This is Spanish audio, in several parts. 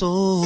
soul.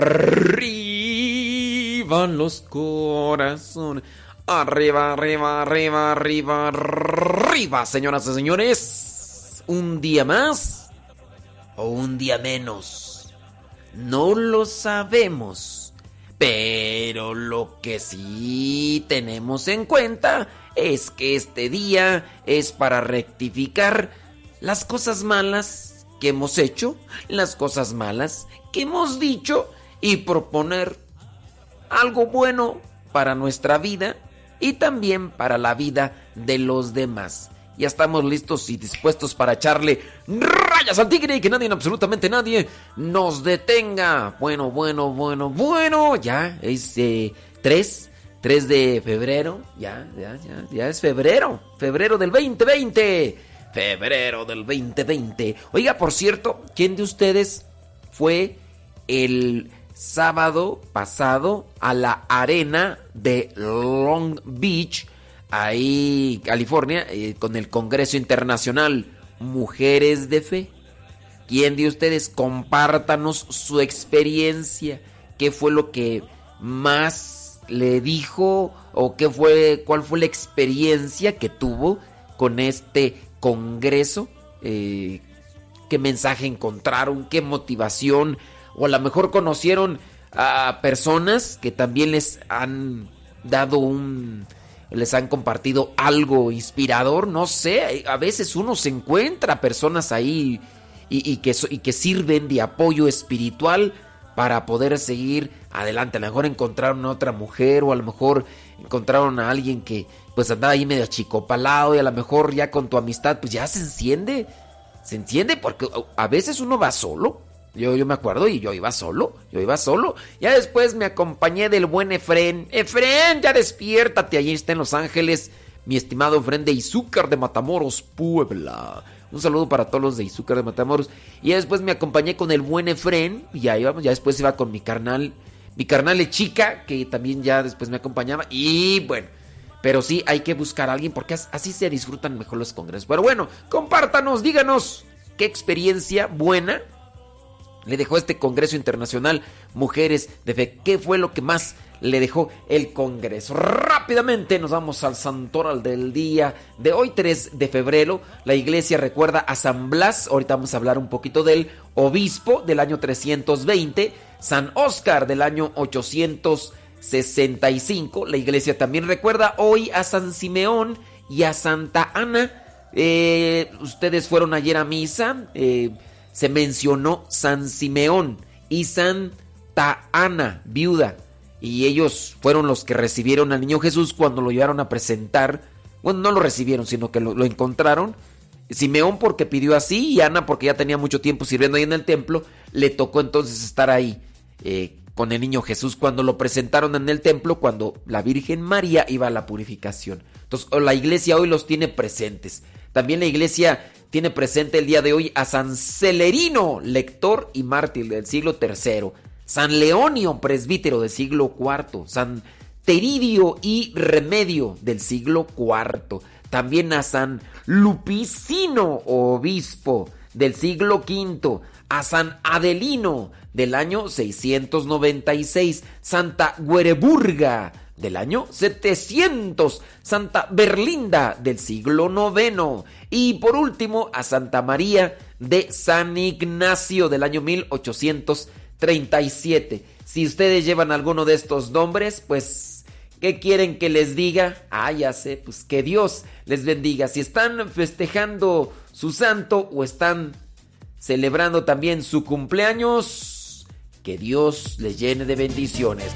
Arriba los corazones. Arriba, arriba, arriba, arriba, arriba, señoras y señores. Un día más o un día menos. No lo sabemos. Pero lo que sí tenemos en cuenta es que este día es para rectificar las cosas malas que hemos hecho, las cosas malas que hemos dicho y proponer algo bueno para nuestra vida y también para la vida de los demás. Ya estamos listos y dispuestos para echarle rayas al tigre y que nadie, absolutamente nadie, nos detenga. Bueno, bueno, bueno, bueno. Ya es 3, eh, 3 de febrero. Ya, ya, ya, ya es febrero. Febrero del 2020. Febrero del 2020. Oiga, por cierto, ¿quién de ustedes fue el sábado pasado a la arena de Long Beach, ahí California, eh, con el Congreso Internacional Mujeres de Fe. ¿Quién de ustedes compártanos su experiencia? ¿Qué fue lo que más le dijo o qué fue cuál fue la experiencia que tuvo con este congreso? Eh, ¿Qué mensaje encontraron? ¿Qué motivación? O a lo mejor conocieron a personas que también les han dado un les han compartido algo inspirador, no sé, a veces uno se encuentra personas ahí y, que, y que sirven de apoyo espiritual para poder seguir adelante. A lo mejor encontraron a otra mujer o a lo mejor encontraron a alguien que pues andaba ahí medio achicopalado y a lo mejor ya con tu amistad pues ya se enciende. Se enciende porque a veces uno va solo yo, yo me acuerdo y yo iba solo, yo iba solo. Ya después me acompañé del buen Efren. Efren, ya despiértate, allí está en Los Ángeles, mi estimado Efren de Izúcar de Matamoros, Puebla. Un saludo para todos los de Izúcar de Matamoros. Y ya después me acompañé con el buen Efren, y ya íbamos, ya después iba con mi carnal, mi carnal es chica, que también ya después me acompañaba. Y bueno, pero sí hay que buscar a alguien porque así se disfrutan mejor los congresos. Pero bueno, compártanos, díganos qué experiencia buena le dejó este Congreso Internacional Mujeres de Fe? ¿Qué fue lo que más le dejó el Congreso? Rápidamente nos vamos al santoral del día de hoy, 3 de febrero. La iglesia recuerda a San Blas, ahorita vamos a hablar un poquito del obispo del año 320, San Oscar del año 865. La iglesia también recuerda hoy a San Simeón y a Santa Ana. Eh, ustedes fueron ayer a misa. Eh, se mencionó San Simeón y Santa Ana, viuda. Y ellos fueron los que recibieron al niño Jesús cuando lo llevaron a presentar. Bueno, no lo recibieron, sino que lo, encontraron. Simeón porque pidió así y Ana porque ya tenía mucho tiempo sirviendo ahí en el templo. Le tocó entonces estar ahí eh, con el niño Jesús cuando lo presentaron en el templo, cuando la Virgen María iba a la purificación. Entonces la iglesia hoy los tiene presentes. También la iglesia tiene presente el día de hoy a San Celerino, lector y mártir del siglo III, San Leonio, presbítero del siglo IV, San Teridio y Remedio del siglo IV, también a San Lupicino, obispo del siglo V, a San Adelino del año 696, Santa Guereburga del año 700, Santa Berlinda del siglo IX y por último a Santa María de San Ignacio del año 1837. Si ustedes llevan alguno de estos nombres, pues, ¿qué quieren que les diga? Ah, ya sé, pues que Dios les bendiga. Si están festejando su santo o están celebrando también su cumpleaños, que Dios les llene de bendiciones.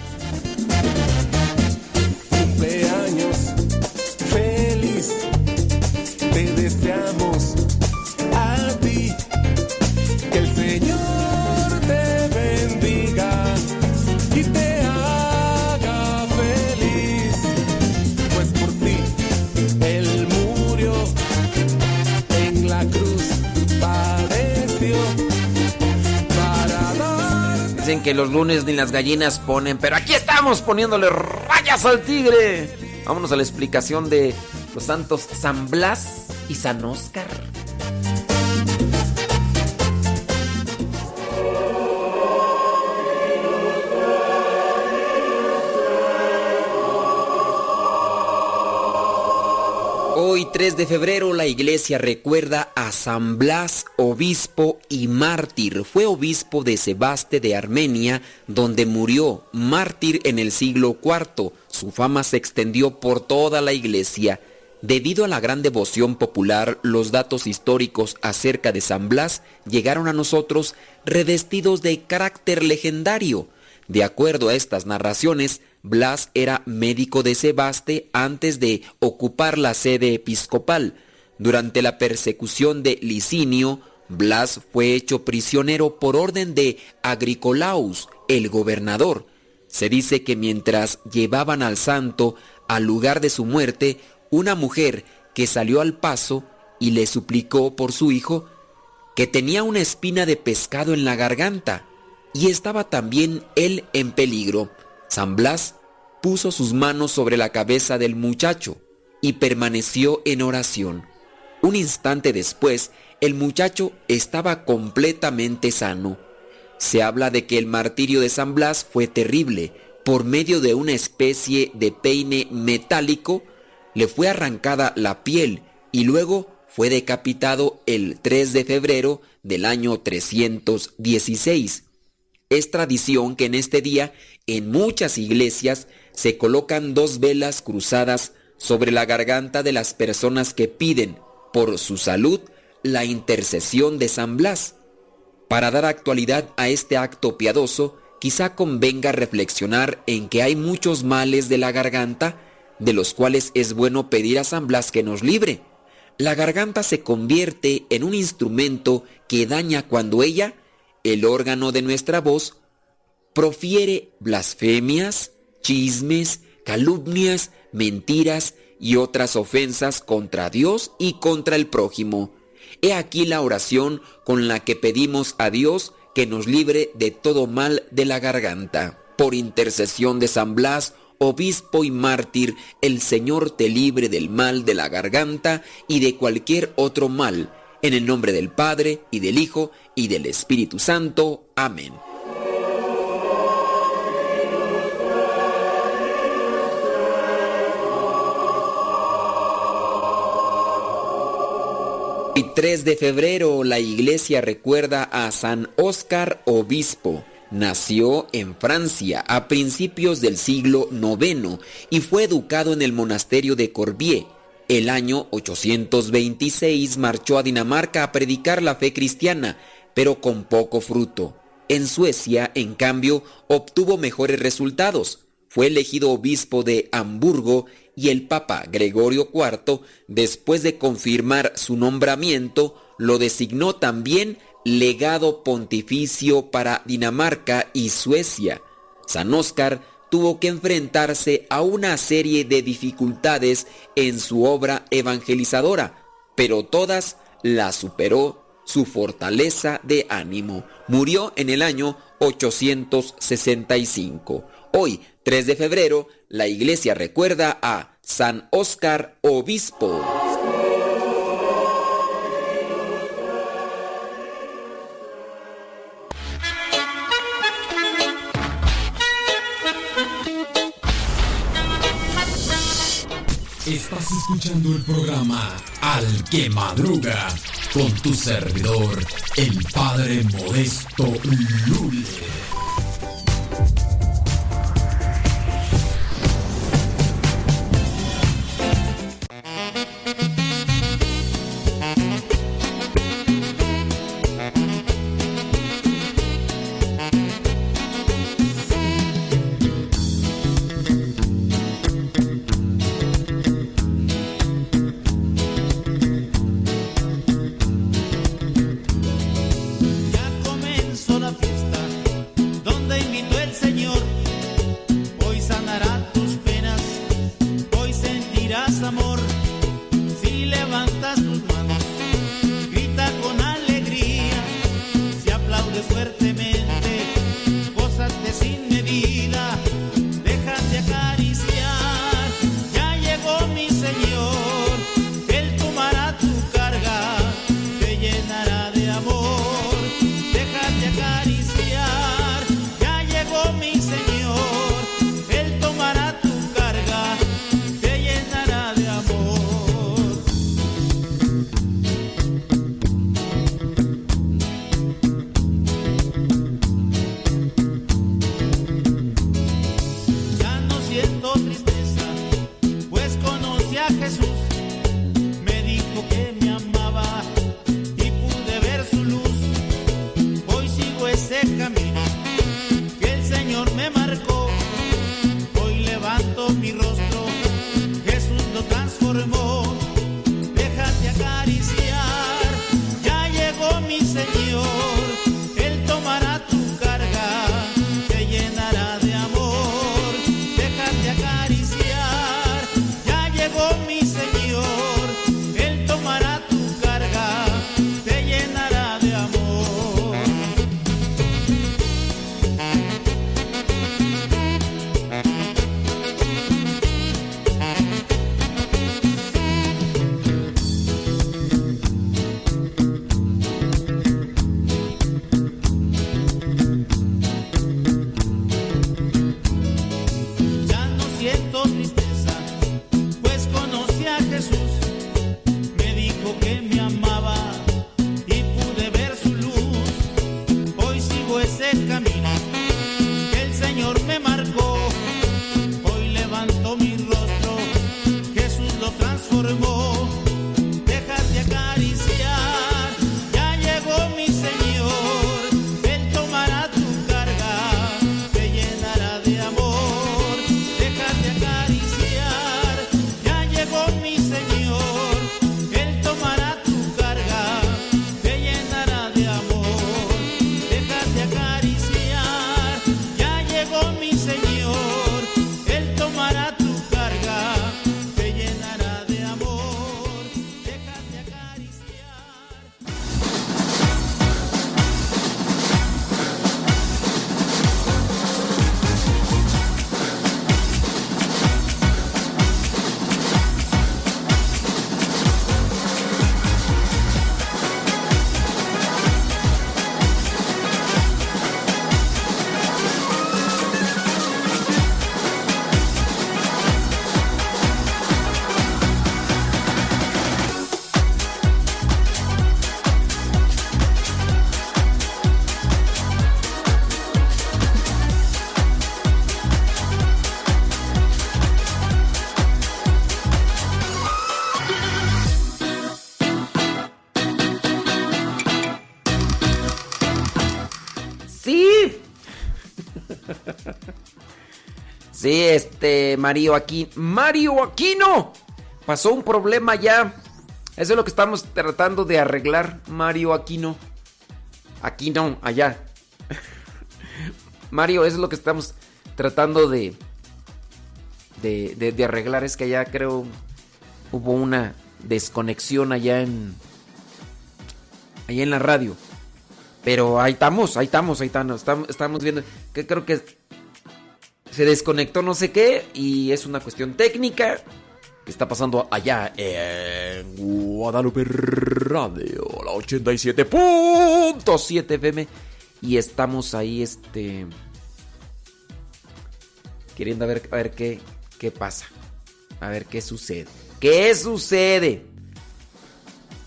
Que los lunes ni las gallinas ponen, pero aquí estamos poniéndole rayas al tigre. Vámonos a la explicación de los santos San Blas y San Oscar. Hoy 3 de febrero la iglesia recuerda a San Blas, obispo y mártir. Fue obispo de Sebaste de Armenia, donde murió mártir en el siglo IV. Su fama se extendió por toda la iglesia. Debido a la gran devoción popular, los datos históricos acerca de San Blas llegaron a nosotros revestidos de carácter legendario. De acuerdo a estas narraciones, Blas era médico de Sebaste antes de ocupar la sede episcopal. Durante la persecución de Licinio, Blas fue hecho prisionero por orden de Agricolaus, el gobernador. Se dice que mientras llevaban al santo al lugar de su muerte, una mujer que salió al paso y le suplicó por su hijo, que tenía una espina de pescado en la garganta, y estaba también él en peligro. San Blas puso sus manos sobre la cabeza del muchacho y permaneció en oración. Un instante después, el muchacho estaba completamente sano. Se habla de que el martirio de San Blas fue terrible. Por medio de una especie de peine metálico, le fue arrancada la piel y luego fue decapitado el 3 de febrero del año 316. Es tradición que en este día en muchas iglesias se colocan dos velas cruzadas sobre la garganta de las personas que piden por su salud la intercesión de San Blas. Para dar actualidad a este acto piadoso, quizá convenga reflexionar en que hay muchos males de la garganta de los cuales es bueno pedir a San Blas que nos libre. La garganta se convierte en un instrumento que daña cuando ella, el órgano de nuestra voz, profiere blasfemias, chismes, calumnias, mentiras y otras ofensas contra Dios y contra el prójimo. He aquí la oración con la que pedimos a Dios que nos libre de todo mal de la garganta. Por intercesión de San Blas, obispo y mártir, el Señor te libre del mal de la garganta y de cualquier otro mal. En el nombre del Padre, y del Hijo, y del Espíritu Santo. Amén. Y 3 de febrero la iglesia recuerda a San Óscar Obispo. Nació en Francia a principios del siglo IX y fue educado en el monasterio de Corbier. El año 826 marchó a Dinamarca a predicar la fe cristiana, pero con poco fruto. En Suecia, en cambio, obtuvo mejores resultados. Fue elegido obispo de Hamburgo y el Papa Gregorio IV, después de confirmar su nombramiento, lo designó también legado pontificio para Dinamarca y Suecia. San Óscar tuvo que enfrentarse a una serie de dificultades en su obra evangelizadora, pero todas las superó su fortaleza de ánimo. Murió en el año 865. Hoy, 3 de febrero, la iglesia recuerda a San Óscar Obispo. Estás escuchando el programa Al que Madruga con tu servidor, el Padre Modesto Lule. Sí, este, Mario Aquino. Mario Aquino. Pasó un problema ya. Eso es lo que estamos tratando de arreglar, Mario Aquino. Aquí no, allá. Mario, eso es lo que estamos tratando de, de, arreglar. Es que allá creo hubo una desconexión allá en, allá en la radio. Pero ahí estamos, ahí estamos, ahí estamos, estamos, estamos viendo que creo que se desconectó no sé qué y es una cuestión técnica que está pasando allá en Guadalupe Radio, la 87.7 FM y estamos ahí este queriendo ver a ver qué qué pasa. A ver qué sucede. ¿Qué sucede?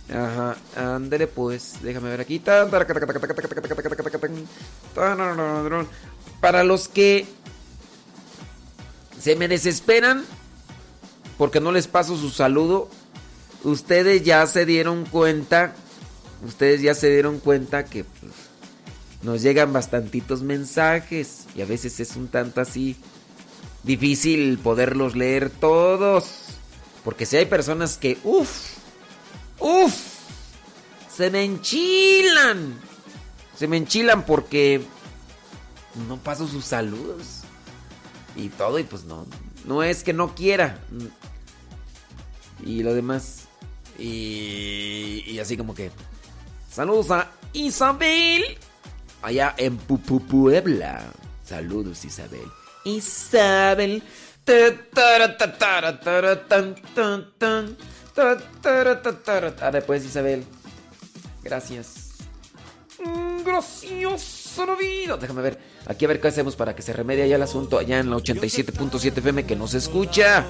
Ajá, ándele pues, déjame ver aquí. Para los que se me desesperan porque no les paso su saludo, ustedes ya se dieron cuenta, ustedes ya se dieron cuenta que pues, nos llegan bastantitos mensajes y a veces es un tanto así difícil poderlos leer todos. Porque si hay personas que, uff, uff, se me enchilan. Se me enchilan porque no paso sus saludos. Y todo, y pues no. No es que no quiera. Y lo demás. Y, así como que. Saludos a Isabel. Allá en Puebla. Saludos, Isabel. Isabel. Ah, después Isabel. Gracias. Gracioso la vida. Déjame ver. Aquí a ver qué hacemos para que se remedie ya el asunto allá en la 87.7 FM que no se escucha.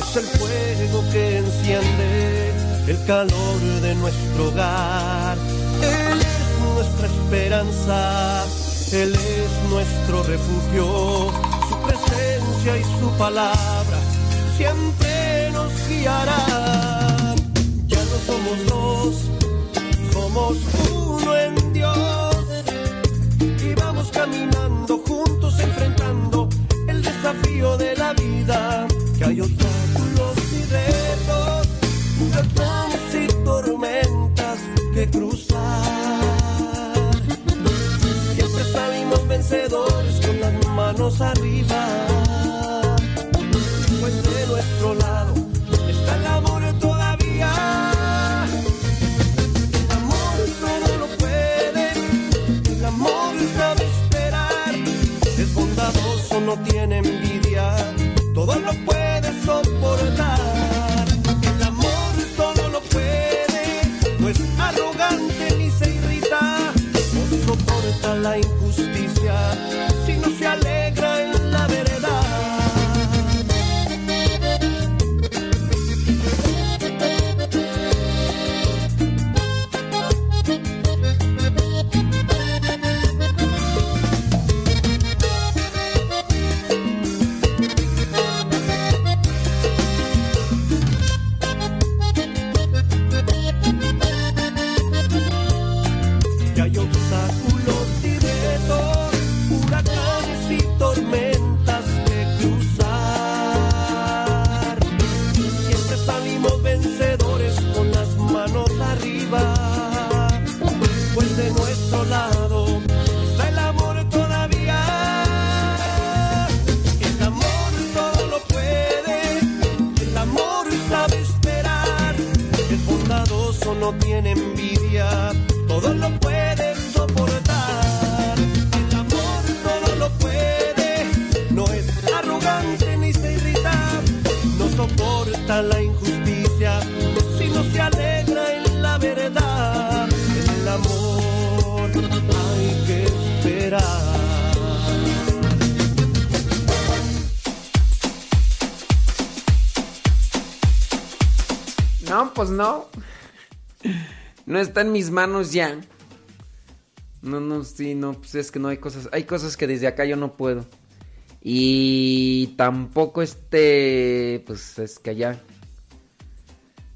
Es el fuego que enciende el calor de nuestro hogar. Él es nuestra esperanza. Él es nuestro refugio. Su presencia y su palabra siempre nos guiará. Ya no somos dos, somos uno en Dios. No. No está en mis manos ya. No, no, sí, no, pues es que no hay cosas. Hay cosas que desde acá yo no puedo. Y tampoco este. Pues es que allá.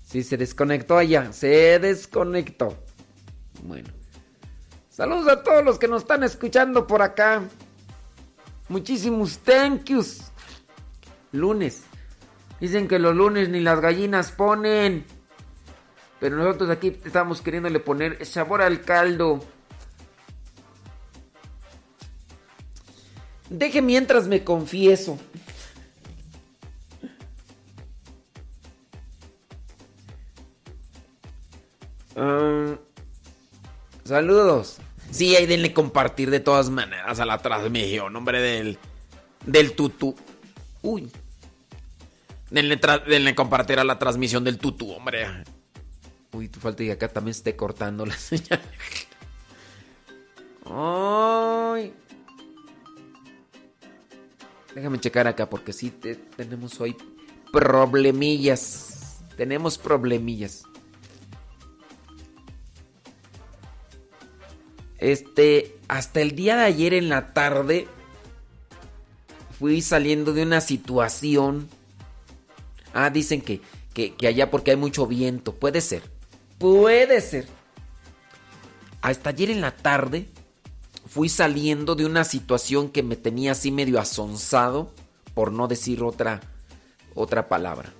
Sí, se desconectó allá. Se desconectó. Bueno. Saludos a todos los que nos están escuchando por acá. Muchísimos thank yous. Lunes. Dicen que los lunes ni las gallinas ponen. Pero nosotros aquí estamos queriéndole poner sabor al caldo. Deje mientras me confieso. Ah, saludos. Sí, ahí denle compartir de todas maneras a la transmisión, hombre, del, del tutú. Uy. Denle, denle compartir a la transmisión del tutú, hombre. Uy, tú falta que acá también esté cortando la señal. Ay. Déjame checar acá porque sí te- tenemos hoy problemillas. Tenemos problemillas. Este, hasta el día de ayer en la tarde fui saliendo de una situación. Ah, dicen que, que allá porque hay mucho viento. Puede ser. Puede ser. Hasta ayer en la tarde fui saliendo de una situación que me tenía así medio asonsado, por no decir otra, otra palabra.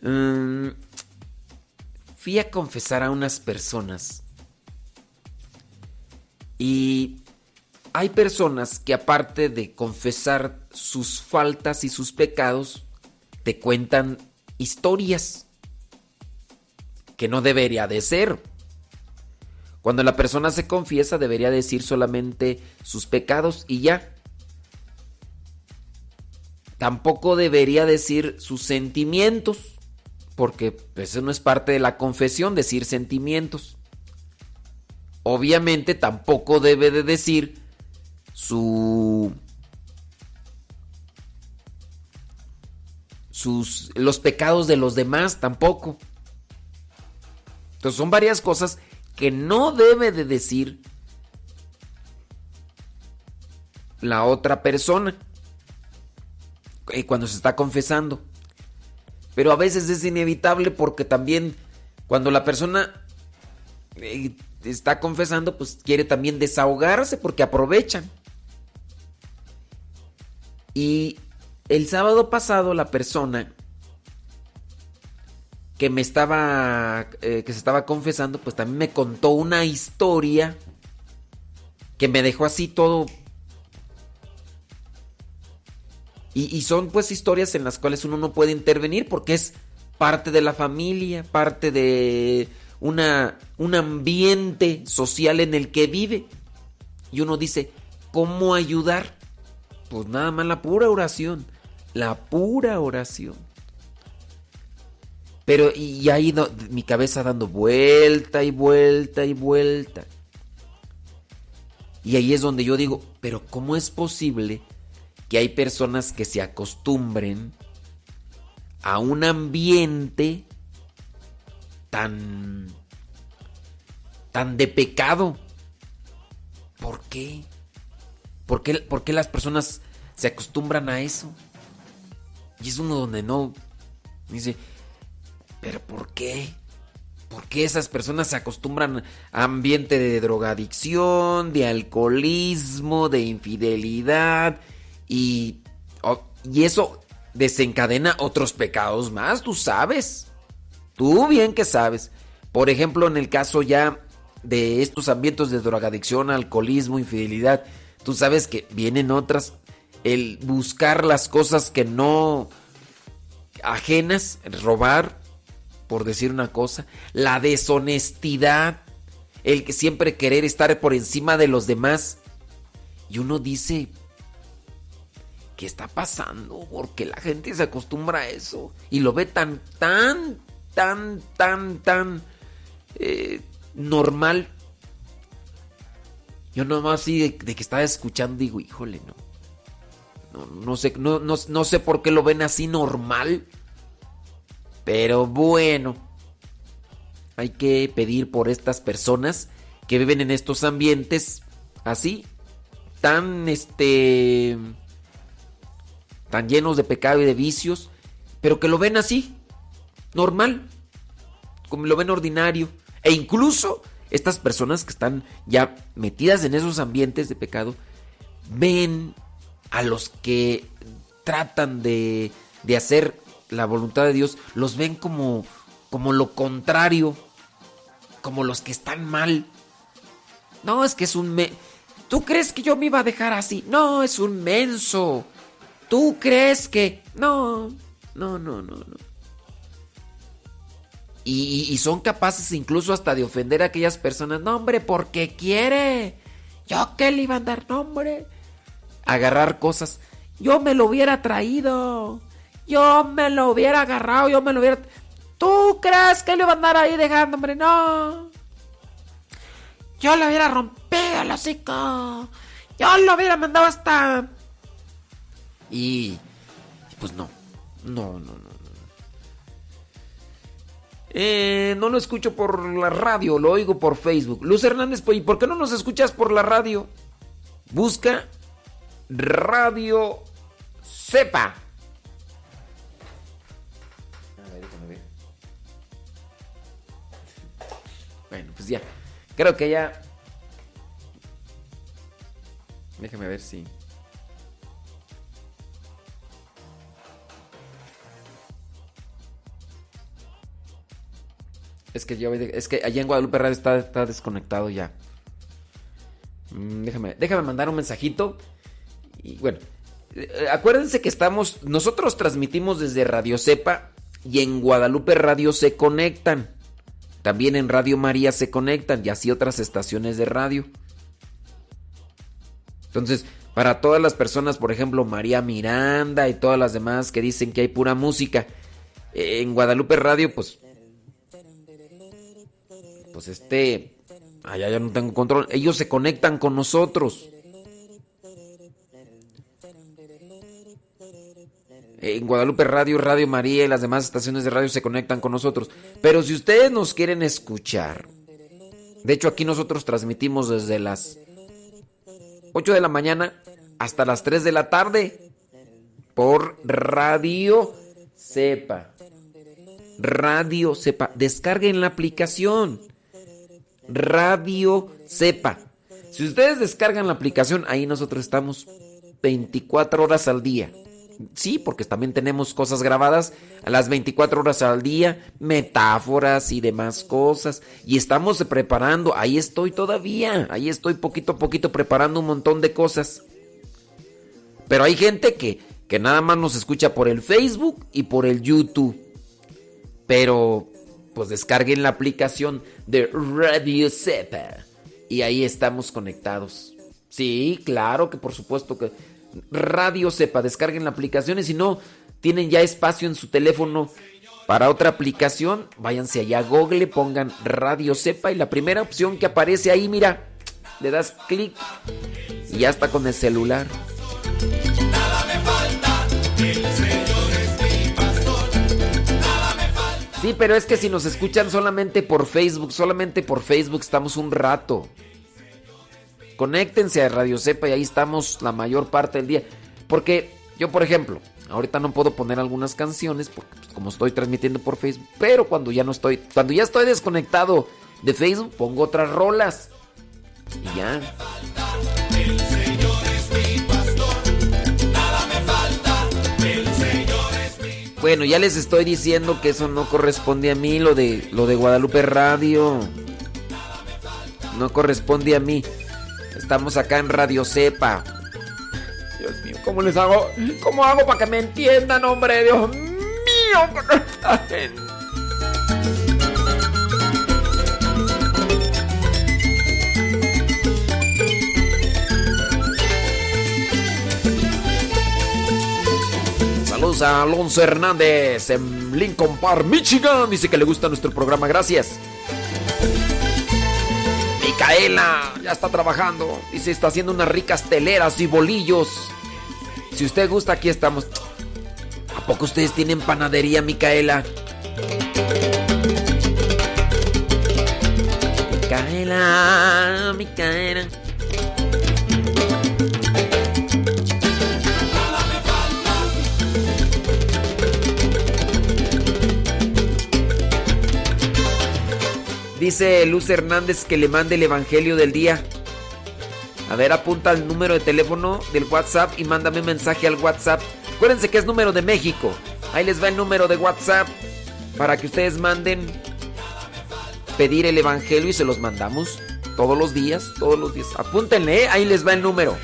Mm, fui a confesar a unas personas. Y hay personas que aparte de confesar sus faltas y sus pecados, te cuentan historias que no debería de ser. Cuando la persona se confiesa debería decir solamente sus pecados y ya. Tampoco debería decir sus sentimientos, porque eso no es parte de la confesión, decir sentimientos. Obviamente tampoco debe de decir su sus los pecados de los demás tampoco. Entonces son varias cosas que no debe de decir la otra persona eh, cuando se está confesando. Pero a veces es inevitable porque también cuando la persona eh, está confesando, pues quiere también desahogarse porque aprovechan. Y el sábado pasado la persona que me estaba eh, que se estaba confesando, pues también me contó una historia que me dejó así todo y, y son pues historias en las cuales uno no puede intervenir porque es parte de la familia, parte de una, un ambiente social en el que vive. Y uno dice, ¿cómo ayudar? Pues nada más la pura oración, la pura oración. Pero y ahí no- mi cabeza dando vuelta y vuelta y vuelta. Y ahí es donde yo digo, pero ¿cómo es posible que hay personas que se acostumbren a un ambiente tan tan de pecado? ¿Por qué? ¿Por qué, por qué las personas se acostumbran a eso? Y es uno donde no dice, pero ¿por qué? ¿Por qué esas personas se acostumbran a ambiente de drogadicción, de alcoholismo, de infidelidad y, y eso desencadena otros pecados más? Tú sabes. Tú bien que sabes. Por ejemplo, en el caso ya de estos ambientes de drogadicción, alcoholismo, infidelidad, tú sabes que vienen otras. El buscar las cosas que no ajenas, robar, por decir una cosa, la deshonestidad, el que siempre querer estar por encima de los demás. Y uno dice, ¿qué está pasando? Porque la gente se acostumbra a eso y lo ve tan, tan, tan, tan, tan eh, normal. Yo nomás así de, que estaba escuchando digo, híjole, no. No, sé, no, no sé por qué lo ven así normal. Pero bueno, hay que pedir por estas personas que viven en estos ambientes así, tan este, tan llenos de pecado y de vicios, pero que lo ven así, normal, como lo ven ordinario. E incluso estas personas que están ya metidas en esos ambientes de pecado, ven a los que tratan de, de hacer la voluntad de Dios, los ven como, como lo contrario, como los que están mal. No, es que es un... Me ¿Tú crees que yo me iba a dejar así? No, es un menso. ¿Tú crees que... No, no, no, no, no. Y, son capaces incluso hasta de ofender a aquellas personas. No, hombre, porque quiere. Yo qué le iba a dar, no, hombre. Agarrar cosas. Yo me lo hubiera traído. Yo me lo hubiera agarrado, yo me lo hubiera... ¿Tú crees que le iba a andar ahí dejando, hombre? No. Yo le hubiera rompido el hocico. Yo lo hubiera mandado hasta... Y... Pues no. No, no, no. Eh, no lo escucho por la radio, lo oigo por Facebook. Luz Hernández, ¿y por qué no nos escuchas por la radio? Busca Radio Sepa. Ya. Creo que ya. Déjame ver si. Es que yo es que allá en Guadalupe Radio está, está desconectado ya. Mm, déjame, déjame mandar un mensajito. Y bueno, eh, acuérdense que estamos, nosotros transmitimos desde Radio Cepa y en Guadalupe Radio se conectan. También en Radio María se conectan y así otras estaciones de radio. Entonces, para todas las personas, por ejemplo, María Miranda y todas las demás que dicen que hay pura música, en Guadalupe Radio, pues. Pues este. Allá ya no tengo control. Ellos se conectan con nosotros. En Guadalupe Radio, Radio María y las demás estaciones de radio se conectan con nosotros. Pero si ustedes nos quieren escuchar, de hecho aquí nosotros transmitimos desde las 8 de la mañana hasta las 3 de la tarde por Radio Sepa. Radio Sepa. Descarguen la aplicación. Radio Sepa. Si ustedes descargan la aplicación, ahí nosotros estamos 24 horas al día. Sí, porque también tenemos cosas grabadas a las 24 horas al día, metáforas y demás cosas. Y estamos preparando, ahí estoy todavía, ahí estoy poquito a poquito preparando un montón de cosas. Pero hay gente que, que nada más nos escucha por el Facebook y por el YouTube. Pero pues descarguen la aplicación de Radio Cepa y ahí estamos conectados. Sí, claro que por supuesto que Radio Sepa. Descarguen la aplicación y si no tienen ya espacio en su teléfono para otra aplicación, váyanse allá a Google, pongan Radio Sepa y la primera opción que aparece ahí, mira, le das clic y ya está con el celular. Sí, pero es que si nos escuchan solamente por Facebook, solamente por Facebook estamos un rato. Conéctense a Radio Cepa y ahí estamos la mayor parte del día. Porque yo, por ejemplo, ahorita no puedo poner algunas canciones porque pues, como estoy transmitiendo por Facebook, pero cuando ya no estoy, cuando ya estoy desconectado de Facebook, pongo otras rolas. Y ya. Bueno, ya les estoy diciendo que eso no corresponde a mí, lo de lo de Guadalupe Radio. No corresponde a mí. Estamos acá en Radio Cepa. Dios mío, ¿cómo les hago? ¿Cómo hago para que me entiendan, hombre? Dios mío, Saludos a Alonso Hernández en Lincoln Park, Michigan. Dice que le gusta nuestro programa. Gracias. Micaela ya está trabajando. se está haciendo unas ricas teleras y bolillos. Si usted gusta, aquí estamos. ¿A poco ustedes tienen panadería, Micaela? Micaela, Micaela. Dice Luz Hernández que le mande el Evangelio del día. A ver, apunta el número de teléfono del WhatsApp y mándame un mensaje al WhatsApp. Acuérdense que es número de México. Ahí les va el número de WhatsApp para que ustedes manden pedir el evangelio y se los mandamos todos los días, todos los días. Apúntenle, ¿eh? ahí les va el número.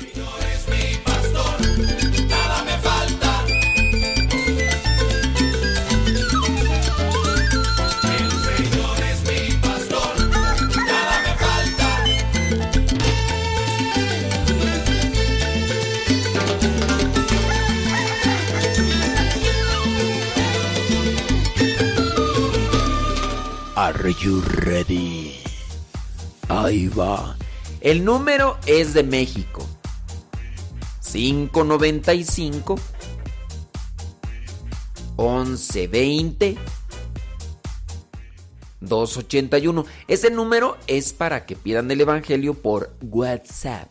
Are you ready? Ahí va. El número es de México. 595 1120 281. Ese número es para que pidan el evangelio por WhatsApp.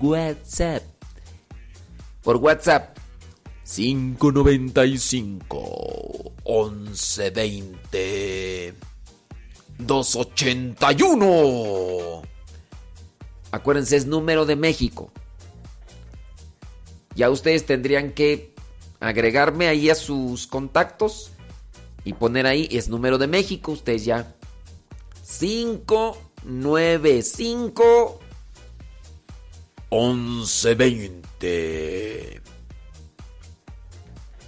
WhatsApp. Por WhatsApp. 595 1120 281. Acuérdense, es número de México. Ya ustedes tendrían que agregarme ahí a sus contactos y poner ahí, es número de México. Ustedes ya. 595 1120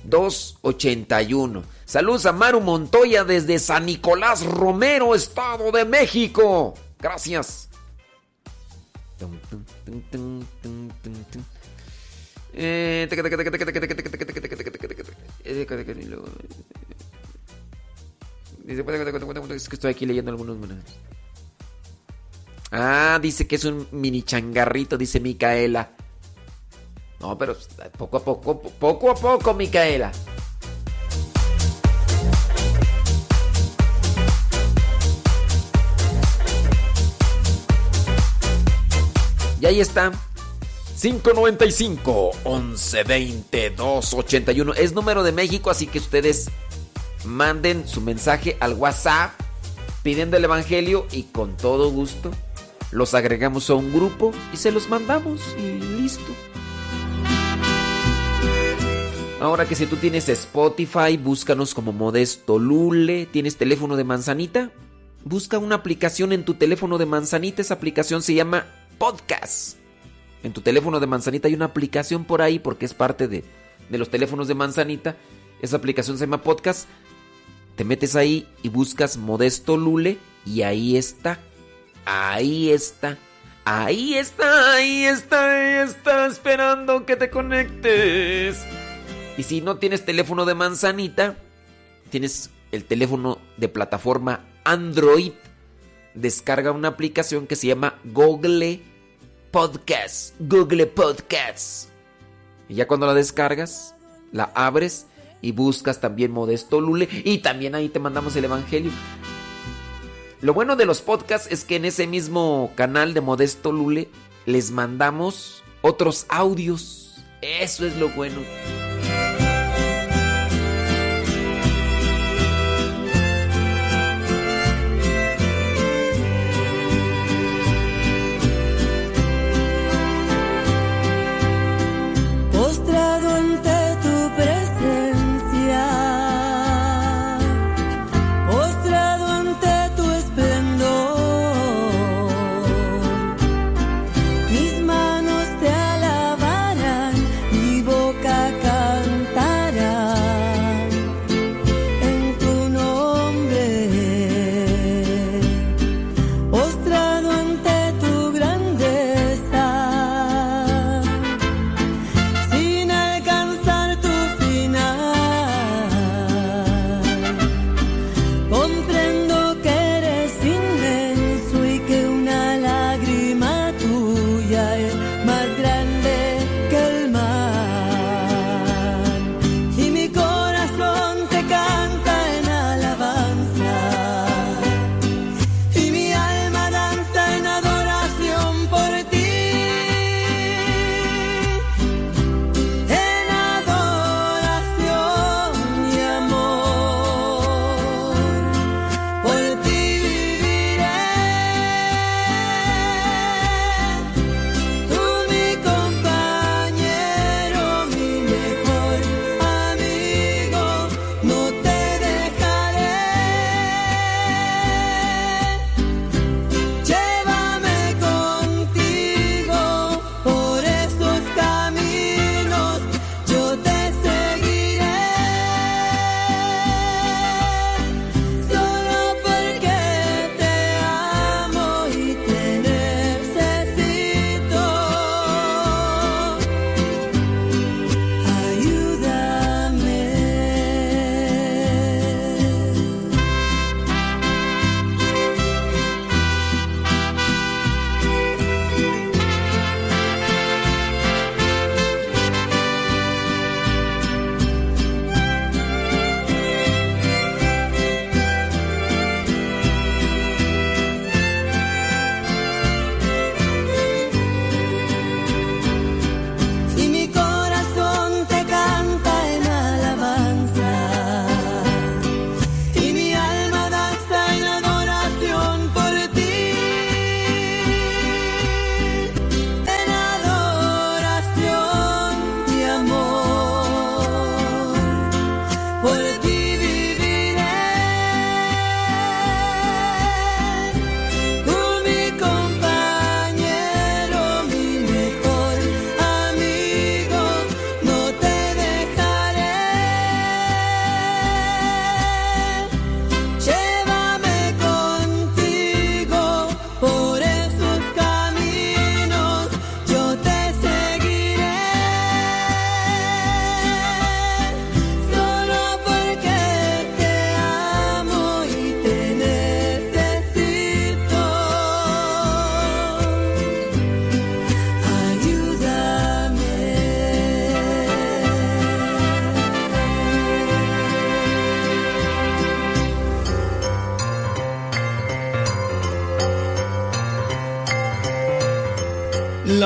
281. Saludos a Maru Montoya desde San Nicolás Romero, Estado de México. Gracias. Es que estoy aquí leyendo algunos Ah, dice que es un mini changarrito, dice Micaela. No, pero poco a poco, poco a poco, Micaela. Y ahí está. 595 1120 281 es número de México, así que ustedes manden su mensaje al WhatsApp pidiendo el evangelio y con todo gusto los agregamos a un grupo y se los mandamos y listo. Ahora que si tú tienes Spotify, búscanos como Modesto Lule. ¿Tienes teléfono de manzanita? Busca una aplicación en tu teléfono de manzanita. Esa aplicación se llama Podcast. En tu teléfono de manzanita hay una aplicación por ahí porque es parte de, de los teléfonos de manzanita. Esa aplicación se llama Podcast. Te metes ahí y buscas Modesto Lule y ahí está. Ahí está. Ahí está, ahí está, ahí está, esperando que te conectes. Y si no tienes teléfono de manzanita, tienes el teléfono de plataforma Android, descarga una aplicación que se llama Google Podcast. Google Podcasts. Y ya cuando la descargas, la abres y buscas también Modesto Lule y también ahí te mandamos el Evangelio. Lo bueno de los podcasts es que en ese mismo canal de Modesto Lule les mandamos otros audios. Eso es lo bueno.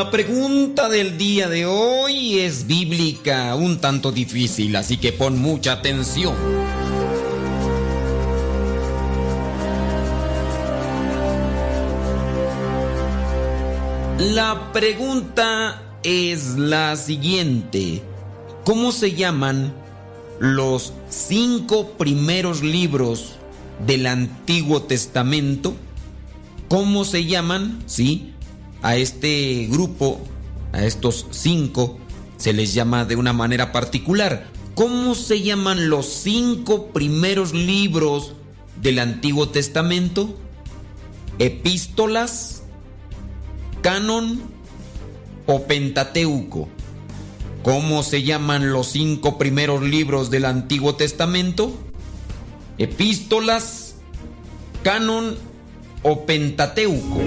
La pregunta del día de hoy es bíblica, un tanto difícil, así que pon mucha atención. La pregunta es la siguiente. ¿Cómo se llaman los cinco primeros libros del Antiguo Testamento? ¿Cómo se llaman? Sí, a este grupo, a estos cinco, se les llama de una manera particular. ¿Cómo se llaman los cinco primeros libros del Antiguo Testamento? Epístolas, canon o Pentateuco. ¿Cómo se llaman los cinco primeros libros del Antiguo Testamento? Epístolas, canon o Pentateuco.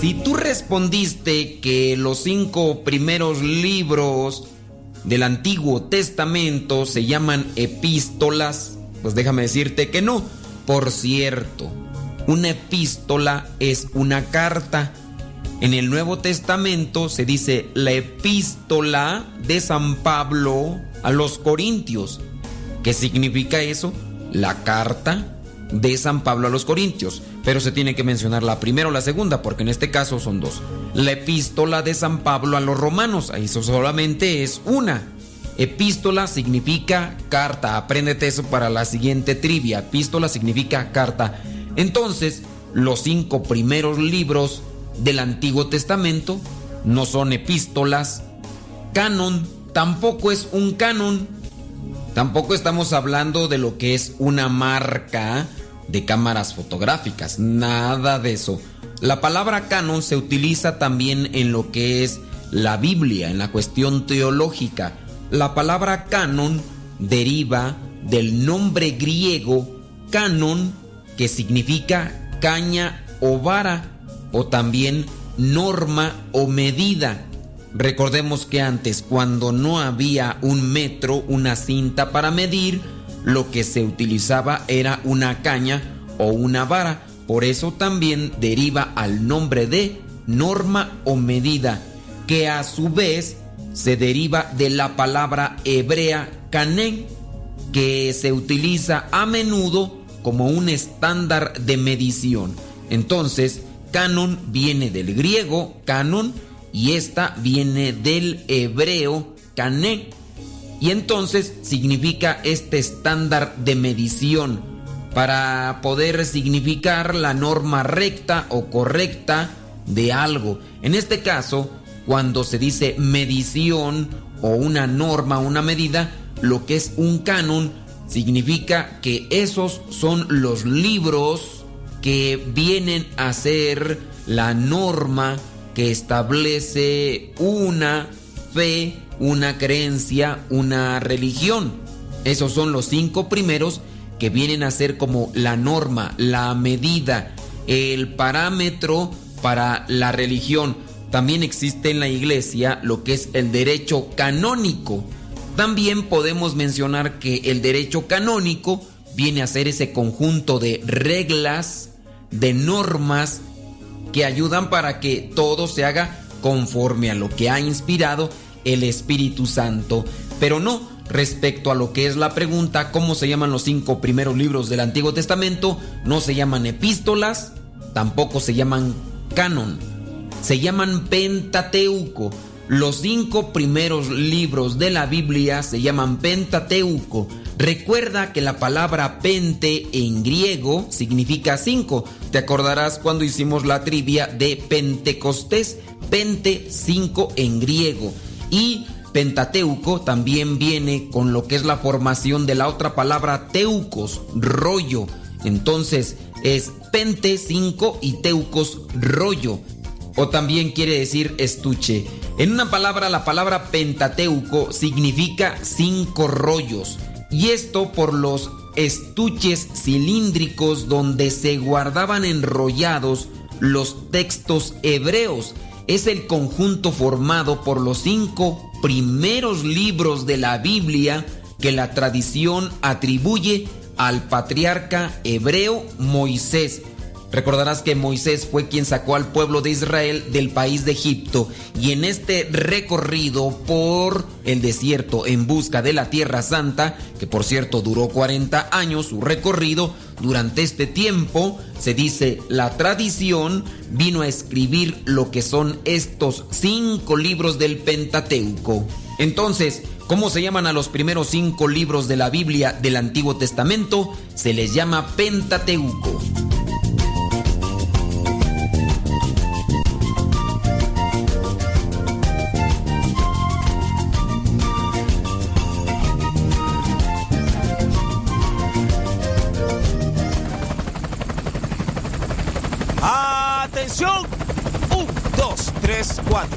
Si tú respondiste que los cinco primeros libros del Antiguo Testamento se llaman epístolas, pues déjame decirte que no. Por cierto, una epístola es una carta. En el Nuevo Testamento se dice la epístola de San Pablo a los Corintios. ¿Qué significa eso? La carta de San Pablo a los Corintios. Pero se tiene que mencionar la primera o la segunda, porque en este caso son dos. La epístola de San Pablo a los romanos, ahí solamente es una. Epístola significa carta. Apréndete eso para la siguiente trivia. Epístola significa carta. Entonces, los cinco primeros libros del Antiguo Testamento no son epístolas. Canon tampoco es un canon. Tampoco estamos hablando de lo que es una marca de cámaras fotográficas. Nada de eso. La palabra canon se utiliza también en lo que es la Biblia, en la cuestión teológica. La palabra canon deriva del nombre griego canon, que significa caña o vara, o también norma o medida. Recordemos que antes, cuando no había un metro, una cinta para medir, lo que se utilizaba era una caña o una vara. Por eso también deriva al nombre de norma o medida, que a su vez se deriva de la palabra hebrea cané, que se utiliza a menudo como un estándar de medición. Entonces, canon viene del griego canon y esta viene del hebreo cané. Y entonces significa este estándar de medición para poder significar la norma recta o correcta de algo. En este caso, cuando se dice medición o una norma, una medida, lo que es un canon significa que esos son los libros que vienen a ser la norma que establece una fe, una creencia, una religión. Esos son los cinco primeros que vienen a ser como la norma, la medida, el parámetro para la religión. También existe en la iglesia lo que es el derecho canónico. También podemos mencionar que el derecho canónico viene a ser ese conjunto de reglas, de normas que ayudan para que todo se haga conforme a lo que ha inspirado el Espíritu Santo. Pero no, respecto a lo que es la pregunta, ¿cómo se llaman los cinco primeros libros del Antiguo Testamento? No se llaman epístolas, tampoco se llaman canon, se llaman Pentateuco. Los cinco primeros libros de la Biblia se llaman Pentateuco. Recuerda que la palabra pente en griego significa cinco. Te acordarás cuando hicimos la trivia de Pentecostés. Pente cinco en griego. Y Pentateuco también viene con lo que es la formación de la otra palabra teucos, rollo. Entonces es pente 5 y teucos rollo. O también quiere decir estuche. En una palabra, la palabra Pentateuco significa cinco rollos. Y esto por los estuches cilíndricos donde se guardaban enrollados los textos hebreos. Es el conjunto formado por los cinco primeros libros de la Biblia que la tradición atribuye al patriarca hebreo Moisés. Recordarás que Moisés fue quien sacó al pueblo de Israel del país de Egipto y en este recorrido por el desierto en busca de la tierra santa, que por cierto duró 40 años su recorrido, durante este tiempo se dice la tradición vino a escribir lo que son estos cinco libros del Pentateuco. Entonces, ¿cómo se llaman a los primeros cinco libros de la Biblia del Antiguo Testamento? Se les llama Pentateuco.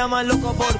Llaman loco porque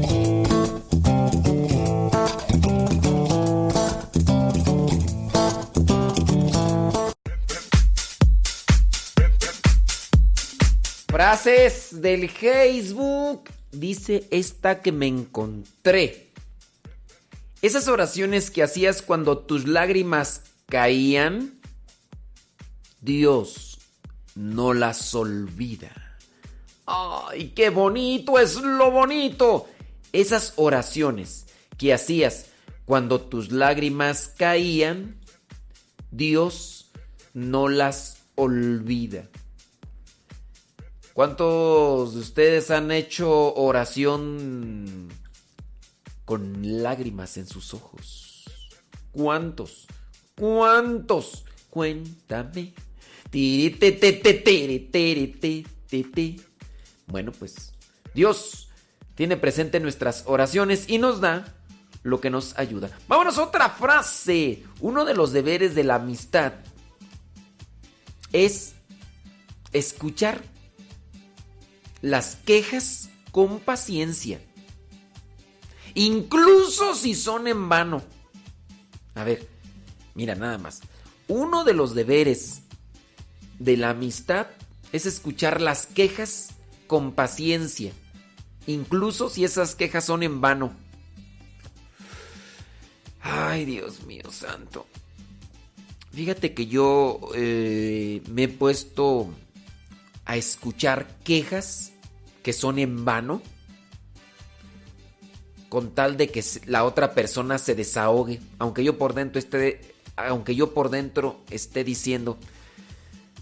Frases del Facebook. Dice esta que me encontré. Esas oraciones que hacías cuando tus lágrimas caían, Dios no las olvida. ¡Ay, qué bonito es lo bonito! Esas oraciones que hacías cuando tus lágrimas caían, Dios no las olvida. ¿Cuántos de ustedes han hecho oración con lágrimas en sus ojos? ¿Cuántos? ¿Cuántos? Cuéntame. Bueno, pues Dios tiene presente nuestras oraciones y nos da lo que nos ayuda. Vámonos a otra frase. Uno de los deberes de la amistad es escuchar las quejas con paciencia. Incluso si son en vano. A ver, mira nada más. Uno de los deberes de la amistad es escuchar las quejas con paciencia. Incluso si esas quejas son en vano. Ay, Dios mío santo. Fíjate que yo eh, me he puesto a escuchar quejas que son en vano con tal de que la otra persona se desahogue, aunque yo por dentro esté aunque yo por dentro esté diciendo,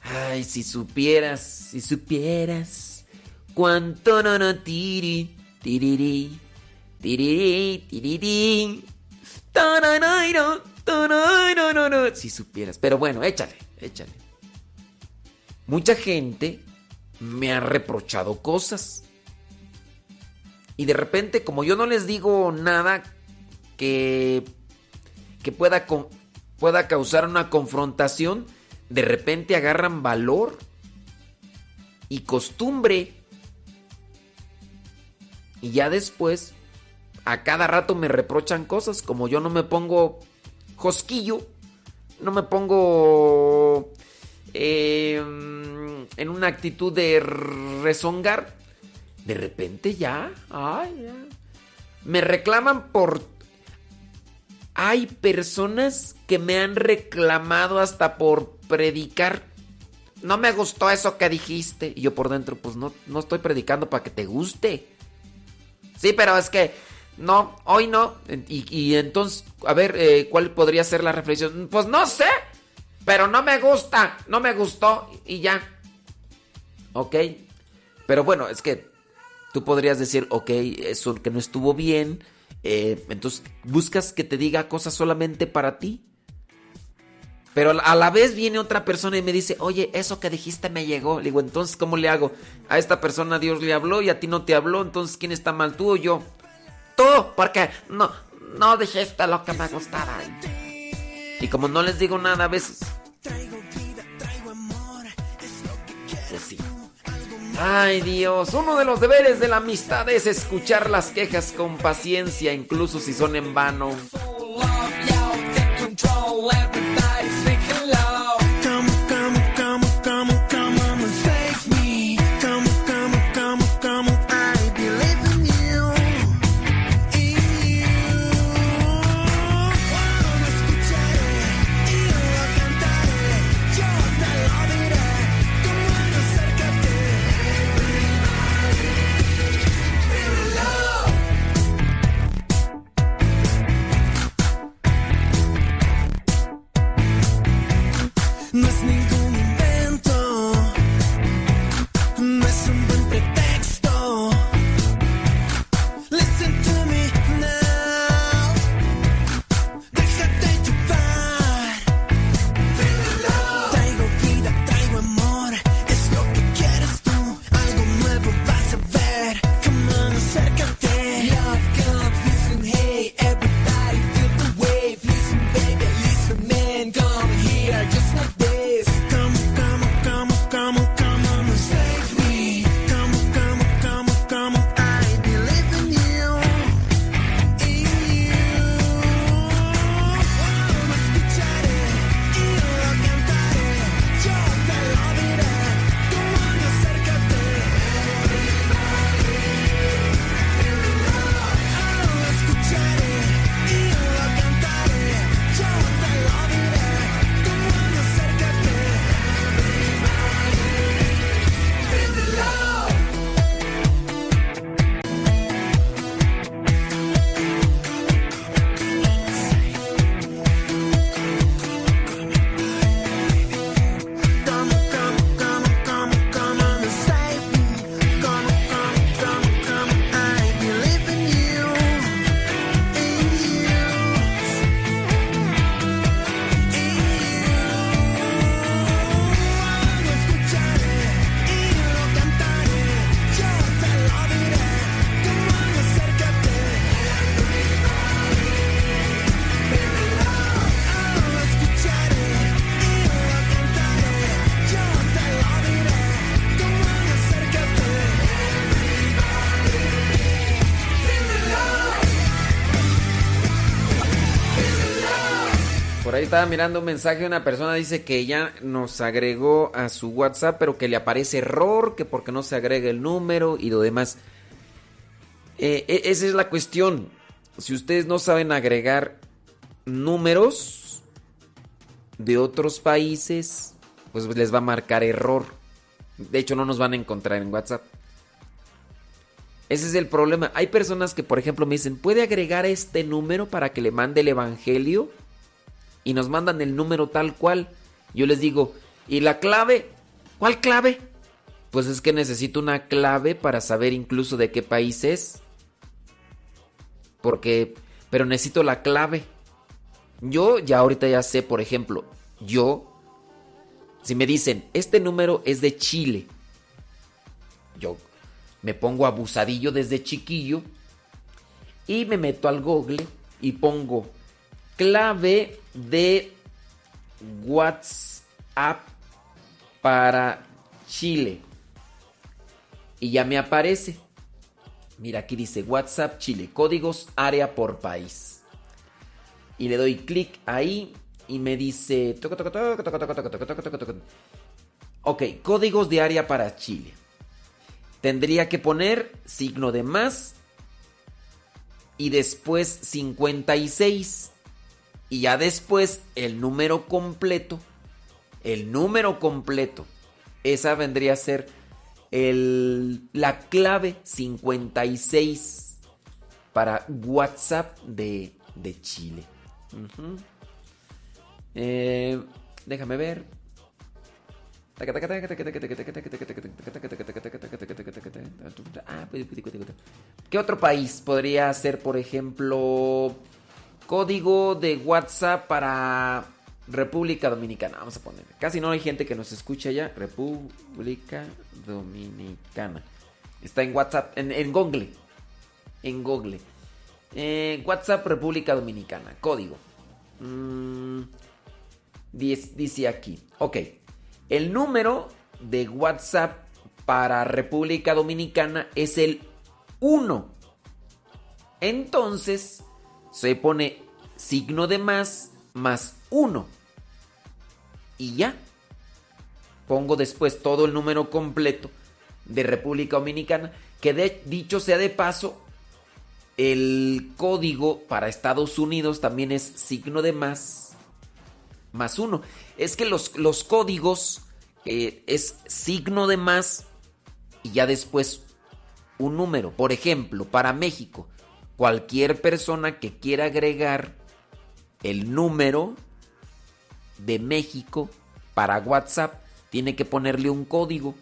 ay, si supieras, si supieras cuánto no no tiri tiriri tiriri tiriri taranairo, taranairo, si supieras, pero bueno, échale, échale. Mucha gente me ha reprochado cosas. Y de repente, como yo no les digo nada que, que pueda, pueda causar una confrontación, de repente agarran valor y costumbre. Y ya después, a cada rato me reprochan cosas, como yo no me pongo josquillo, no me pongo eh, en una actitud de rezongar. de repente ya. Me reclaman por... Hay personas que me han reclamado hasta por predicar. No me gustó eso que dijiste. Y yo por dentro, pues no, no estoy predicando para que te guste. Sí, pero es que no, hoy no. Y, y entonces, a ver, eh, ¿cuál podría ser la reflexión? Pues no sé, pero no me gusta, no me gustó y ya. Ok, pero bueno, es que tú podrías decir, ok, eso que no estuvo bien. eh, entonces buscas que te diga cosas solamente para ti. Pero a la vez viene otra persona y me dice, oye, eso que dijiste me llegó. Le digo, entonces, ¿cómo le hago? A esta persona Dios le habló y a ti no te habló. Entonces, ¿quién está mal, tú o yo? Tú, porque no, no dijiste lo que me gustaba. Y como no les digo nada a veces. Pues sí. Ay Dios, uno de los deberes de la amistad es escuchar las quejas con paciencia, incluso si son en vano. Estaba mirando un mensaje de una persona dice que ya nos agregó a su WhatsApp, pero que le aparece error, que porque no se agrega el número y lo demás. Eh, e- esa es la cuestión. Si ustedes no saben agregar números de otros países, pues les va a marcar error. De hecho, no nos van a encontrar en WhatsApp. Ese es el problema. Hay personas que, por ejemplo, me dicen, ¿puede agregar este número para que le mande el Evangelio? Y nos mandan el número tal cual. Yo les digo, ¿y la clave? ¿Cuál clave? Pues es que necesito una clave para saber incluso de qué país es. Porque, pero necesito la clave. Yo ya ahorita ya sé, por ejemplo, yo, si me dicen, este número es de Chile, yo me pongo abusadillo desde chiquillo y me meto al google y pongo clave de WhatsApp para Chile. Y ya me aparece. Mira, aquí dice WhatsApp Chile, códigos área por país. Y le doy clic ahí y me dice... Ok, códigos de área para Chile. Tendría que poner signo de más y después 56 y ya después el número completo. El número completo. Esa vendría a ser el, la clave 56 para WhatsApp de, de Chile. Eh, déjame ver. ¿Qué otro país podría ser, por ejemplo, código de WhatsApp para República Dominicana? Vamos a poner. Casi no hay gente que nos escucha ya. República Dominicana. Está en WhatsApp, en, en Google. En Google. Eh, WhatsApp República Dominicana. Código. Mm, dice, dice aquí. Ok. El número de WhatsApp para República Dominicana es el 1. Entonces se pone signo de más más 1. Y ya. Pongo después todo el número completo de República Dominicana. Que de, dicho sea de paso, el código para Estados Unidos también es signo de más más 1. Es que los, los códigos eh, es signo de más y ya después un número. Por ejemplo, para México, cualquier persona que quiera agregar el número de México para WhatsApp tiene que ponerle un código.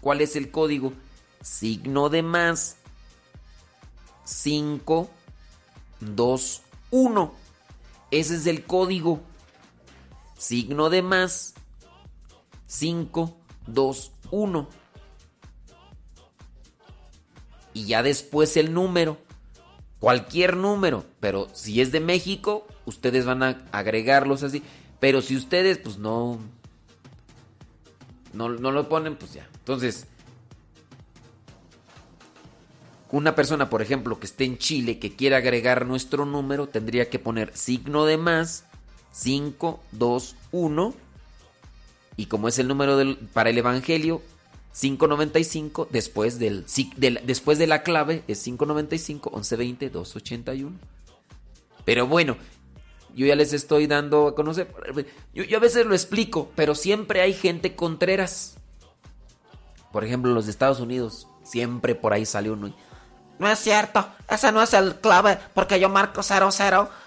¿Cuál es el código? Signo de más 5 2 1. Ese es el código. Signo de más 5 2 1. Y ya después el número. Cualquier número. Pero si es de México, ustedes van a agregarlos así. Pero si ustedes, pues no. No, no lo ponen, pues ya. Entonces, una persona, por ejemplo, que esté en Chile, que quiera agregar nuestro número, tendría que poner signo de más 5, 2, 1. Y como es el número del, para el Evangelio, 595, después, del, después de la clave es 595, 1120, 281. Pero bueno, yo ya les estoy dando a conocer. Yo, a veces lo explico, pero siempre hay gente contreras. Por ejemplo, los de Estados Unidos, siempre por ahí sale uno. No es cierto, ese no es el clave, porque yo marco 000,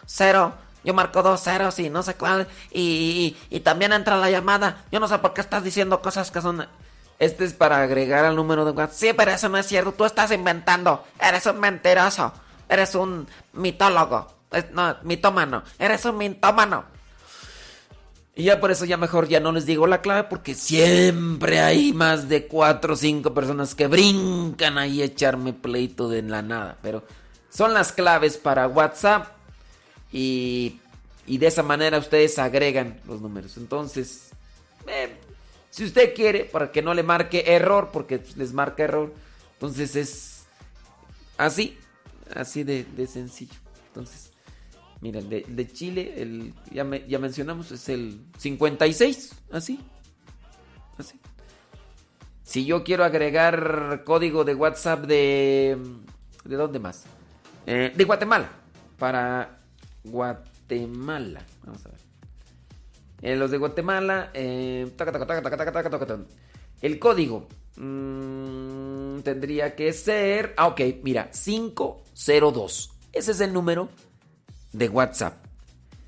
0, yo marco dos ceros y no sé cuál, y, y también entra la llamada. Yo no sé por qué estás diciendo cosas que son... Este es para agregar al número de WhatsApp. Sí, pero eso no es cierto, tú estás inventando, eres un mentiroso, eres un mitólogo, Es- no, mitómano, eres un mitómano. Y ya por eso ya mejor ya no les digo la clave porque siempre hay más de cuatro o cinco personas que brincan ahí a echarme pleito de la nada. Pero son las claves para WhatsApp y, y de esa manera ustedes agregan los números. Entonces, eh, si usted quiere, para que no le marque error, porque les marca error, entonces es así, así de, de sencillo. Entonces, Mira, el de, de Chile, el, ya, me- ya mencionamos, es el 56, así. Así. Si yo quiero agregar código de WhatsApp de... ¿De dónde más? Eh, de Guatemala. Para Guatemala. Vamos a. En los de Guatemala. Eh, el código mm, tendría que ser. Ah, ok, mira, 502. Ese es el número de WhatsApp.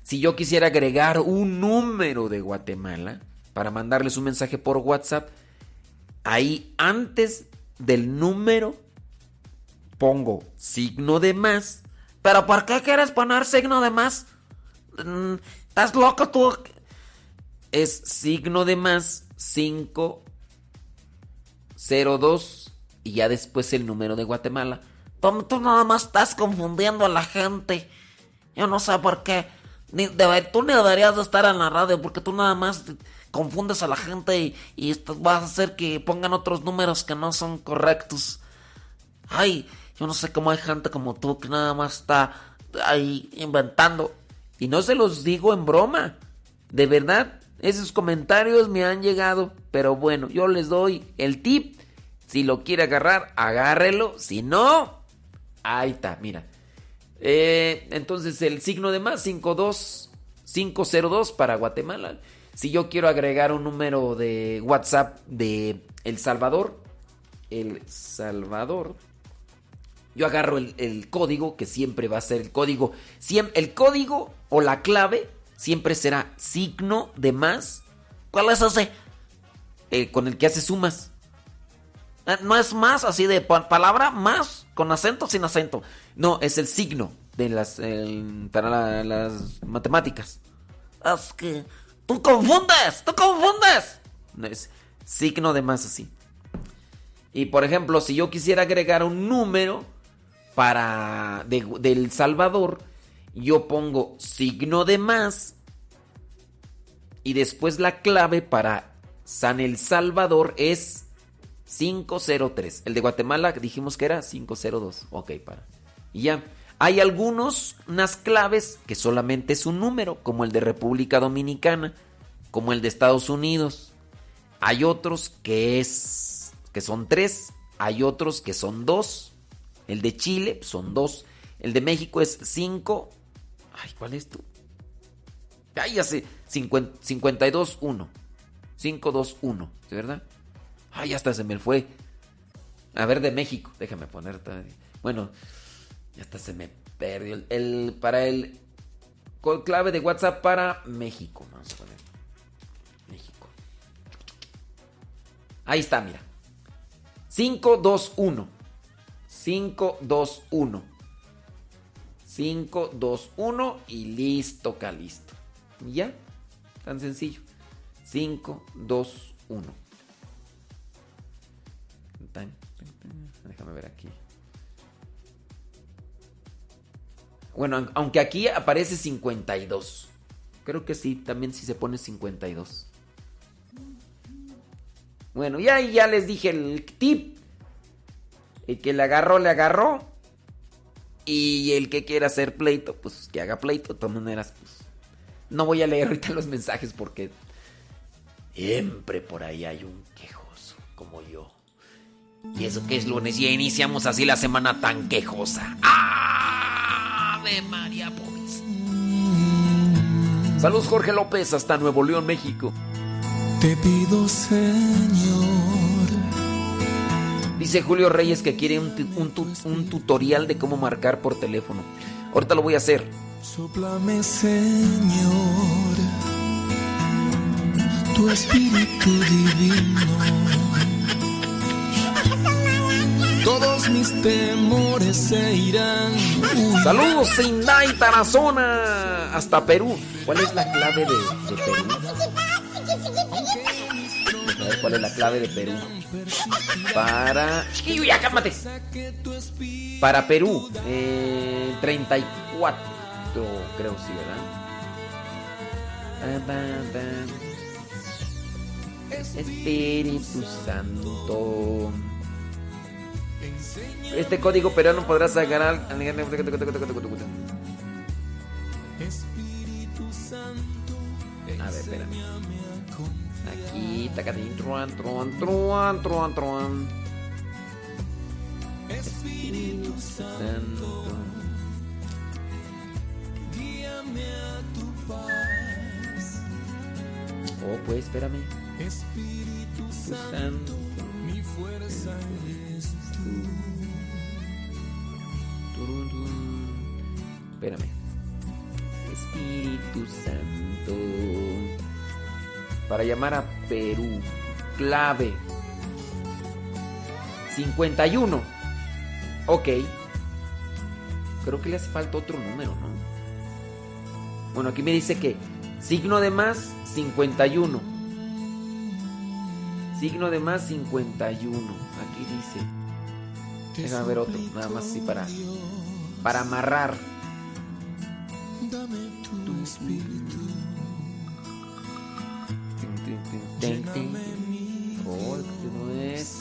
Si yo quisiera agregar un número de Guatemala para mandarles un mensaje por WhatsApp, ahí antes del número pongo signo de más. ¿Pero por qué quieres poner signo de más? Mm, ¿Estás loco tú? Es signo de más 502 y ya después el número de Guatemala. Tú, nada más estás confundiendo a la gente. Yo no sé por qué. Ni, debe- tú ni deberías de estar en la radio porque tú nada más confundes a la gente y, y vas a hacer que pongan otros números que no son correctos. Ay, yo no sé cómo hay gente como tú que nada más está ahí inventando. Y no se los digo en broma. De verdad, esos comentarios me han llegado. Pero bueno, yo les doy el tip Si lo quiere agarrar, agárrelo. Si no, ahí está, mira. Eh, entonces el signo de más 52 502 para Guatemala. Si yo quiero agregar un número de WhatsApp de El Salvador, El Salvador, yo agarro el, el código que siempre va a ser el código. Siem- el código o la clave siempre será signo de más. ¿Cuál es ese? eh, con el que hace sumas. Eh, ¿No es más así de pa- palabra? ¿Más? ¿Con acento sin acento? No, es el signo de las para la- las matemáticas. Es que... ¡Tú confundes! ¡Tú confundes! No, es signo de más así. Y por ejemplo, si yo quisiera agregar un número para de, del Salvador, yo pongo signo de más y después la clave para San El Salvador es 503. El de Guatemala dijimos que era 502. Ok, para. Y ya. Hay algunos, unas claves que solamente es un número, como el de República Dominicana, como el de Estados Unidos. Hay otros que es que son tres, hay otros que son dos. El de Chile pues, son dos. El de México es cinco. Ay, ¿cuál es tú? Ay, ya sé. 50 52 1. 5 2 1, ¿de verdad? Ay, hasta se me fue. A ver, de México. Déjame poner. todavía. Bueno, ya hasta se me perdió. El, el- para el clave de WhatsApp para México. Vamos a poner. México. Ahí está, mira. 521. 521. 521 y listo, listo. Y ya. Tan sencillo. 5, 2, 1. Déjame ver aquí. Bueno, aun- aunque aquí aparece 52. Creo que sí, también sí se pone 52. Bueno, ya, ya les dije el tip. El que le agarró, le agarró. Y el que quiera hacer pleito, pues que haga pleito. De todas maneras, pues. No voy a leer ahorita los mensajes porque siempre por ahí hay un quejoso como yo. Y eso que es lunes, ya iniciamos así la semana tan quejosa. ¡Ave María Pobres! Saludos Jorge López hasta Nuevo León, México. Te pido, Señor, Dice Julio Reyes que quiere un, un tu- un tutorial de cómo marcar por teléfono. Ahorita lo voy a hacer. soplame, Señor, tu espíritu divino. Todos mis temores se irán. Saludos Sindai Tarazona hasta Perú. ¿Cuál es la clave de, de Perú? A ver cuál es la clave de Perú. Para. Chiquillo, ya cálmate. Para Perú, eh, 34, creo sí, ¿verdad? Espíritu Santo. Este código peruano podrás agarrar. A ver, espérame. Aquí, tacatín, truan, truan, truan, truan, truan. Espíritu Santo. Oh, pues, espérame. Espíritu Santo. Mi fuerza Turun, turun. Espérame. Espíritu Santo. Para llamar a Perú. Clave. 51. Ok. Creo que le hace falta otro número, ¿no? Bueno, aquí me dice que signo de más 51. Signo de más 51. Aquí dice. Déjame ver otro, nada más así para para amarrar. Dame tu espíritu. Tin, tin, tin, tin, tin. Oh, este no es.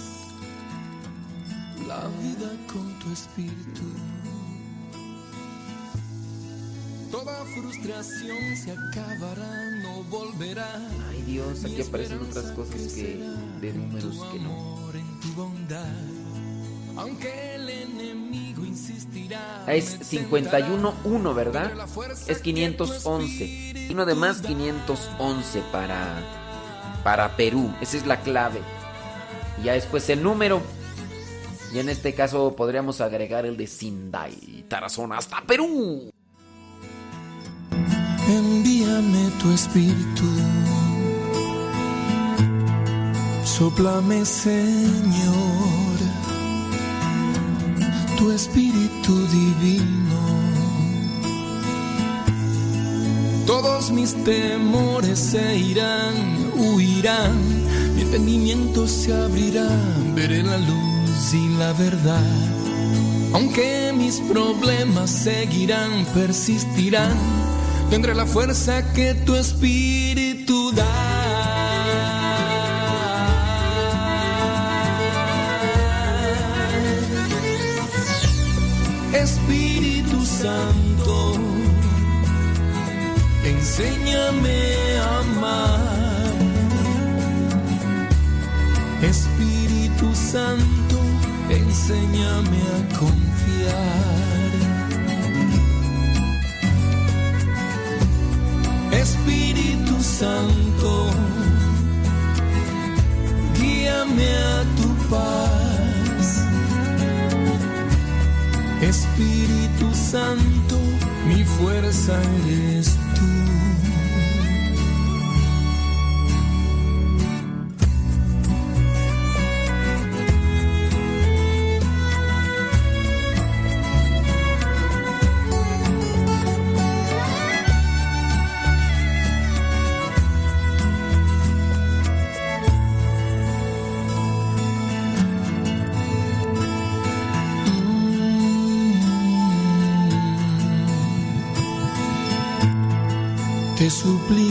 La vida con tu espíritu. Toda frustración se acabará, no volverá. Ay Dios, aquí aparecen otras cosas que de números que no. Aunque el enemigo insistirá. Es 51-1, ¿verdad? Es 511. Y uno de más 511 para, para Perú. Esa es la clave. Y ya después el número. Y en este caso podríamos agregar el de Sindai, Tarazona, hasta Perú. Envíame tu espíritu. Soplame, Señor, tu espíritu divino. Todos mis temores se irán, huirán, mi entendimiento se abrirá, veré la luz y la verdad. Aunque mis problemas seguirán, persistirán, tendré la fuerza que tu espíritu da. Espíritu Santo, enséñame a amar. Espíritu Santo, enséñame a confiar. Espíritu Santo, guíame a tu paz. Espíritu Santo, mi fuerza eres tú.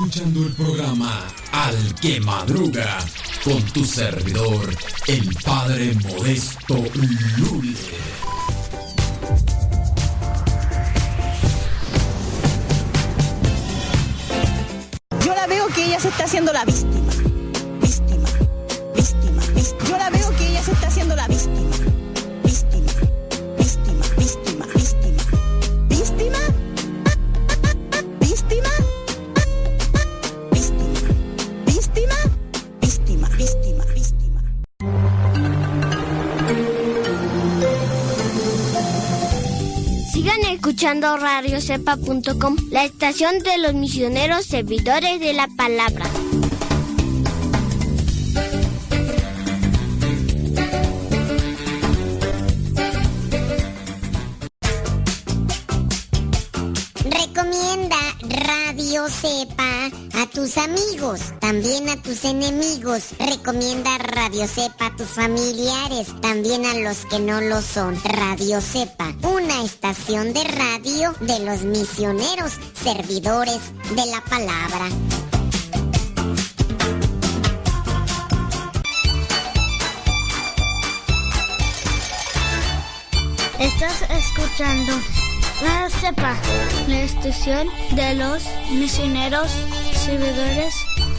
escuchando el programa Al que Madruga con tu servidor, el Padre Modesto Lule. Yo la veo que ella se está haciendo la víctima. escuchando radiocepa.com, la estación de los misioneros servidores de la palabra. Recomienda Radio Cepa a tus amigos a tus enemigos. Recomienda Radio Cepa a tus familiares, también a los que no lo son. Radio Cepa, una estación de radio de los misioneros, servidores de la palabra. Estás escuchando Radio Cepa, la estación de los misioneros servidores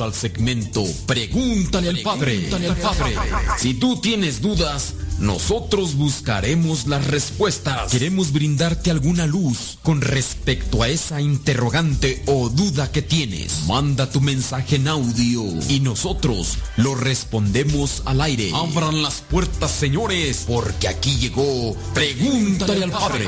Al segmento Pregúntale al Padre. Pregúntale al Padre. Si tú tienes dudas, nosotros buscaremos las respuestas. Queremos brindarte alguna luz con respecto a esa interrogante o duda que tienes. Manda tu mensaje en audio y nosotros lo respondemos al aire. Abran las puertas, señores, porque aquí llegó Pregúntale al Padre.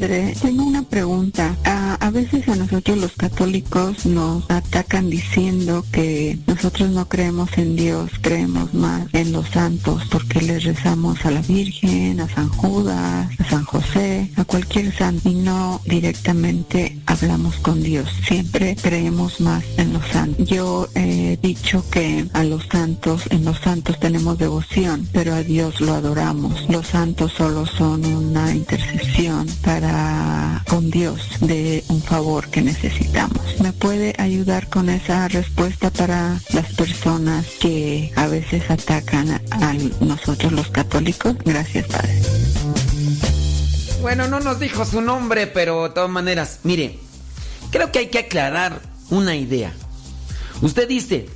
Padre, pregunta. A, veces a nosotros los católicos nos atacan diciendo que nosotros no creemos en Dios, creemos más en los santos, porque les rezamos a la Virgen, a San Judas, a San José, a cualquier santo, y no directamente hablamos con Dios. Siempre creemos más en los santos. Yo he dicho que a los santos, en los santos tenemos devoción, pero a Dios lo adoramos. Los santos solo son una intercesión para con Dios de un favor que necesitamos. ¿Me puede ayudar con esa respuesta para las personas que a veces atacan a, nosotros los católicos? Gracias, Padre. Bueno, no nos dijo su nombre, pero de todas maneras, mire, creo que hay que aclarar una idea. Usted dice,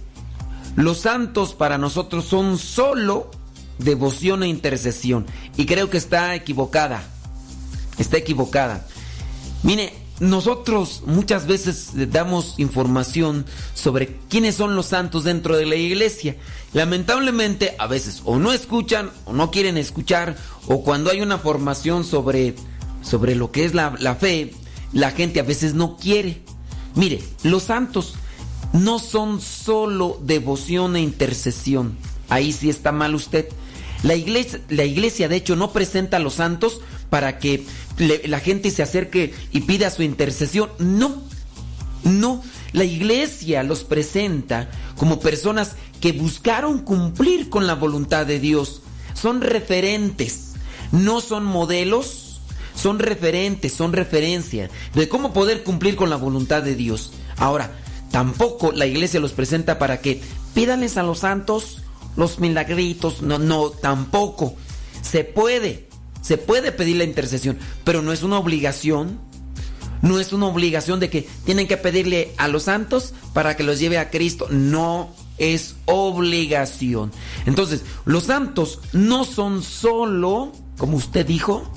los santos para nosotros son solo devoción e intercesión. Y creo que está equivocada. Está equivocada. Mire, nosotros muchas veces damos información sobre quiénes son los santos dentro de la iglesia. Lamentablemente a veces o no escuchan o no quieren escuchar o cuando hay una formación sobre, sobre lo que es la, la fe, la gente a veces no quiere. Mire, los santos no son solo devoción e intercesión. Ahí sí está mal usted. La iglesia, la iglesia de hecho no presenta a los santos para que la gente se acerque y pida su intercesión. No, no. La iglesia los presenta como personas que buscaron cumplir con la voluntad de Dios. Son referentes, no son modelos, son referentes, son referencia de cómo poder cumplir con la voluntad de Dios. Ahora, tampoco la iglesia los presenta para que pídanles a los santos los milagritos. No, no, tampoco. Se puede, se puede pedir la intercesión, pero no es una obligación. No es una obligación de que tienen que pedirle a los santos para que los lleve a Cristo. No es obligación. Entonces, los santos no son solo, como usted dijo,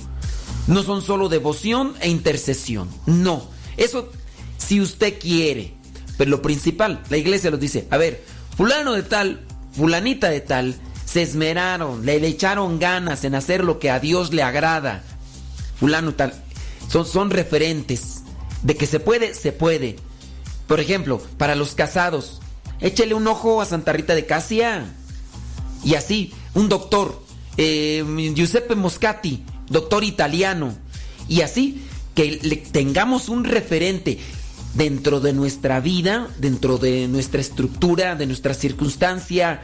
no son solo devoción e intercesión. No. Eso si usted quiere. Pero lo principal, la iglesia los dice, a ver, fulano de tal, fulanita de tal, se esmeraron, le, echaron ganas en hacer lo que a Dios le agrada. Fulano tal, son, son referentes. De que se puede, se puede. Por ejemplo, para los casados, échele un ojo a Santa Rita de Casia. Y así, un doctor, eh, Giuseppe Moscati, doctor italiano. Y así, que le tengamos un referente dentro de nuestra vida, dentro de nuestra estructura, de nuestra circunstancia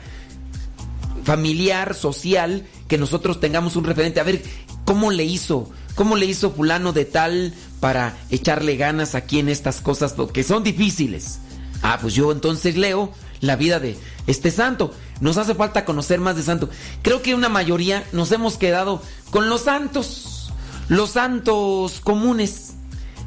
familiar, social, que nosotros tengamos un referente. A ver, ¿cómo le hizo? ¿Cómo le hizo fulano de tal para echarle ganas aquí en estas cosas que son difíciles? Ah, pues yo entonces leo la vida de este santo. Nos hace falta conocer más de santo. Creo que una mayoría nos hemos quedado con los santos, los santos comunes.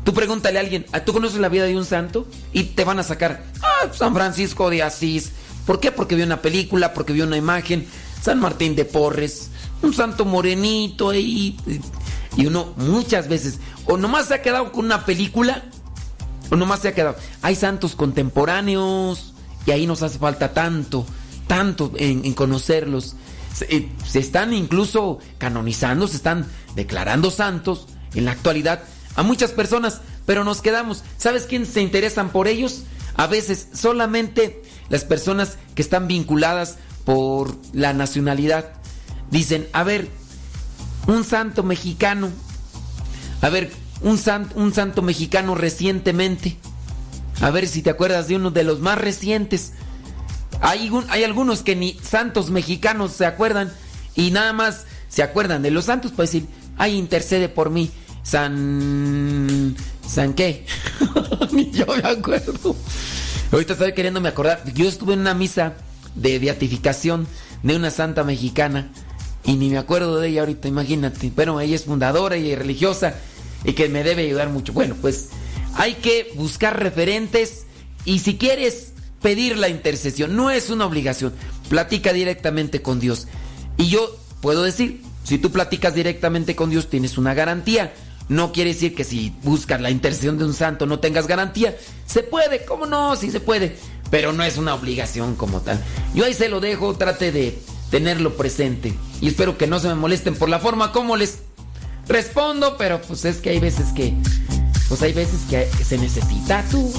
Tú pregúntale a alguien, ¿tú conoces la vida de un santo? Y te van a sacar, ah, San Francisco de Asís. ¿Por qué? Porque vio una película, porque vio una imagen. San Martín de Porres, un santo morenito ahí. Y uno muchas veces, o nomás se ha quedado con una película, o nomás se ha quedado. Hay santos contemporáneos, y ahí nos hace falta tanto, tanto en, conocerlos. Se, eh, se están incluso canonizando, se están declarando santos en la actualidad a muchas personas, pero nos quedamos. ¿Sabes quién se interesan por ellos? A veces solamente las personas que están vinculadas por la nacionalidad. Dicen, a ver, un santo mexicano, a ver, un, san- un santo mexicano recientemente, a ver si te acuerdas de uno de los más recientes. Hay, hay algunos que ni santos mexicanos se acuerdan y nada más se acuerdan de los santos para decir, ay, intercede por mí, San... ¿San qué? Ni yo me acuerdo. Ahorita estoy queriéndome acordar. Yo estuve en una misa de beatificación de una santa mexicana y ni me acuerdo de ella ahorita, imagínate. Bueno, ella es fundadora y religiosa y que me debe ayudar mucho. Bueno, pues hay que buscar referentes y si quieres pedir la intercesión, no es una obligación, platica directamente con Dios. Y yo puedo decir, si tú platicas directamente con Dios tienes una garantía. No quiere decir que si buscas la intercesión de un santo no tengas garantía. Se puede, ¿cómo no? Sí se puede. Pero no es una obligación como tal. Yo ahí se lo dejo, trate de tenerlo presente. Y espero que no se me molesten por la forma como les respondo, pero pues es que hay veces que... Pues hay veces que se necesita tú.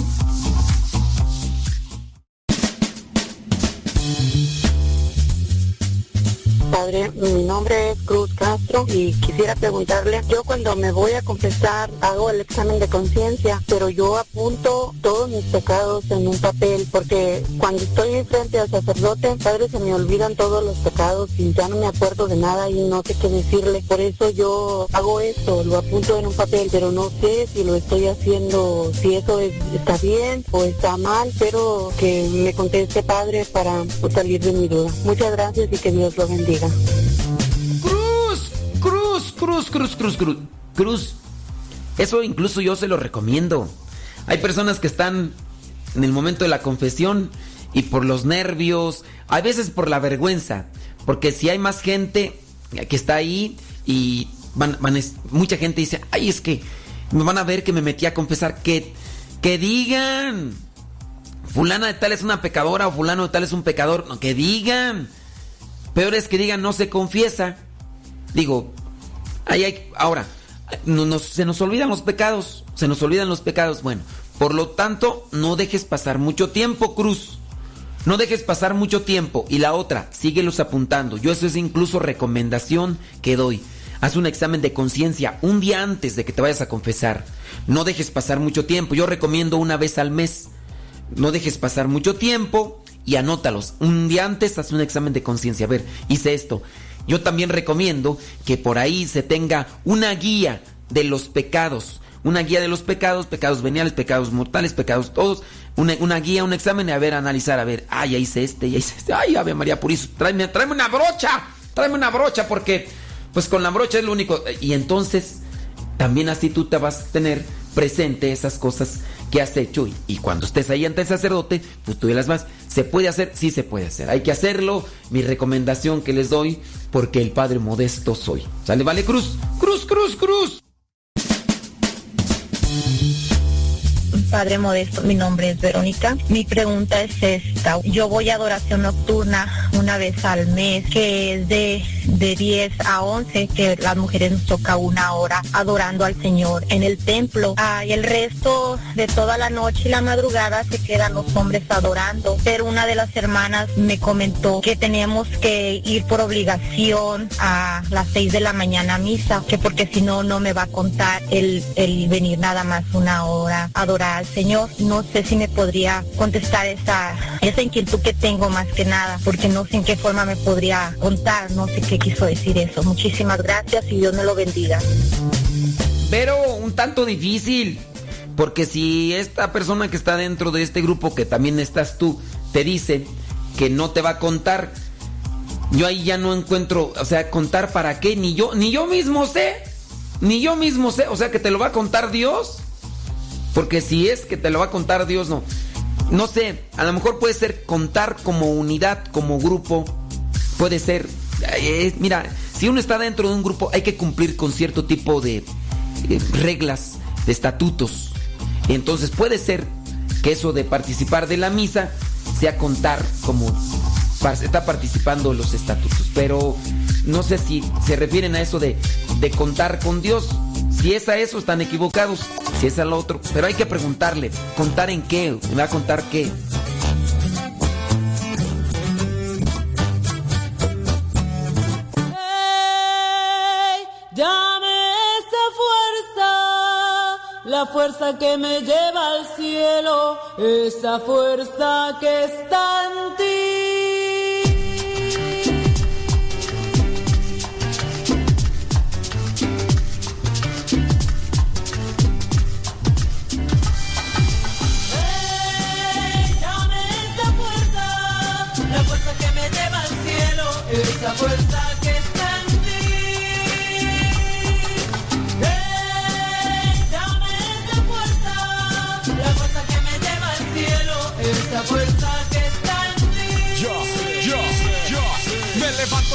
Padre, mi nombre es Cruz Castro y quisiera preguntarle, yo cuando me voy a confesar hago el examen de conciencia, pero yo apunto todos mis pecados en un papel porque cuando estoy frente al sacerdote, Padre, se me olvidan todos los pecados y ya no me acuerdo de nada y no sé qué decirle. Por eso yo hago esto, lo apunto en un papel, pero no sé si lo estoy haciendo, si eso es- está bien o está mal, pero que me conteste, Padre, para salir de mi duda. Muchas gracias y que Dios lo bendiga. Cruz, cruz, cruz, cruz, cruz, cruz. Cruz. Eso incluso yo se lo recomiendo. Hay personas que están en el momento de la confesión y por los nervios, a veces por la vergüenza, porque si hay más gente que está ahí y mucha gente dice, ay, es que me van a ver que me metí a confesar, que, que digan, fulana de tal es una pecadora o fulano de tal es un pecador, no, que digan. Peor es que digan no se confiesa. Digo, ahí hay, ahora, se nos olvidan los pecados, se nos olvidan los pecados. Bueno, por lo tanto, no dejes pasar mucho tiempo, Cruz. No dejes pasar mucho tiempo. Y la otra, síguelos apuntando. Yo eso es incluso recomendación que doy. Haz un examen de conciencia un día antes de que te vayas a confesar. No dejes pasar mucho tiempo. Yo recomiendo una vez al mes. No dejes pasar mucho tiempo y anótalos. Un día antes haz un examen de conciencia. A ver, hice esto. Yo también recomiendo que por ahí se tenga una guía de los pecados. Una guía de los pecados, pecados veniales, pecados mortales, pecados todos. Una, una guía, un examen a ver, analizar, a ver, ay, ya hice este, ya hice este. Ay, Ave María Purísima, tráeme, tráeme una brocha. Tráeme una brocha porque, pues con la brocha es lo único. Y entonces, también así tú te vas a tener presente esas cosas que has hecho y, cuando estés ahí ante el sacerdote, pues tú las más. ¿Se puede hacer? Sí se puede hacer. Hay que hacerlo. Mi recomendación que les doy, porque el Padre Modesto soy. ¿Sale? Vale, Cruz. Cruz, Cruz, Cruz. Padre Modesto, mi nombre es Verónica. Mi pregunta es esta. Yo voy a adoración nocturna una vez al mes, que es de, de 10 a 11, que las mujeres nos toca una hora adorando al Señor en el templo. Y el resto de toda la noche y la madrugada se quedan los hombres adorando. Pero una de las hermanas me comentó que teníamos que ir por obligación a las 6 de la mañana a misa, que porque si no, no me va a contar el, el venir nada más una hora a adorar al Señor. No sé si me podría contestar esa, esa inquietud que tengo más que nada, porque no sé en qué forma me podría contar, no sé qué quiso decir eso. Muchísimas gracias y Dios me lo bendiga. Pero un tanto difícil. Porque si esta persona que está dentro de este grupo, que también estás tú, te dice que no te va a contar, yo ahí ya no encuentro, o sea, contar para qué, ni yo, ni yo mismo sé, ni yo mismo sé, o sea, que te lo va a contar Dios. Porque si es que te lo va a contar Dios, no. No sé, a lo mejor puede ser contar como unidad, como grupo, puede ser. eh, mira, si uno está dentro de un grupo, hay que cumplir con cierto tipo de eh, reglas, de estatutos. Entonces puede ser que eso de participar de la misa sea contar como está participando los estatutos. Pero no sé si se refieren a eso de, de contar con Dios. Si es a eso, están equivocados. Si es al otro. Pero hay que preguntarle, ¿contar en qué? ¿Me va a contar qué? La fuerza que me lleva al cielo, esa fuerza que está en ti. Esa fuerza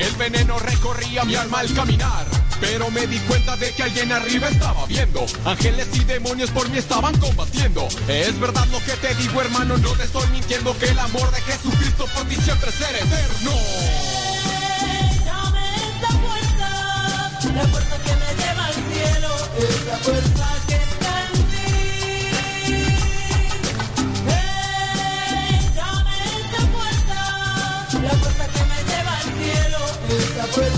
El veneno recorría mi alma al caminar. Pero me di cuenta de que alguien arriba estaba viendo. Ángeles y demonios por mí estaban combatiendo. Es verdad lo que te digo, hermano, no te estoy mintiendo. Que el amor de Jesucristo por ti siempre será eterno. La que me lleva al cielo, que esa fuerza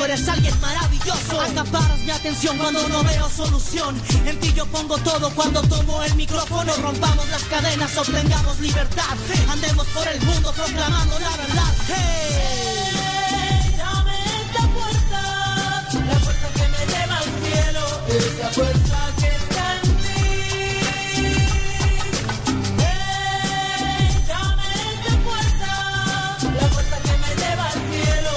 eres alguien maravilloso. Acaparas mi atención cuando no veo solución. En ti yo pongo todo cuando tomo el micrófono. Rompamos las cadenas, obtengamos libertad. Andemos por el mundo proclamando la verdad. Hey. Esa fuerza, la fuerza que me lleva al cielo, esa fuerza que está en ti. Fuerza, la fuerza que me lleva al cielo,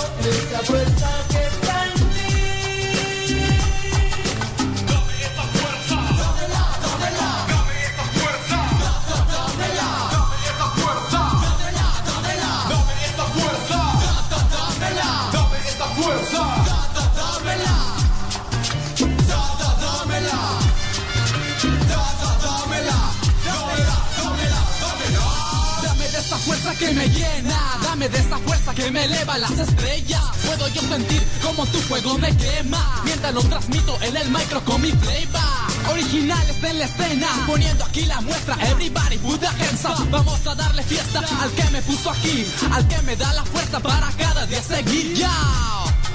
que me llena, dame de esa fuerza que me eleva las estrellas. Puedo yo sentir como tu fuego me quema, mientras lo transmito en el micro con mi playback. Originales en la escena, poniendo aquí la muestra. Everybody put the hands up. Vamos a darle fiesta al que me puso aquí, al que me da la fuerza para cada día seguir.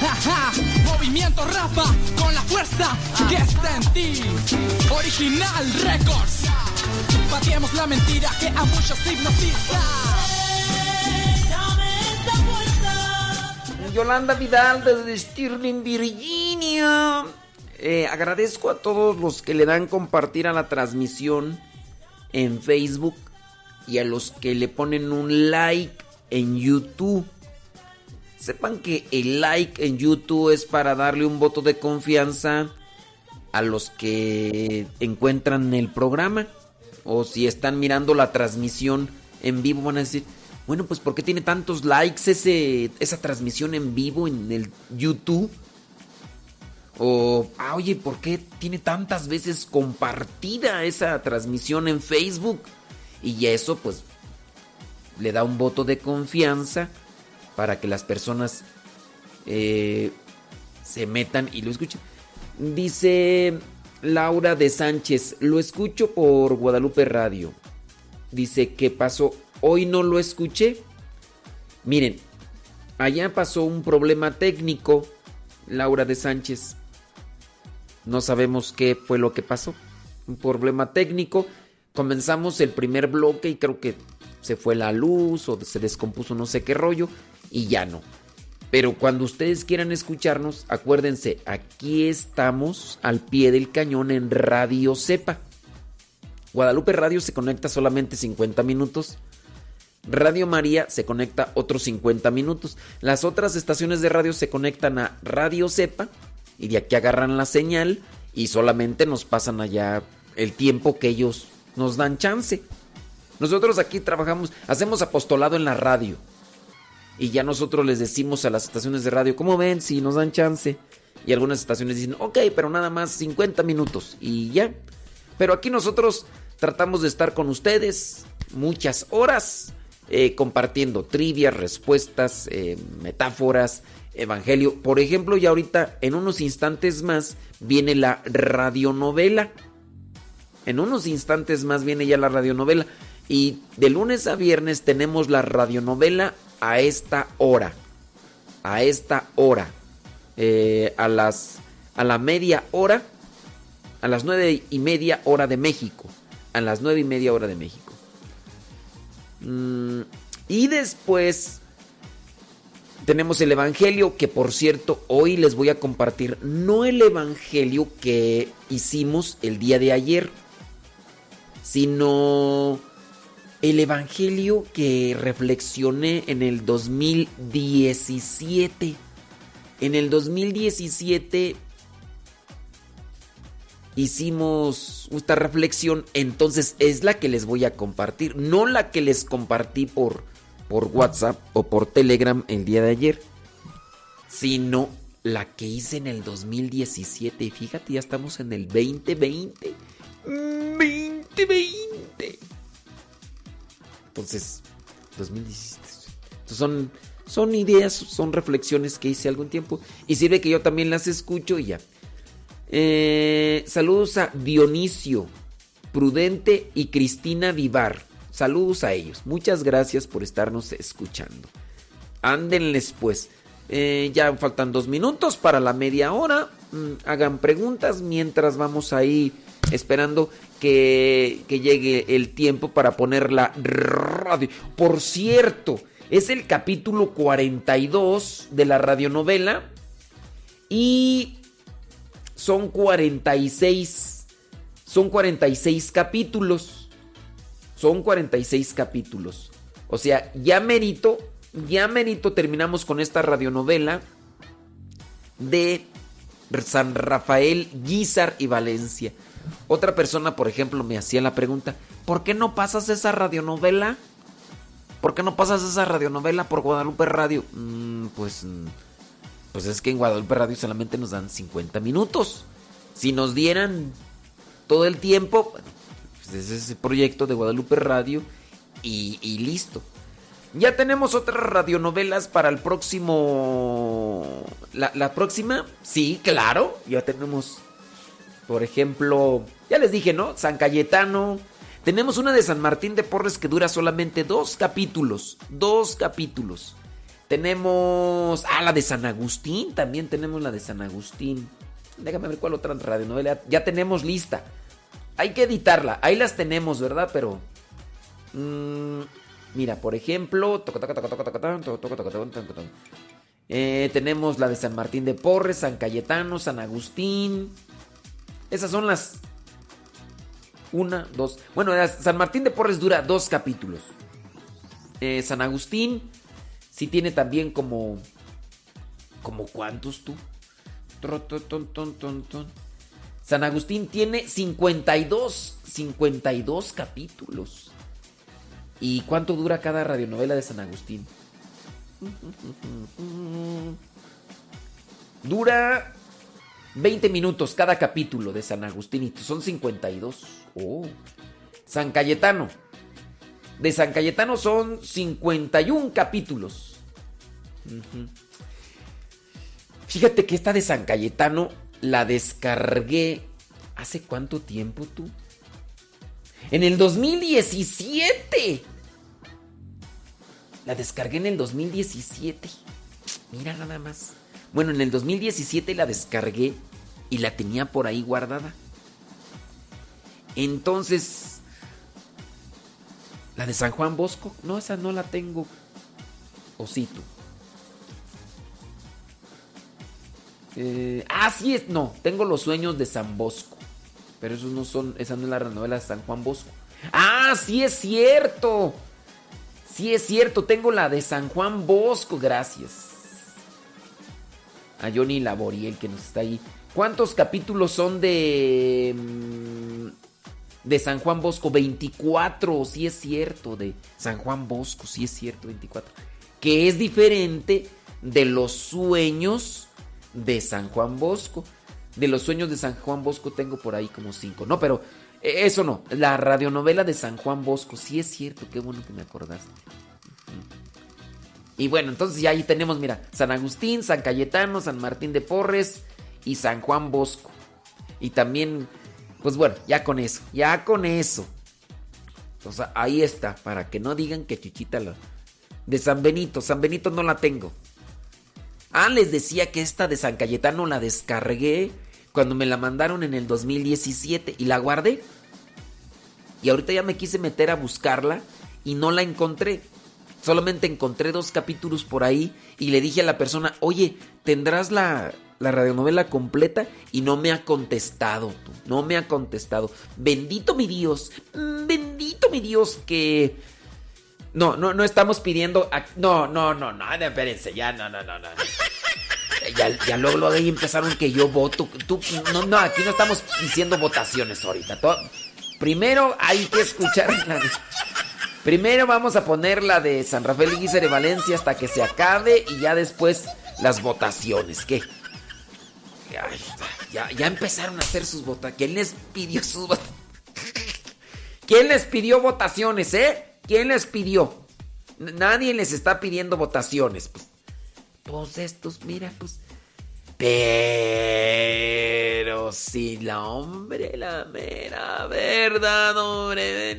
Ja. Movimiento Rafa con la fuerza que está en ti. Original Records. Pateemos la mentira que a muchos hipnotiza. Yolanda Vidal desde Stirling, Virginia. Eh, agradezco a todos los que le dan compartir a la transmisión en Facebook y a los que le ponen un like en YouTube. Sepan que el like en YouTube es para darle un voto de confianza a los que encuentran el programa. O si están mirando la transmisión en vivo van a decir, bueno, pues ¿por qué tiene tantos likes ese, esa transmisión en vivo en el YouTube? O, ah, oye, ¿por qué tiene tantas veces compartida esa transmisión en Facebook? Y eso pues le da un voto de confianza para que las personas eh, se metan y lo escuchen. Dice Laura de Sánchez, lo escucho por Guadalupe Radio. Dice, ¿qué pasó? Hoy no lo escuché. Miren, allá pasó un problema técnico, Laura de Sánchez. No sabemos qué fue lo que pasó. un problema técnico. Comenzamos el primer bloque y creo que se fue la luz o se descompuso no sé qué rollo y ya no. Pero cuando ustedes quieran escucharnos, acuérdense, aquí estamos al pie del cañón en Radio Cepa. Guadalupe Radio se conecta solamente 50 minutos. Radio María se conecta otros 50 minutos. Las otras estaciones de radio se conectan a Radio Cepa y de aquí agarran la señal y solamente nos pasan allá el tiempo que ellos nos dan chance. Nosotros aquí trabajamos, hacemos apostolado en la radio. Y ya nosotros les decimos a las estaciones de radio, ¿cómo ven si nos dan chance? Y algunas estaciones dicen, ok, pero nada más 50 minutos y ya. Pero aquí nosotros tratamos de estar con ustedes muchas horas, eh, compartiendo trivias, respuestas, eh, metáforas, evangelio. Por ejemplo, ya ahorita, en unos instantes más, viene la radionovela. En unos instantes más viene ya la radionovela. Y de lunes a viernes tenemos la radionovela a esta hora. A esta hora. Eh, a las. A la media hora. A las nueve y media hora de México. A las nueve y media hora de México. Mm, y después. Tenemos el Evangelio, que por cierto, hoy les voy a compartir no el Evangelio que hicimos el día de ayer, sino el Evangelio que reflexioné en el 2017. En el 2017 hicimos esta reflexión, entonces es la que les voy a compartir, no la que les compartí por, por WhatsApp o por Telegram el día de ayer, sino la que hice en el 2017. Y fíjate, ya estamos en el 2020. 2020. Entonces, 2017. Entonces son, son ideas, son reflexiones que hice algún tiempo. Y sirve que yo también las escucho y ya. Eh, saludos a Dionisio, Prudente y Cristina Vivar. Saludos a ellos. Muchas gracias por estarnos escuchando. Ándenles pues. Eh, ya faltan dos minutos para la media hora. Mm, hagan preguntas mientras vamos ahí esperando que, que llegue el tiempo para poner la radio. Por cierto, es el capítulo 42 de la radionovela y son 46 son 46 capítulos. Son 46 capítulos. O sea, ya merito, ya merito terminamos con esta radionovela de San Rafael, Guizar y Valencia. Otra persona, por ejemplo, me hacía la pregunta, ¿por qué no pasas esa radionovela? ¿Por qué no pasas esa radionovela por Guadalupe Radio? Mm, pues, pues es que en Guadalupe Radio solamente nos dan 50 minutos. Si nos dieran todo el tiempo, pues es ese proyecto de Guadalupe Radio y, listo. Ya tenemos otras radionovelas para el próximo... La próxima, sí, claro. Ya tenemos por ejemplo, ya les dije, ¿no? San Cayetano. Tenemos una de San Martín de Porres que dura solamente dos capítulos. Dos capítulos. Tenemos. Ah, la de San Agustín. También tenemos la de San Agustín. Déjame ver cuál otra radionovela. Ya tenemos lista. Hay que editarla. Ahí las tenemos, ¿verdad? Pero. Mmm, mira, por ejemplo. Eh, tenemos la de San Martín de Porres, San Cayetano, San Agustín. Esas son las. Una, dos. Bueno, San Martín de Porres dura dos capítulos. Eh, San Agustín sí tiene también como. ¿Como cuántos tú? San Agustín tiene 52. 52 capítulos. ¿Y cuánto dura cada radionovela de San Agustín? Dura 20 minutos cada capítulo de San Agustín son 52. Oh. San Cayetano. De San Cayetano son 51 capítulos. Fíjate que esta de San Cayetano la descargué. ¿Hace cuánto tiempo tú? En el 2017. La descargué en el 2017. Mira nada más. Bueno, en el 2017 la descargué y la tenía por ahí guardada. Entonces, la de San Juan Bosco, no, esa no la tengo. Osito. Eh, ah, sí es, no, tengo los sueños de San Bosco. Pero esos no son, esa no es la novela de San Juan Bosco. Ah, sí es cierto. Sí es cierto, tengo la de San Juan Bosco, gracias. A Johnny Laboriel que nos está ahí. ¿Cuántos capítulos son de mm, de San Juan Bosco? 24, sí es cierto, de San Juan Bosco, sí es cierto, 24. Que es diferente de los sueños de San Juan Bosco. De los sueños de San Juan Bosco tengo por ahí como 5. No, pero eh, eso no. La radionovela de San Juan Bosco, sí es cierto, qué bueno que me acordaste. Y bueno, entonces ya ahí tenemos, mira, San Agustín, San Cayetano, San Martín de Porres y San Juan Bosco. Y también, pues bueno, ya con eso, ya con eso. O sea, ahí está, para que no digan que Chichita la... De San Benito, San Benito no la tengo. Ah, les decía que esta de San Cayetano la descargué cuando me la mandaron en el 2017 y la guardé. Y ahorita ya me quise meter a buscarla y no la encontré. Solamente encontré dos capítulos por ahí y le dije a la persona, oye, ¿tendrás la, la radionovela completa? Y no me ha contestado, no me ha contestado. Bendito mi Dios, mm, bendito mi Dios que... No, no, no estamos pidiendo... No, no, no, no, espérense, ya, no, no, no, no. Ya, ya luego, luego ahí empezaron que yo voto. Tú, no, no, aquí no estamos diciendo votaciones ahorita. To- Primero hay que escuchar la Primero vamos a poner la de San Rafael y Guizar de Valencia hasta que se acabe y ya después las votaciones. ¿Qué? Ya, empezaron a hacer sus votaciones. ¿Quién les pidió sus votaciones? ¿Quién les pidió votaciones, eh? ¿Quién les pidió? Nadie les está pidiendo votaciones. Pues, pues estos, mira, pues. Pero si la hombre, la mera verdad, hombre.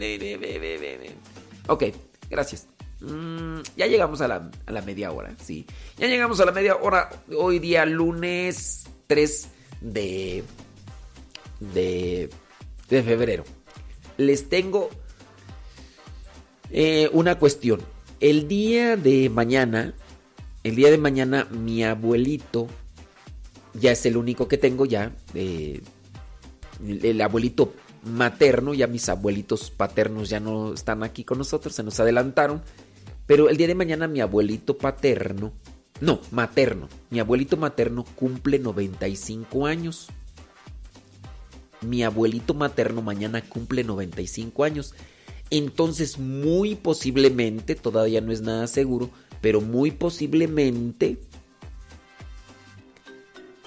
Ok, gracias. Mm, ya llegamos a la, a la media hora, sí. Ya llegamos a la media hora. Hoy día lunes 3 de, de, de febrero. Les tengo eh, una cuestión. El día de mañana, el día de mañana, mi abuelito, ya es el único que tengo ya, eh, el, el abuelito materno, ya mis abuelitos paternos ya no están aquí con nosotros, se nos adelantaron. Pero el día de mañana mi abuelito paterno, no, materno, mi abuelito materno cumple 95 años. Mi abuelito materno mañana cumple 95 años. Entonces, muy posiblemente, todavía no es nada seguro, pero muy posiblemente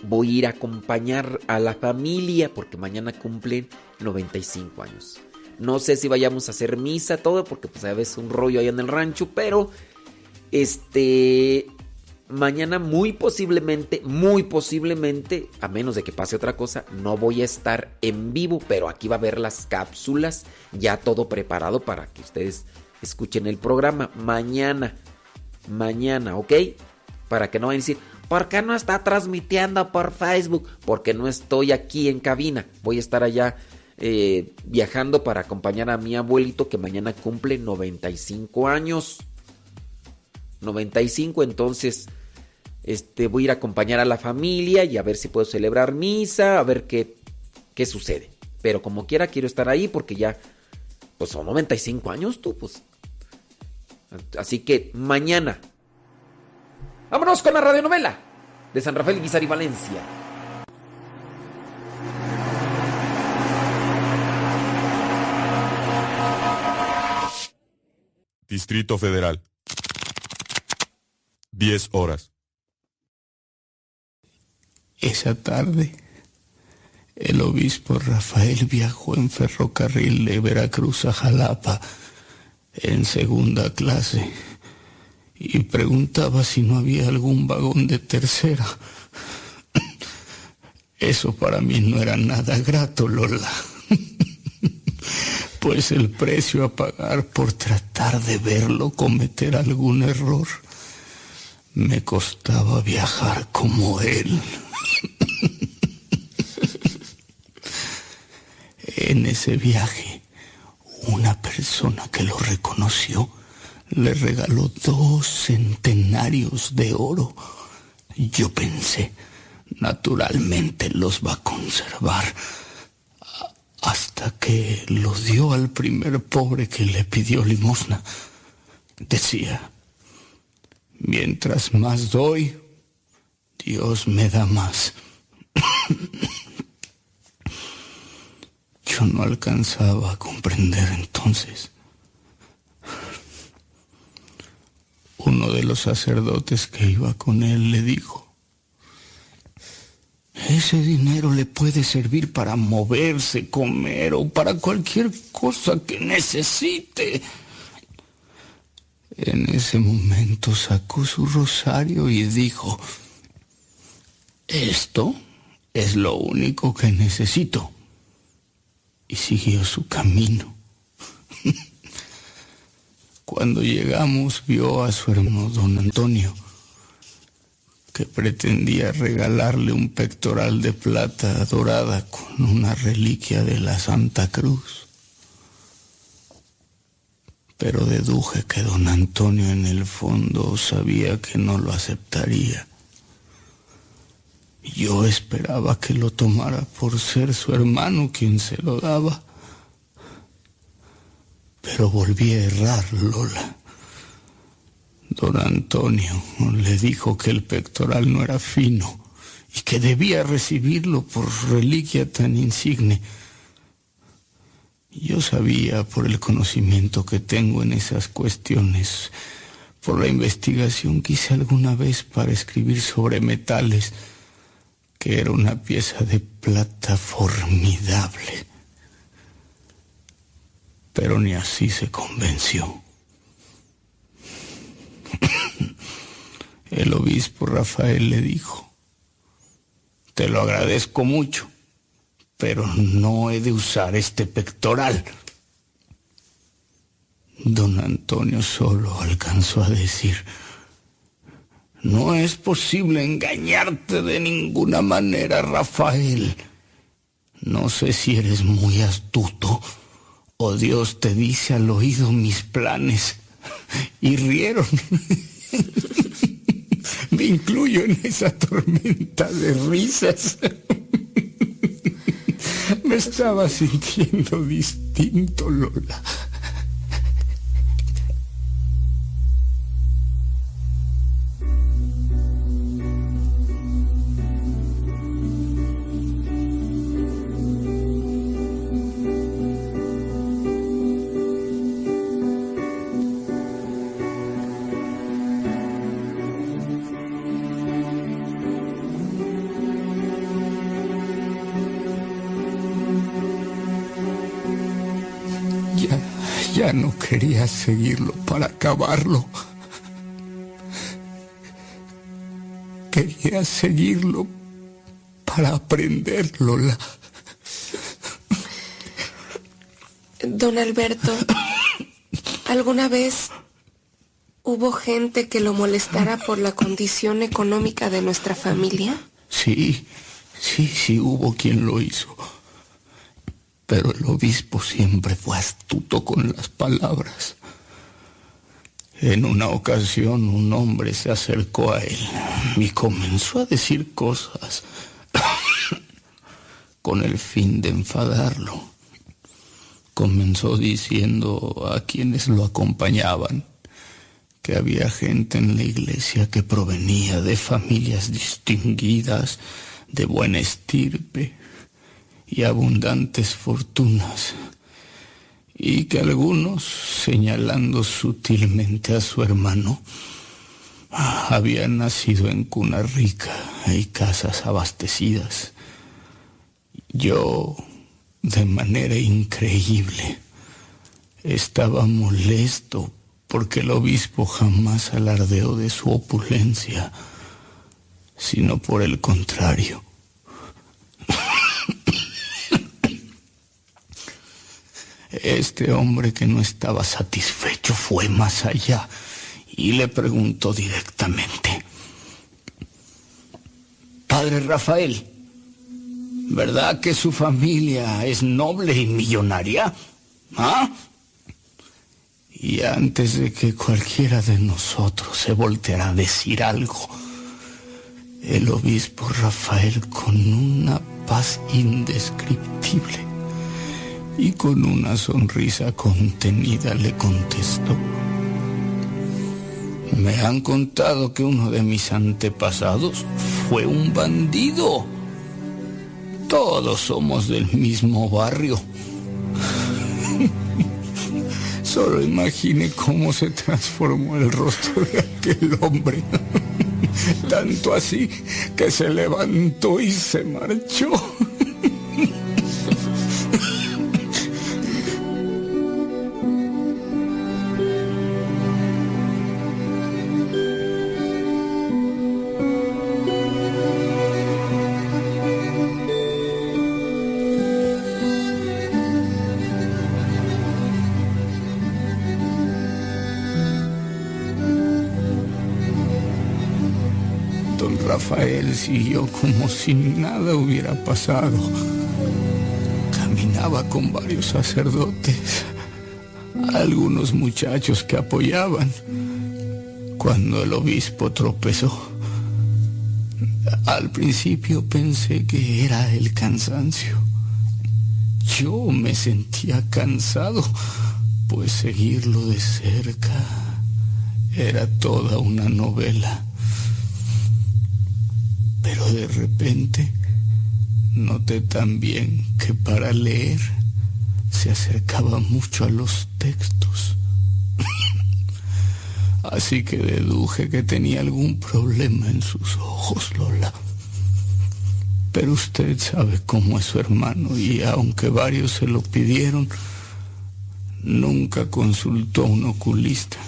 voy a ir a acompañar a la familia porque mañana cumplen 95 años. No sé si vayamos a hacer misa, todo, porque pues a veces un rollo ahí en el rancho, pero este mañana muy posiblemente, muy posiblemente, a menos de que pase otra cosa, no voy a estar en vivo, pero aquí va a haber las cápsulas, ya todo preparado para que ustedes escuchen el programa mañana, mañana, ¿ok? Para que no vayan a decir, ¿por qué no está transmitiendo por Facebook? Porque no estoy aquí en cabina, voy a estar allá eh, viajando para acompañar a mi abuelito que mañana cumple 95 años. 95, entonces este, voy a ir a acompañar a la familia y a ver si puedo celebrar misa, a ver qué, qué sucede. Pero como quiera quiero estar ahí porque ya, pues son 95 años tú, pues. Así que mañana. Vámonos con la radionovela de San Rafael Guizar y Valencia. Distrito Federal. 10 horas. Esa tarde, el obispo Rafael viajó en ferrocarril de Veracruz a Jalapa en segunda clase y preguntaba si no había algún vagón de tercera. Eso para mí no era nada grato, Lola. Pues el precio a pagar por tratar de verlo cometer algún error me costaba viajar como él. En ese viaje, una persona que lo reconoció le regaló dos centenarios de oro. Yo pensé, naturalmente los va a conservar hasta que los dio al primer pobre que le pidió limosna. Decía, mientras más doy, Dios me da más. Yo no alcanzaba a comprender entonces. Uno de los sacerdotes que iba con él le dijo, ese dinero le puede servir para moverse, comer o para cualquier cosa que necesite. En ese momento sacó su rosario y dijo, esto es lo único que necesito. Y siguió su camino. Cuando llegamos vio a su hermano don Antonio, que pretendía regalarle un pectoral de plata dorada con una reliquia de la Santa Cruz. Pero deduje que don Antonio en el fondo sabía que no lo aceptaría. Yo esperaba que lo tomara por ser su hermano quien se lo daba. Pero volví a errar, Lola. Don Antonio le dijo que el pectoral no era fino y que debía recibirlo por reliquia tan insigne. Yo sabía por el conocimiento que tengo en esas cuestiones, por la investigación que hice alguna vez para escribir sobre metales, que era una pieza de plata formidable. Pero ni así se convenció. El obispo Rafael le dijo, te lo agradezco mucho, pero no he de usar este pectoral. Don Antonio solo alcanzó a decir, no es posible engañarte de ninguna manera, Rafael. No sé si eres muy astuto o Dios te dice al oído mis planes. Y rieron. Me incluyo en esa tormenta de risas. Me estaba sintiendo distinto, Lola. Quería seguirlo para acabarlo. Quería seguirlo para aprender, Lola. Don Alberto, ¿alguna vez hubo gente que lo molestara por la condición económica de nuestra familia? Sí, sí, sí hubo quien lo hizo. Pero el obispo siempre fue astuto con las palabras. En una ocasión un hombre se acercó a él y comenzó a decir cosas con el fin de enfadarlo. Comenzó diciendo a quienes lo acompañaban que había gente en la iglesia que provenía de familias distinguidas, de buena estirpe y abundantes fortunas, y que algunos, señalando sutilmente a su hermano, habían nacido en cuna rica y casas abastecidas. Yo, de manera increíble, estaba molesto porque el obispo jamás alardeó de su opulencia, sino por el contrario. Este hombre que no estaba satisfecho fue más allá y le preguntó directamente, Padre Rafael, ¿Verdad que su familia es noble y millonaria? ¿Ah? Y antes de que cualquiera de nosotros se volteara a decir algo, el obispo Rafael con una paz indescriptible y con una sonrisa contenida le contestó. Me han contado que uno de mis antepasados fue un bandido. Todos somos del mismo barrio. Solo imagine cómo se transformó el rostro de aquel hombre. Tanto así que se levantó y se marchó. siguió como si nada hubiera pasado. Caminaba con varios sacerdotes, algunos muchachos que apoyaban. Cuando el obispo tropezó, al principio pensé que era el cansancio. Yo me sentía cansado, pues seguirlo de cerca era toda una novela. Pero de repente noté también que para leer se acercaba mucho a los textos. Así que deduje que tenía algún problema en sus ojos, Lola. Pero usted sabe cómo es su hermano y aunque varios se lo pidieron, nunca consultó a un oculista.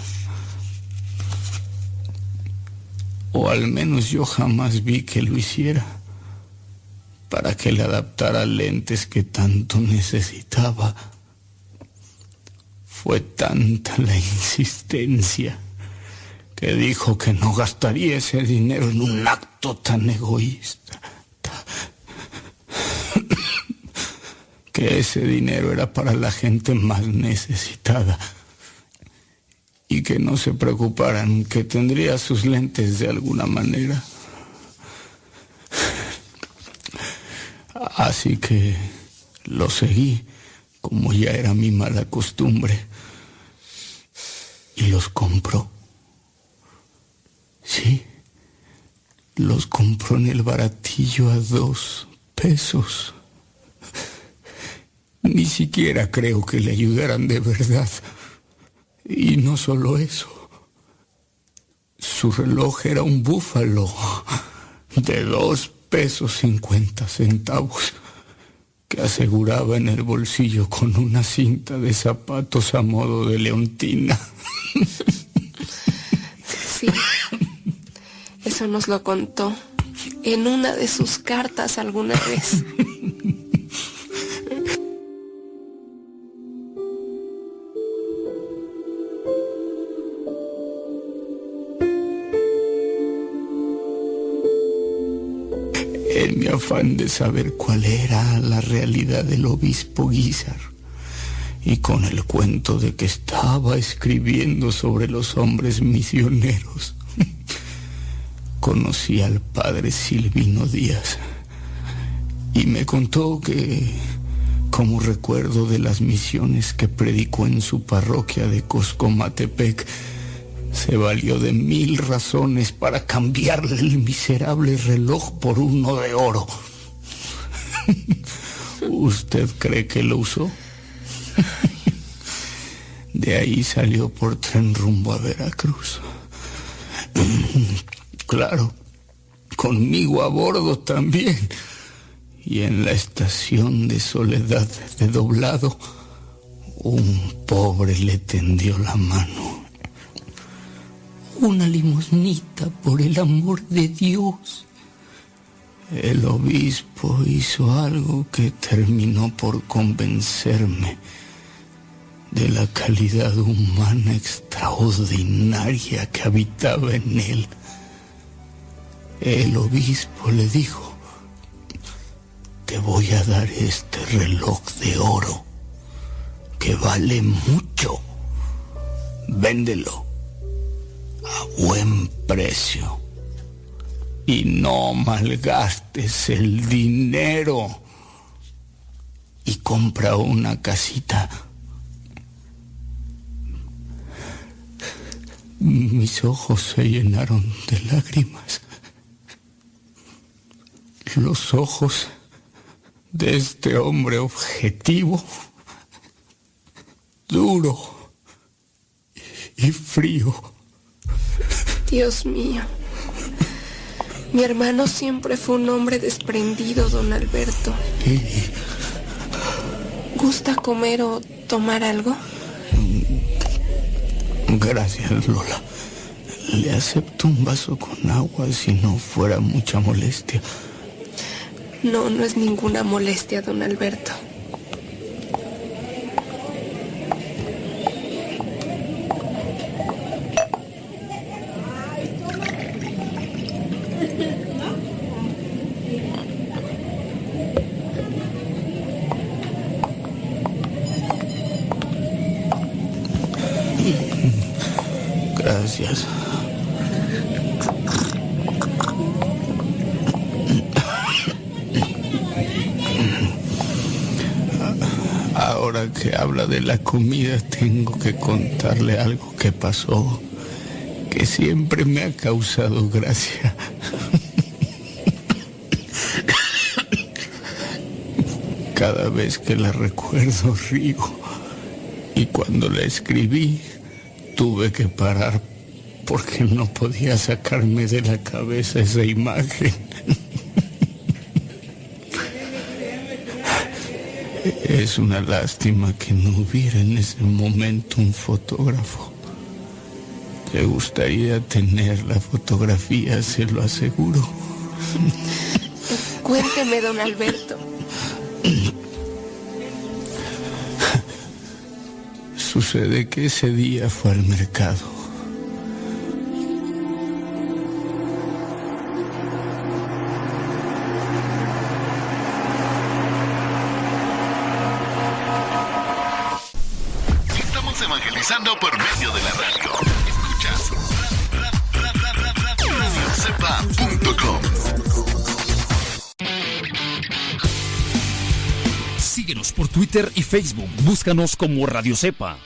O al menos yo jamás vi que lo hiciera para que le adaptara lentes que tanto necesitaba. Fue tanta la insistencia que dijo que no gastaría ese dinero en un acto tan egoísta. Que ese dinero era para la gente más necesitada y que no se preocuparan, que tendría sus lentes de alguna manera. Así que lo seguí, como ya era mi mala costumbre, y los compró. Sí, los compró en el baratillo a dos pesos. Ni siquiera creo que le ayudaran de verdad. Y no solo eso. Su reloj era un búfalo de dos pesos cincuenta centavos que aseguraba en el bolsillo con una cinta de zapatos a modo de leontina. Sí. Eso nos lo contó en una de sus cartas alguna vez. Afán de saber cuál era la realidad del obispo Guizar. Y con el cuento de que estaba escribiendo sobre los hombres misioneros, conocí al padre Silvino Díaz y me contó que, como recuerdo de las misiones que predicó en su parroquia de Coscomatepec, se valió de mil razones para cambiarle el miserable reloj por uno de oro. ¿Usted cree que lo usó? De ahí salió por tren rumbo a Veracruz. Claro, conmigo a bordo también. Y en la estación de Soledad de Doblado, un pobre le tendió la mano. Una limosnita, por el amor de Dios. El obispo hizo algo que terminó por convencerme de la calidad humana extraordinaria que habitaba en él. El obispo le dijo, te voy a dar este reloj de oro que vale mucho. Véndelo a buen precio y no malgastes el dinero y compra una casita. Mis ojos se llenaron de lágrimas. Los ojos de este hombre objetivo, duro y frío. Dios mío. Mi hermano siempre fue un hombre desprendido, don Alberto. ¿Gusta comer o tomar algo? Gracias, Lola. Le acepto un vaso con agua si no fuera mucha molestia. No, no es ninguna molestia, don Alberto. De la comida, tengo que contarle algo que pasó, que siempre me ha causado gracia. Cada vez que la recuerdo río. Y cuando la escribí, tuve que parar porque no podía sacarme de la cabeza esa imagen. Es una lástima que no hubiera en ese momento un fotógrafo. Te gustaría tener la fotografía, se lo aseguro. Cuénteme, don Alberto. Sucede que ese día fue al mercado. Facebook. Búscanos como Radio Cepa.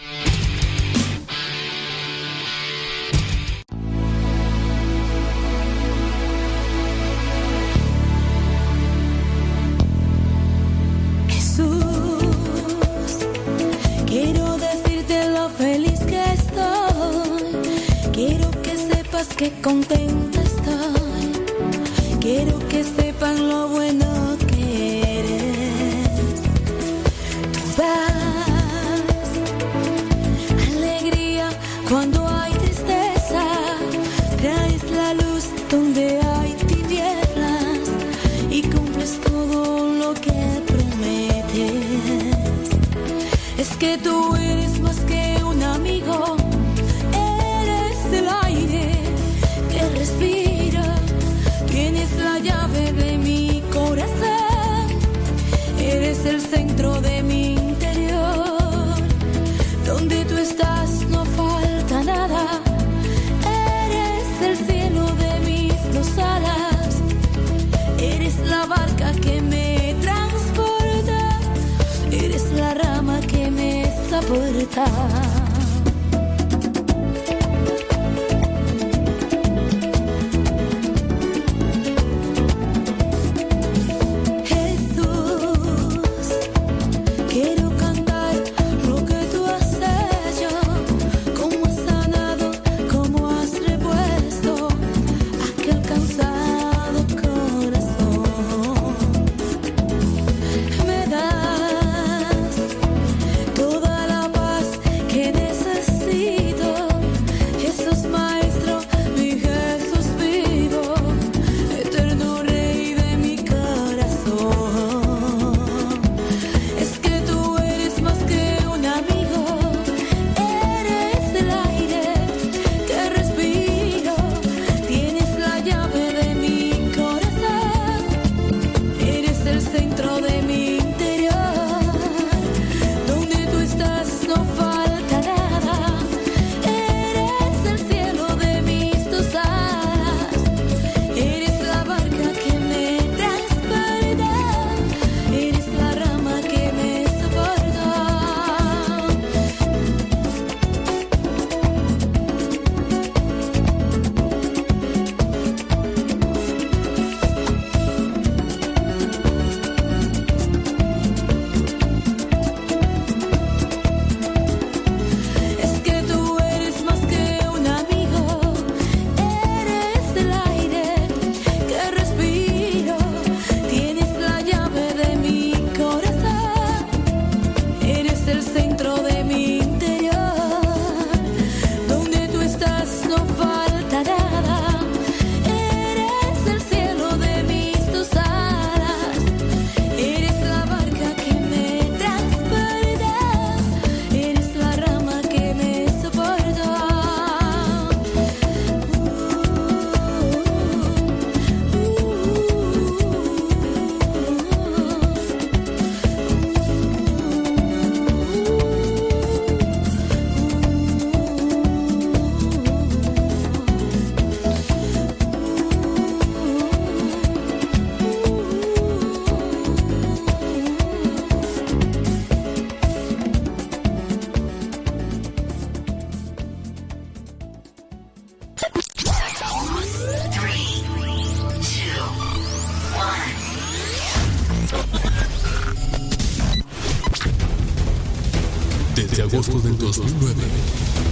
2009,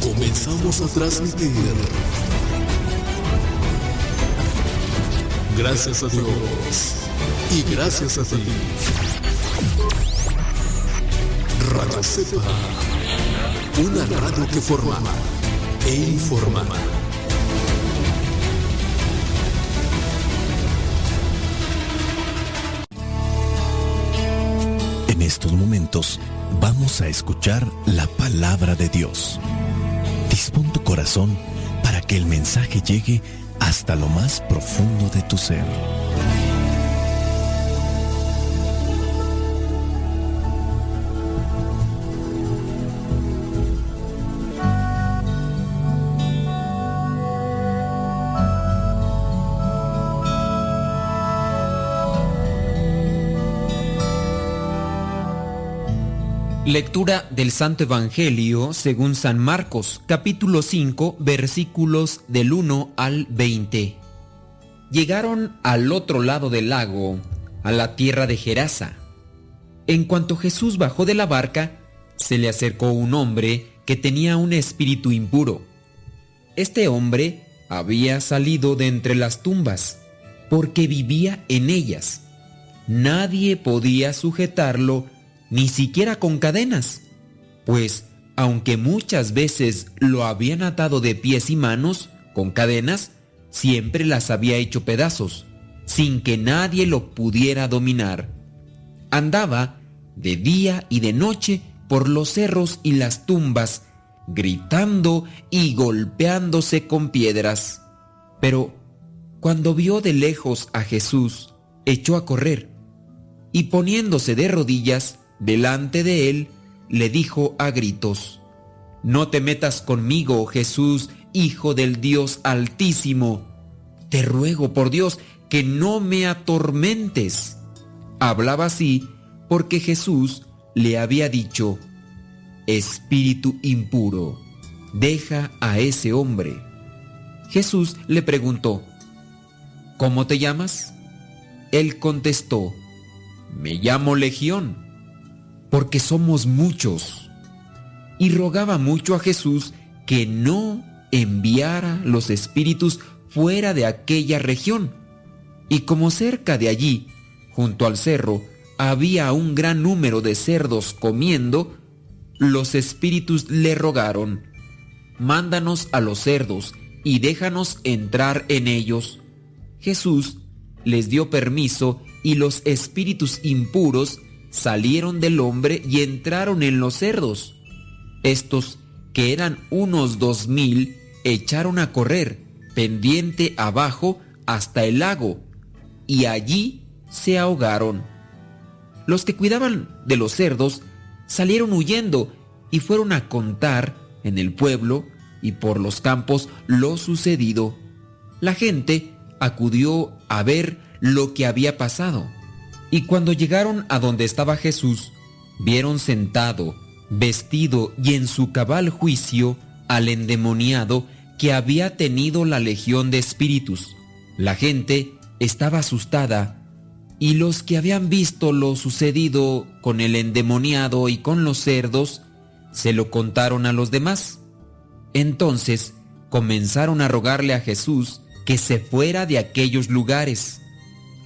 comenzamos a transmitir. Gracias a Dios y gracias a ti. Radio Cepa, una radio que forma e informa. Vamos a escuchar la palabra de Dios. Dispón tu corazón para que el mensaje llegue hasta lo más profundo de tu ser. Lectura del Santo Evangelio según San Marcos, capítulo 5, versículos del 1 al 20. Llegaron al otro lado del lago, a la tierra de Gerasa. En cuanto Jesús bajó de la barca, se le acercó un hombre que tenía un espíritu impuro. Este hombre había salido de entre las tumbas, porque vivía en ellas. Nadie podía sujetarlo ni siquiera con cadenas, pues aunque muchas veces lo habían atado de pies y manos con cadenas, siempre las había hecho pedazos, sin que nadie lo pudiera dominar. Andaba de día y de noche por los cerros y las tumbas, gritando y golpeándose con piedras. Pero cuando vio de lejos a Jesús, echó a correr, y poniéndose de rodillas, delante de él, le dijo a gritos, No te metas conmigo, Jesús, Hijo del Dios Altísimo. Te ruego por Dios que no me atormentes. Hablaba así porque Jesús le había dicho, Espíritu impuro, deja a ese hombre. Jesús le preguntó, ¿Cómo te llamas? Él contestó, Me llamo Legión porque somos muchos. Y rogaba mucho a Jesús que no enviara los espíritus fuera de aquella región. Y como cerca de allí, junto al cerro, había un gran número de cerdos comiendo, los espíritus le rogaron, Mándanos a los cerdos y déjanos entrar en ellos. Jesús les dio permiso y los espíritus impuros salieron del hombre y entraron en los cerdos. Estos, que eran unos dos mil, echaron a correr, pendiente abajo, hasta el lago, y allí se ahogaron. Los que cuidaban de los cerdos salieron huyendo y fueron a contar en el pueblo y por los campos lo sucedido. La gente acudió a ver lo que había pasado. Y cuando llegaron a donde estaba Jesús, vieron sentado, vestido y en su cabal juicio al endemoniado que había tenido la legión de espíritus. La gente estaba asustada y los que habían visto lo sucedido con el endemoniado y con los cerdos, se lo contaron a los demás. Entonces comenzaron a rogarle a Jesús que se fuera de aquellos lugares.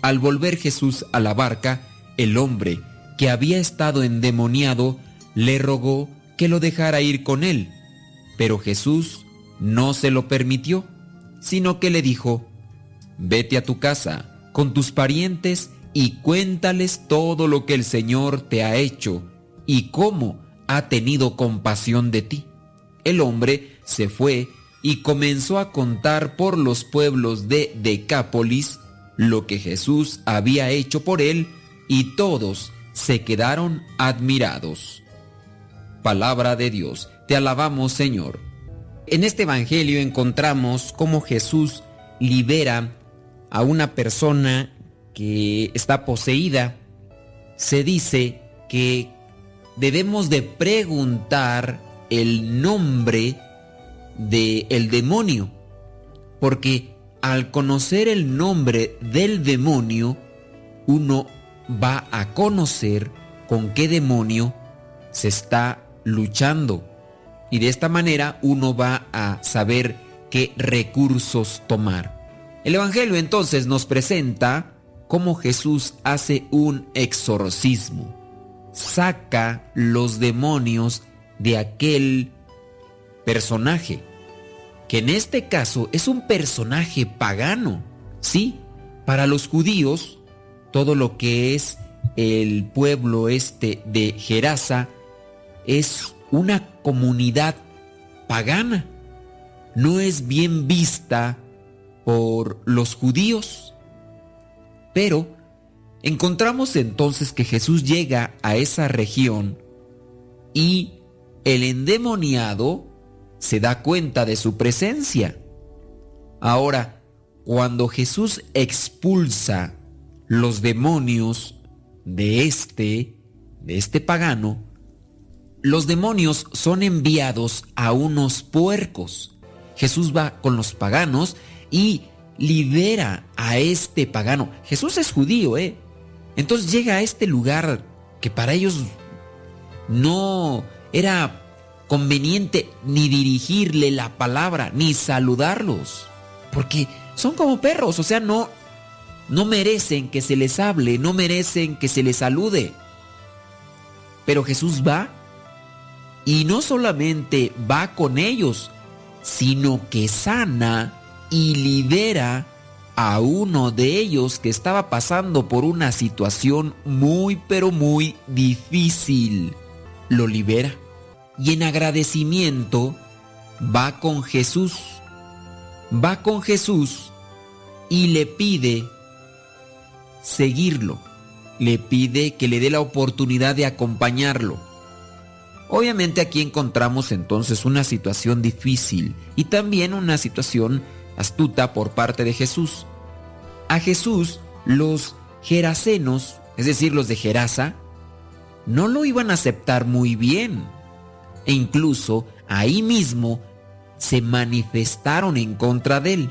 Al volver Jesús a la barca, el hombre que había estado endemoniado le rogó que lo dejara ir con él. Pero Jesús no se lo permitió, sino que le dijo, vete a tu casa con tus parientes y cuéntales todo lo que el Señor te ha hecho y cómo ha tenido compasión de ti. El hombre se fue y comenzó a contar por los pueblos de Decápolis lo que Jesús había hecho por él y todos se quedaron admirados. Palabra de Dios, te alabamos Señor. En este Evangelio encontramos cómo Jesús libera a una persona que está poseída. Se dice que debemos de preguntar el nombre del el demonio, porque al conocer el nombre del demonio, uno va a conocer con qué demonio se está luchando. Y de esta manera uno va a saber qué recursos tomar. El Evangelio entonces nos presenta cómo Jesús hace un exorcismo. Saca los demonios de aquel personaje, que en este caso es un personaje pagano. Sí, para los judíos, todo lo que es el pueblo este de Gerasa es una comunidad pagana. No es bien vista por los judíos. Pero encontramos entonces que Jesús llega a esa región y el endemoniado se da cuenta de su presencia. Ahora, cuando Jesús expulsa los demonios de este, de este pagano, los demonios son enviados a unos puercos. Jesús va con los paganos y libera a este pagano. Jesús es judío, ¿eh? Entonces llega a este lugar que para ellos no era conveniente ni dirigirle la palabra, ni saludarlos. Porque son como perros, o sea, no, no merecen que se les hable, no merecen que se les salude. Pero Jesús va y no solamente va con ellos, sino que sana y libera a uno de ellos que estaba pasando por una situación muy pero muy difícil. Lo libera y en agradecimiento va con Jesús. Va con Jesús y le pide seguirlo. Le pide que le dé la oportunidad de acompañarlo. Obviamente aquí encontramos entonces una situación difícil y también una situación astuta por parte de Jesús. A Jesús los gerasenos, es decir, los de Gerasa, no lo iban a aceptar muy bien. E incluso ahí mismo se manifestaron en contra de él.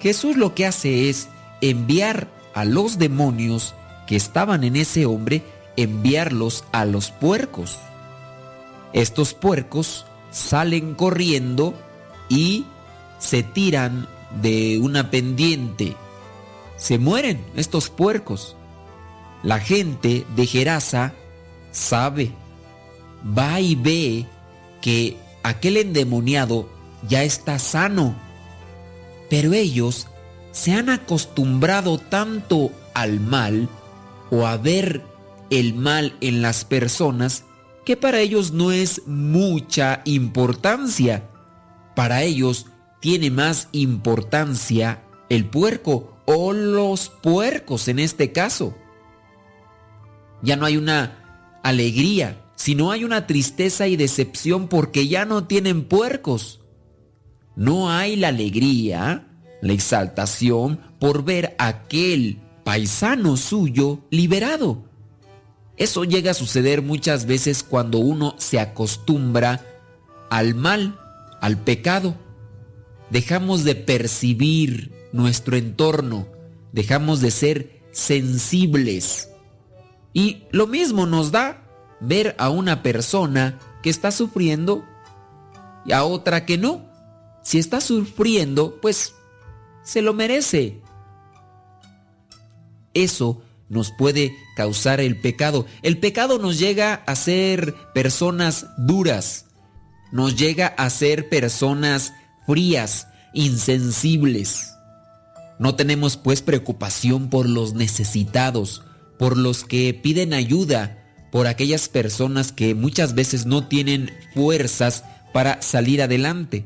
Jesús lo que hace es enviar a los demonios que estaban en ese hombre, enviarlos a los puercos. Estos puercos salen corriendo y se tiran de una pendiente. Se mueren estos puercos. La gente de Gerasa sabe, va y ve que aquel endemoniado ya está sano. Pero ellos se han acostumbrado tanto al mal o a ver el mal en las personas que para ellos no es mucha importancia. Para ellos tiene más importancia el puerco o los puercos en este caso. Ya no hay una alegría, sino hay una tristeza y decepción porque ya no tienen puercos. No hay la alegría, la exaltación por ver a aquel paisano suyo liberado. Eso llega a suceder muchas veces cuando uno se acostumbra al mal, al pecado. Dejamos de percibir nuestro entorno, dejamos de ser sensibles. Y lo mismo nos da ver a una persona que está sufriendo y a otra que no. Si está sufriendo, pues se lo merece. Eso nos puede causar el pecado. El pecado nos llega a ser personas duras, nos llega a ser personas frías, insensibles. No tenemos pues preocupación por los necesitados, por los que piden ayuda, por aquellas personas que muchas veces no tienen fuerzas para salir adelante.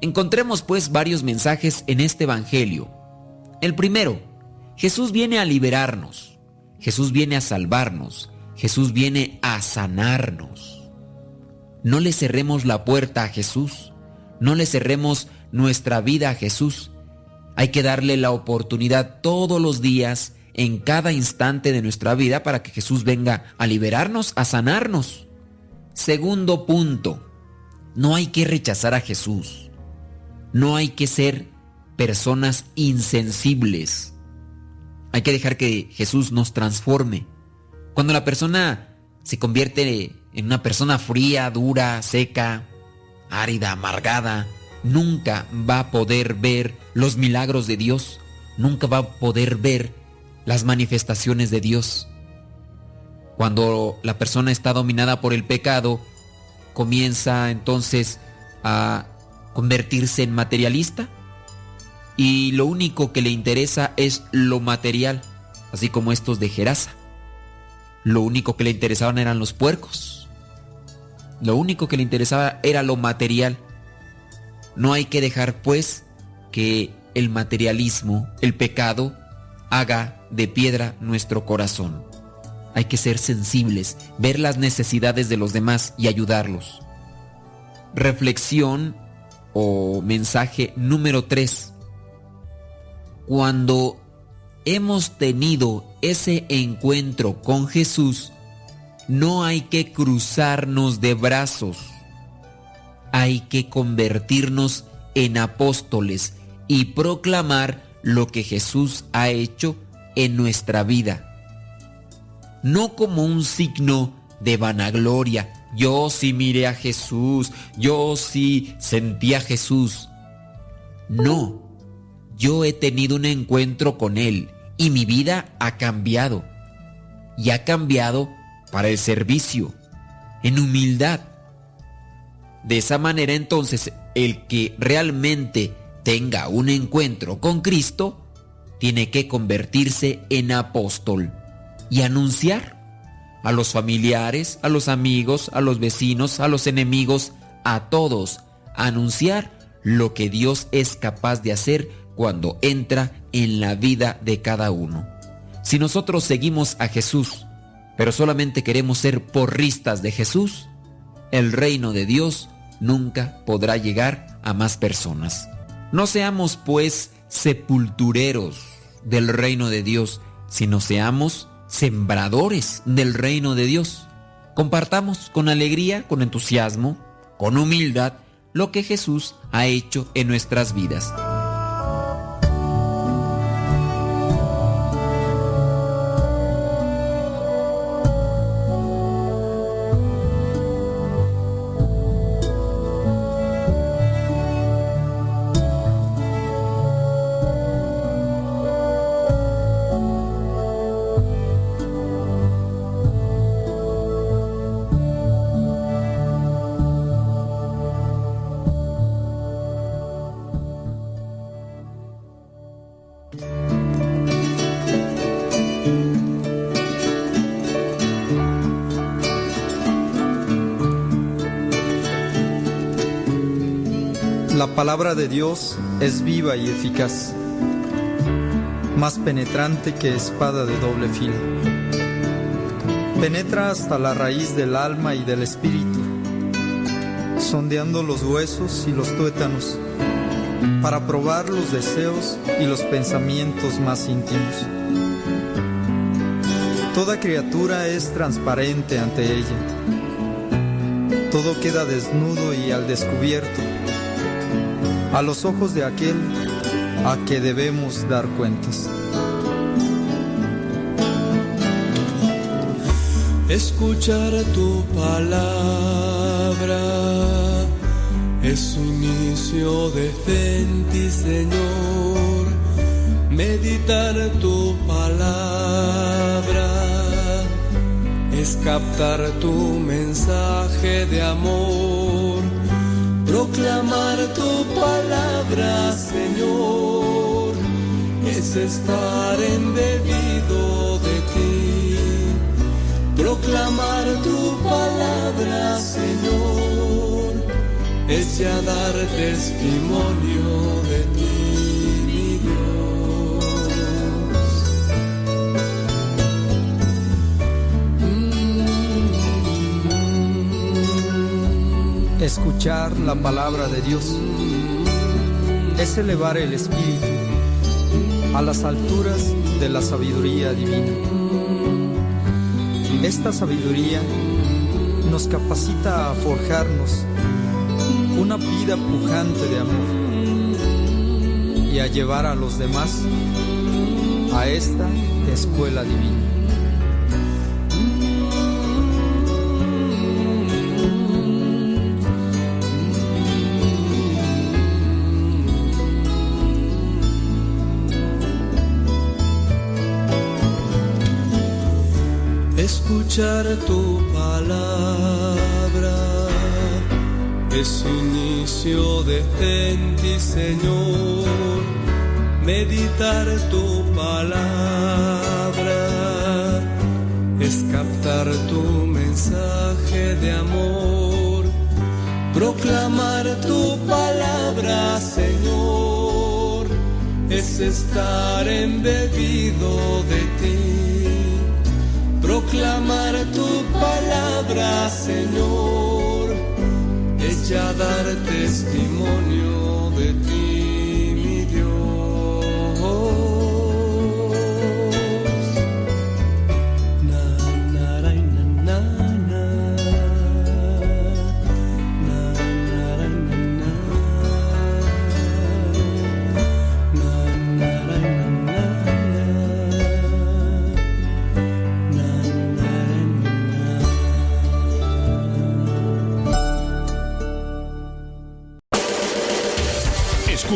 Encontremos pues varios mensajes en este Evangelio. El primero, Jesús viene a liberarnos, Jesús viene a salvarnos, Jesús viene a sanarnos. No le cerremos la puerta a Jesús, no le cerremos nuestra vida a Jesús. Hay que darle la oportunidad todos los días, en cada instante de nuestra vida, para que Jesús venga a liberarnos, a sanarnos. Segundo punto, no hay que rechazar a Jesús. No hay que ser personas insensibles. Hay que dejar que Jesús nos transforme. Cuando la persona se convierte en una persona fría, dura, seca, árida, amargada, nunca va a poder ver los milagros de Dios, nunca va a poder ver las manifestaciones de Dios. Cuando la persona está dominada por el pecado, comienza entonces a convertirse en materialista y lo único que le interesa es lo material, así como estos de Gerasa. Lo único que le interesaban eran los puercos. Lo único que le interesaba era lo material. No hay que dejar pues que el materialismo, el pecado, haga de piedra nuestro corazón. Hay que ser sensibles, ver las necesidades de los demás y ayudarlos. Reflexión o mensaje número 3. Cuando hemos tenido ese encuentro con Jesús, no hay que cruzarnos de brazos. Hay que convertirnos en apóstoles y proclamar lo que Jesús ha hecho en nuestra vida. No como un signo de vanagloria. Yo sí miré a Jesús, yo sí sentí a Jesús. No, yo he tenido un encuentro con Él y mi vida ha cambiado. Y ha cambiado para el servicio, en humildad. De esa manera entonces el que realmente tenga un encuentro con Cristo tiene que convertirse en apóstol y anunciar a los familiares, a los amigos, a los vecinos, a los enemigos, a todos, anunciar lo que Dios es capaz de hacer cuando entra en la vida de cada uno. Si nosotros seguimos a Jesús, pero solamente queremos ser porristas de Jesús, el reino de Dios nunca podrá llegar a más personas. No seamos pues sepultureros del reino de Dios, sino seamos sembradores del reino de Dios. Compartamos con alegría, con entusiasmo, con humildad, lo que Jesús ha hecho en nuestras vidas. Palabra de Dios es viva y eficaz, más penetrante que espada de doble filo. Penetra hasta la raíz del alma y del espíritu, sondeando los huesos y los tuétanos, para probar los deseos y los pensamientos más íntimos. Toda criatura es transparente ante ella. Todo queda desnudo y al descubierto a los ojos de aquel a que debemos dar cuentas. Escuchar tu palabra es un inicio de en ti, Señor. Meditar tu palabra es captar tu mensaje de amor. Proclamar tu palabra, Señor, es estar embebido de ti. Proclamar tu palabra, Señor, es ya dar testimonio de ti, Escuchar la palabra de Dios es elevar el espíritu a las alturas de la sabiduría divina. Esta sabiduría nos capacita a forjarnos una vida pujante de amor y a llevar a los demás a esta escuela divina. Escuchar tu palabra es inicio de en ti, Señor. Meditar tu palabra es captar tu mensaje de amor. Proclamar tu palabra, Señor, es estar embebido de ti. Proclamar tu palabra, Señor, es ya dar testimonio de ti,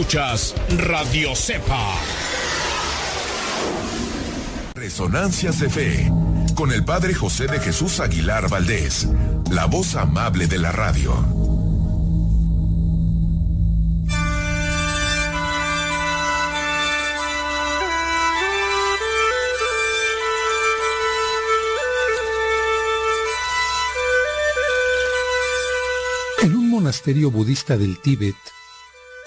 Escuchas Radio Cepa. Resonancias de Fe, con el Padre José de Jesús Aguilar Valdés, la voz amable de la radio. En un monasterio budista del Tíbet,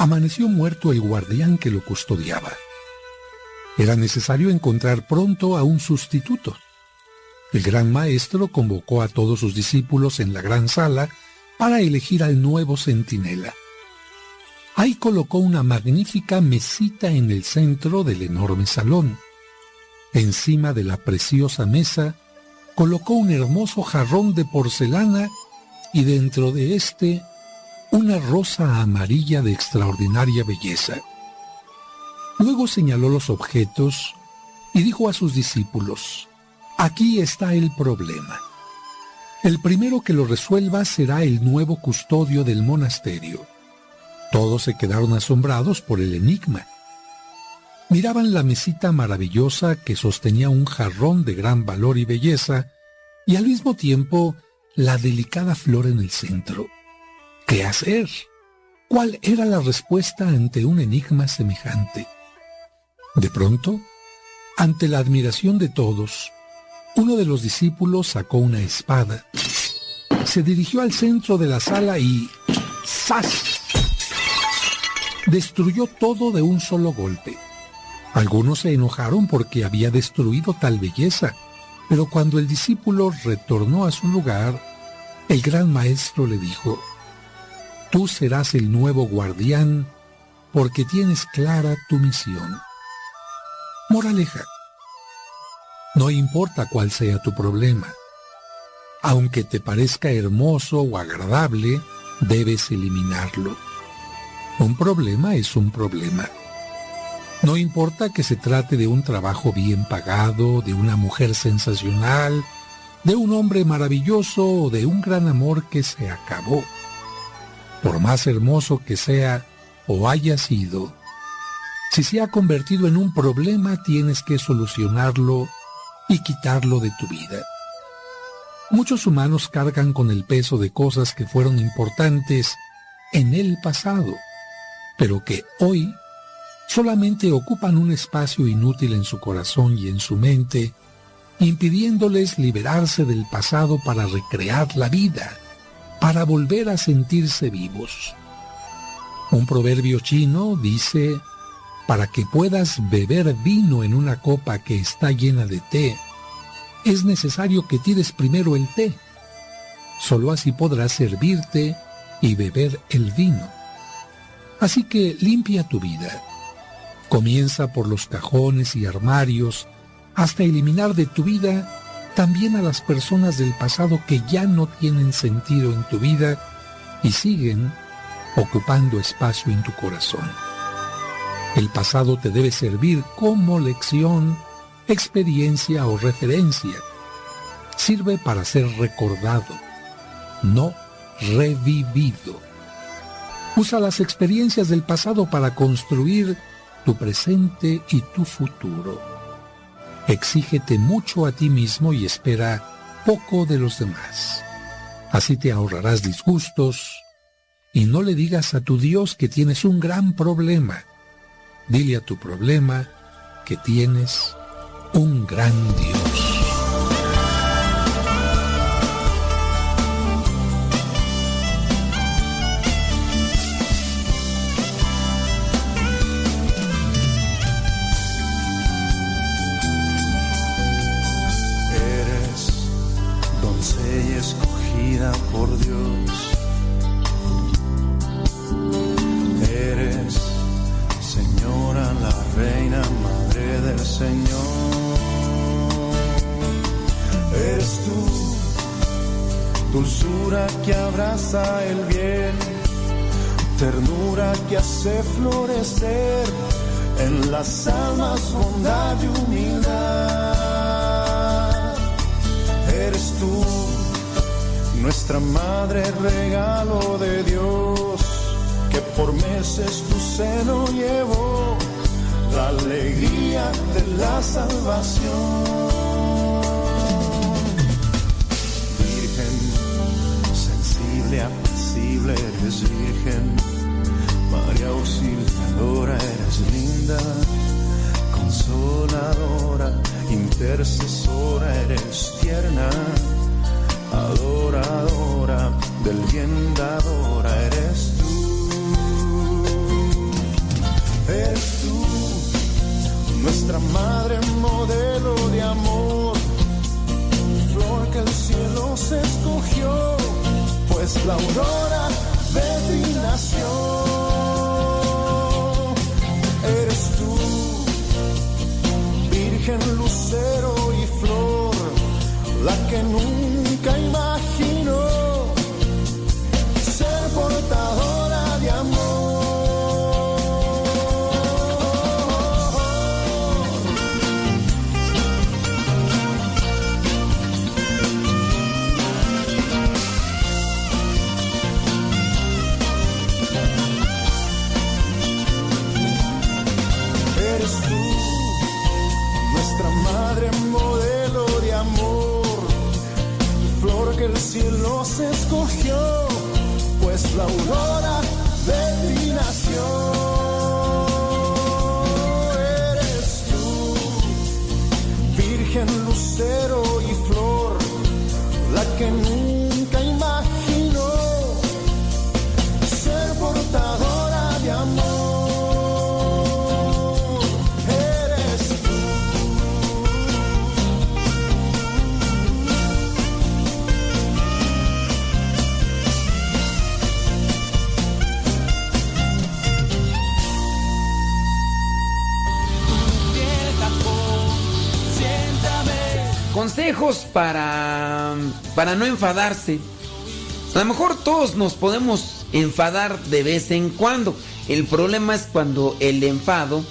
amaneció muerto el guardián que lo custodiaba. Era necesario encontrar pronto a un sustituto. El gran maestro convocó a todos sus discípulos en la gran sala para elegir al nuevo centinela. Ahí colocó una magnífica mesita en el centro del enorme salón. Encima de la preciosa mesa colocó un hermoso jarrón de porcelana y dentro de éste una rosa amarilla de extraordinaria belleza. Luego señaló los objetos y dijo a sus discípulos, aquí está el problema. El primero que lo resuelva será el nuevo custodio del monasterio. Todos se quedaron asombrados por el enigma. Miraban la mesita maravillosa que sostenía un jarrón de gran valor y belleza y al mismo tiempo la delicada flor en el centro. ¿Qué hacer? ¿Cuál era la respuesta ante un enigma semejante? De pronto, ante la admiración de todos, uno de los discípulos sacó una espada, se dirigió al centro de la sala y ¡zas! Destruyó todo de un solo golpe. Algunos se enojaron porque había destruido tal belleza, pero cuando el discípulo retornó a su lugar, el gran maestro le dijo, Tú serás el nuevo guardián porque tienes clara tu misión. Moraleja. No importa cuál sea tu problema. Aunque te parezca hermoso o agradable, debes eliminarlo. Un problema es un problema. No importa que se trate de un trabajo bien pagado, de una mujer sensacional, de un hombre maravilloso o de un gran amor que se acabó. Por más hermoso que sea o haya sido, si se ha convertido en un problema tienes que solucionarlo y quitarlo de tu vida. Muchos humanos cargan con el peso de cosas que fueron importantes en el pasado, pero que hoy solamente ocupan un espacio inútil en su corazón y en su mente, impidiéndoles liberarse del pasado para recrear la vida, para volver a sentirse vivos. Un proverbio chino dice, para que puedas beber vino en una copa que está llena de té, es necesario que tires primero el té. Solo así podrás servirte y beber el vino. Así que limpia tu vida. Comienza por los cajones y armarios hasta eliminar de tu vida también a las personas del pasado que ya no tienen sentido en tu vida y siguen ocupando espacio en tu corazón. El pasado te debe servir como lección, experiencia o referencia. Sirve para ser recordado, no revivido. Usa las experiencias del pasado para construir tu presente y tu futuro. Exígete mucho a ti mismo y espera poco de los demás. Así te ahorrarás disgustos y no le digas a tu Dios que tienes un gran problema. Dile a tu problema que tienes un gran Dios. Almas bondad y humildad. Eres tú, nuestra madre, regalo de Dios, que por meses tu seno llevó la alegría de la salvación. Virgen, sensible, apacible, eres virgen. María auxiliadora, eres consoladora, intercesora, eres tierna, adoradora, del bien dadora, eres tú. Eres tú, nuestra madre modelo de amor, flor que el cielo se escogió, pues la aurora de ti nació. Lucero y flor, la que nunca imaginó Consejos para, para no enfadarse. A lo mejor todos nos podemos enfadar de vez en cuando. El problema es cuando el enfado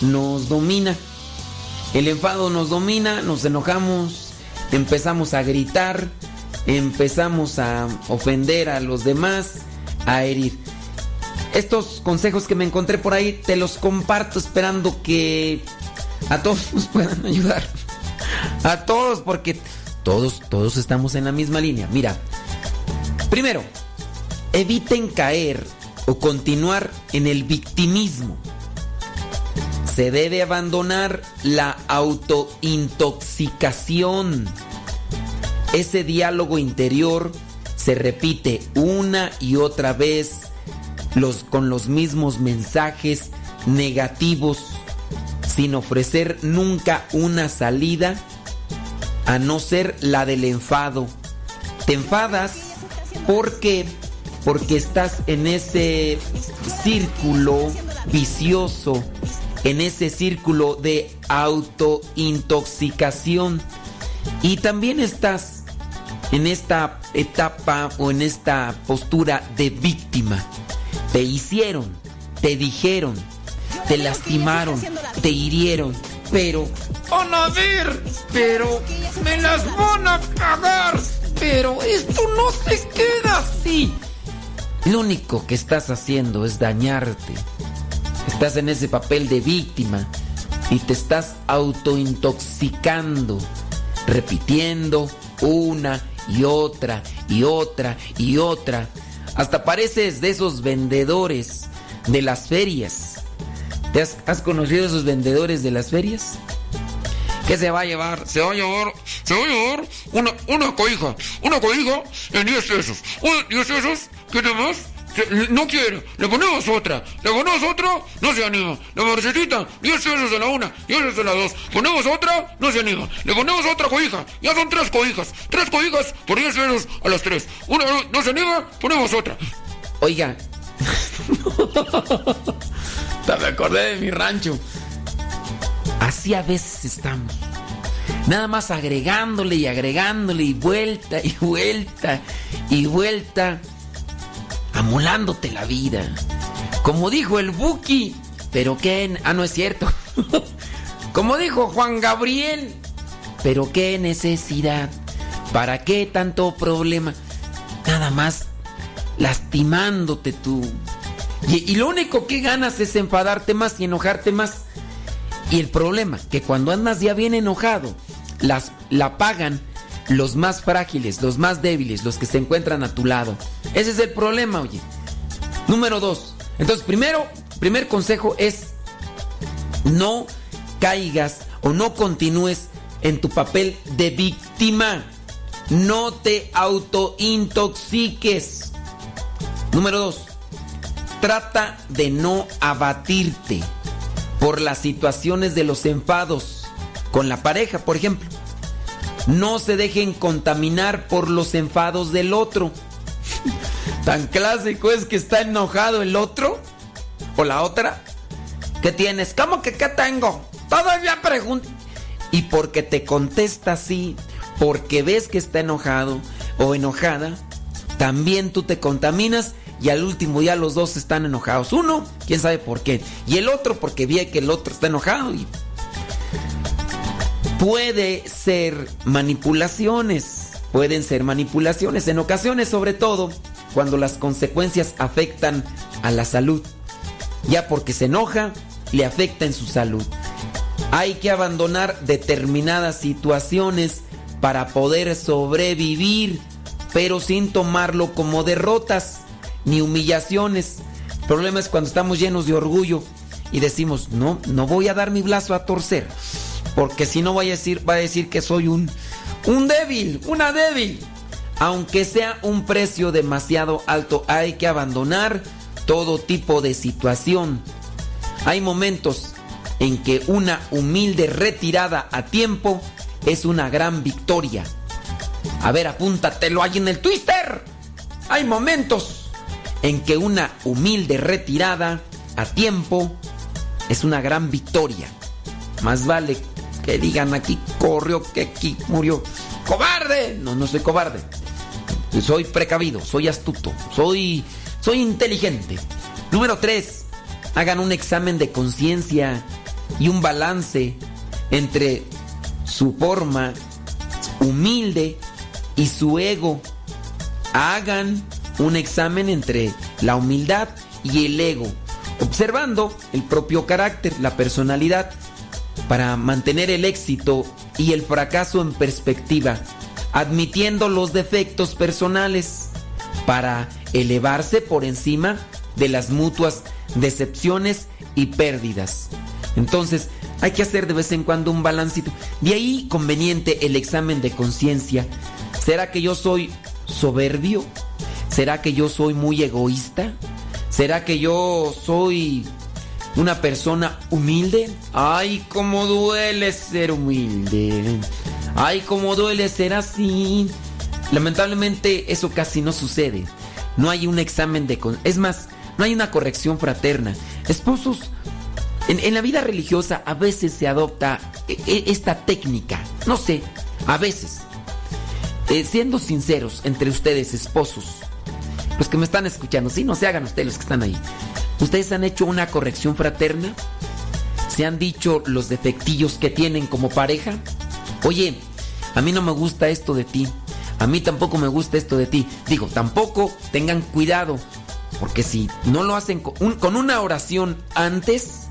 nos domina. El enfado nos domina, nos enojamos, empezamos a gritar, empezamos a ofender a los demás, a herir. Estos consejos que me encontré por ahí te los comparto esperando que a todos nos puedan ayudar. A todos, porque todos, todos estamos en la misma línea. Mira, primero, eviten caer o continuar en el victimismo. Se debe abandonar la autointoxicación. Ese diálogo interior se repite una y otra vez con los mismos mensajes negativos sin ofrecer nunca una salida a no ser la del enfado. Te enfadas porque porque estás en ese círculo vicioso, en ese círculo de autointoxicación y también estás en esta etapa o en esta postura de víctima. Te hicieron, te dijeron, te lastimaron, te hirieron, pero van a ver, pero me las van a pagar, pero esto no se queda así. Lo único que estás haciendo es dañarte. Estás en ese papel de víctima. y te estás autointoxicando, repitiendo una y otra y otra y otra. Hasta pareces de esos vendedores de las ferias. ¿Te has, has conocido esos vendedores de las ferias? ¿Qué se va a llevar? Se va a llevar, se va a llevar una, una cobija, una cobija en 10 pesos. Una- 10 pesos, ¿qué más? No quiere, le ponemos otra, le ponemos otra, no se anima. La marcetita, 10 pesos de la una, 10 pesos de la dos. Ponemos otra, no se anima. Le ponemos otra cobija, ya son tres cobijas. Tres cobijas por 10 pesos a las tres. Una no se anima, ponemos otra. Oiga. me acordé de mi rancho. Así a veces estamos. Nada más agregándole y agregándole y vuelta y vuelta y vuelta. Amolándote la vida. Como dijo el Buki. Pero qué... Ah, no es cierto. Como dijo Juan Gabriel. Pero qué necesidad. ¿Para qué tanto problema? Nada más lastimándote tú. Y, lo único que ganas es enfadarte más y enojarte más. Y el problema, que cuando andas ya bien enojado, las, la pagan los más frágiles, los más débiles, los que se encuentran a tu lado. Ese es el problema, oye. Número dos. Entonces, primero, primer consejo es no caigas o no continúes en tu papel de víctima. No te autointoxiques. Número dos. Trata de no abatirte por las situaciones de los enfados con la pareja, por ejemplo. No se dejen contaminar por los enfados del otro. Tan clásico es que está enojado el otro o la otra. ¿Qué tienes? ¿Cómo que qué tengo? Todavía pregunto. Y porque te contesta así, porque ves que está enojado o enojada, también tú te contaminas y al último ya los dos están enojados. Uno, quién sabe por qué. Y el otro porque ve que el otro está enojado. Puede ser manipulaciones. Pueden ser manipulaciones. En ocasiones, sobre todo, cuando las consecuencias afectan a la salud. Ya porque se enoja, le afecta en su salud. Hay que abandonar determinadas situaciones para poder sobrevivir, pero sin tomarlo como derrotas ni humillaciones. El problema es cuando estamos llenos de orgullo y decimos, no, no voy a dar mi brazo a torcer, porque si no voy a decir, va a decir que soy un, un débil, una débil. Aunque sea un precio demasiado alto, hay que abandonar todo tipo de situación. Hay momentos en que una humilde retirada a tiempo es una gran victoria. A ver, apúntatelo ahí en el twister. Hay momentos en que una humilde retirada a tiempo es una gran victoria. Más vale que digan aquí corrió que aquí murió. ¡Cobarde! No, no soy cobarde. Soy precavido, soy astuto, soy, soy inteligente. Número 3. Hagan un examen de conciencia y un balance entre su forma humilde y su ego. Hagan un examen entre la humildad y el ego, observando el propio carácter, la personalidad, para mantener el éxito y el fracaso en perspectiva, admitiendo los defectos personales, para elevarse por encima de las mutuas decepciones y pérdidas. Entonces, hay que hacer de vez en cuando un balancito. De ahí conveniente el examen de conciencia. ¿Será que yo soy soberbio? ¿Será que yo soy muy egoísta? ¿Será que yo soy una persona humilde? Ay, cómo duele ser humilde. Ay, cómo duele ser así. Lamentablemente eso casi no sucede. No hay un examen de... Es más, no hay una corrección fraterna. Esposos, en, en la vida religiosa a veces se adopta e- e- esta técnica. No sé, a veces. Eh, siendo sinceros entre ustedes, esposos, los que me están escuchando, sí, no se hagan ustedes los que están ahí. ¿Ustedes han hecho una corrección fraterna? ¿Se han dicho los defectillos que tienen como pareja? Oye, a mí no me gusta esto de ti. A mí tampoco me gusta esto de ti. Digo, tampoco tengan cuidado. Porque si no lo hacen con, con una oración antes,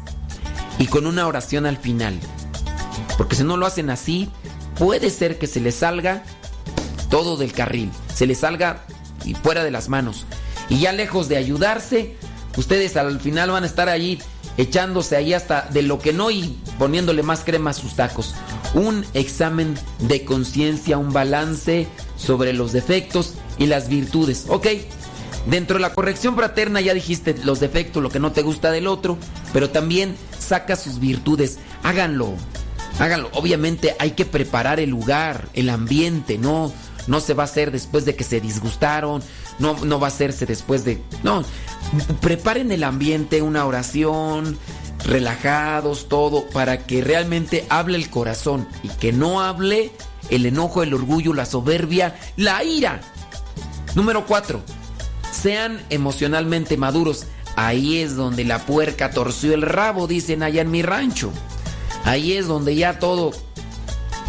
y con una oración al final. Porque si no lo hacen así, puede ser que se les salga todo del carril, se les salga y fuera de las manos. Y ya lejos de ayudarse, ustedes al final van a estar allí echándose ahí hasta de lo que no y poniéndole más crema a sus tacos. Un examen de conciencia, un balance sobre los defectos y las virtudes. Ok, dentro de la corrección fraterna ya dijiste los defectos, lo que no te gusta del otro, pero también saca sus virtudes. Háganlo, háganlo. Obviamente hay que preparar el lugar, el ambiente, no, no se va a hacer después de que se disgustaron, no, no va a hacerse después de... No, preparen el ambiente, una oración, relajados, todo, para que realmente hable el corazón y que no hable el enojo, el orgullo, la soberbia, la ira. Número 4. Sean emocionalmente maduros. Ahí es donde la puerca torció el rabo, dicen allá en mi rancho. Ahí es donde ya todo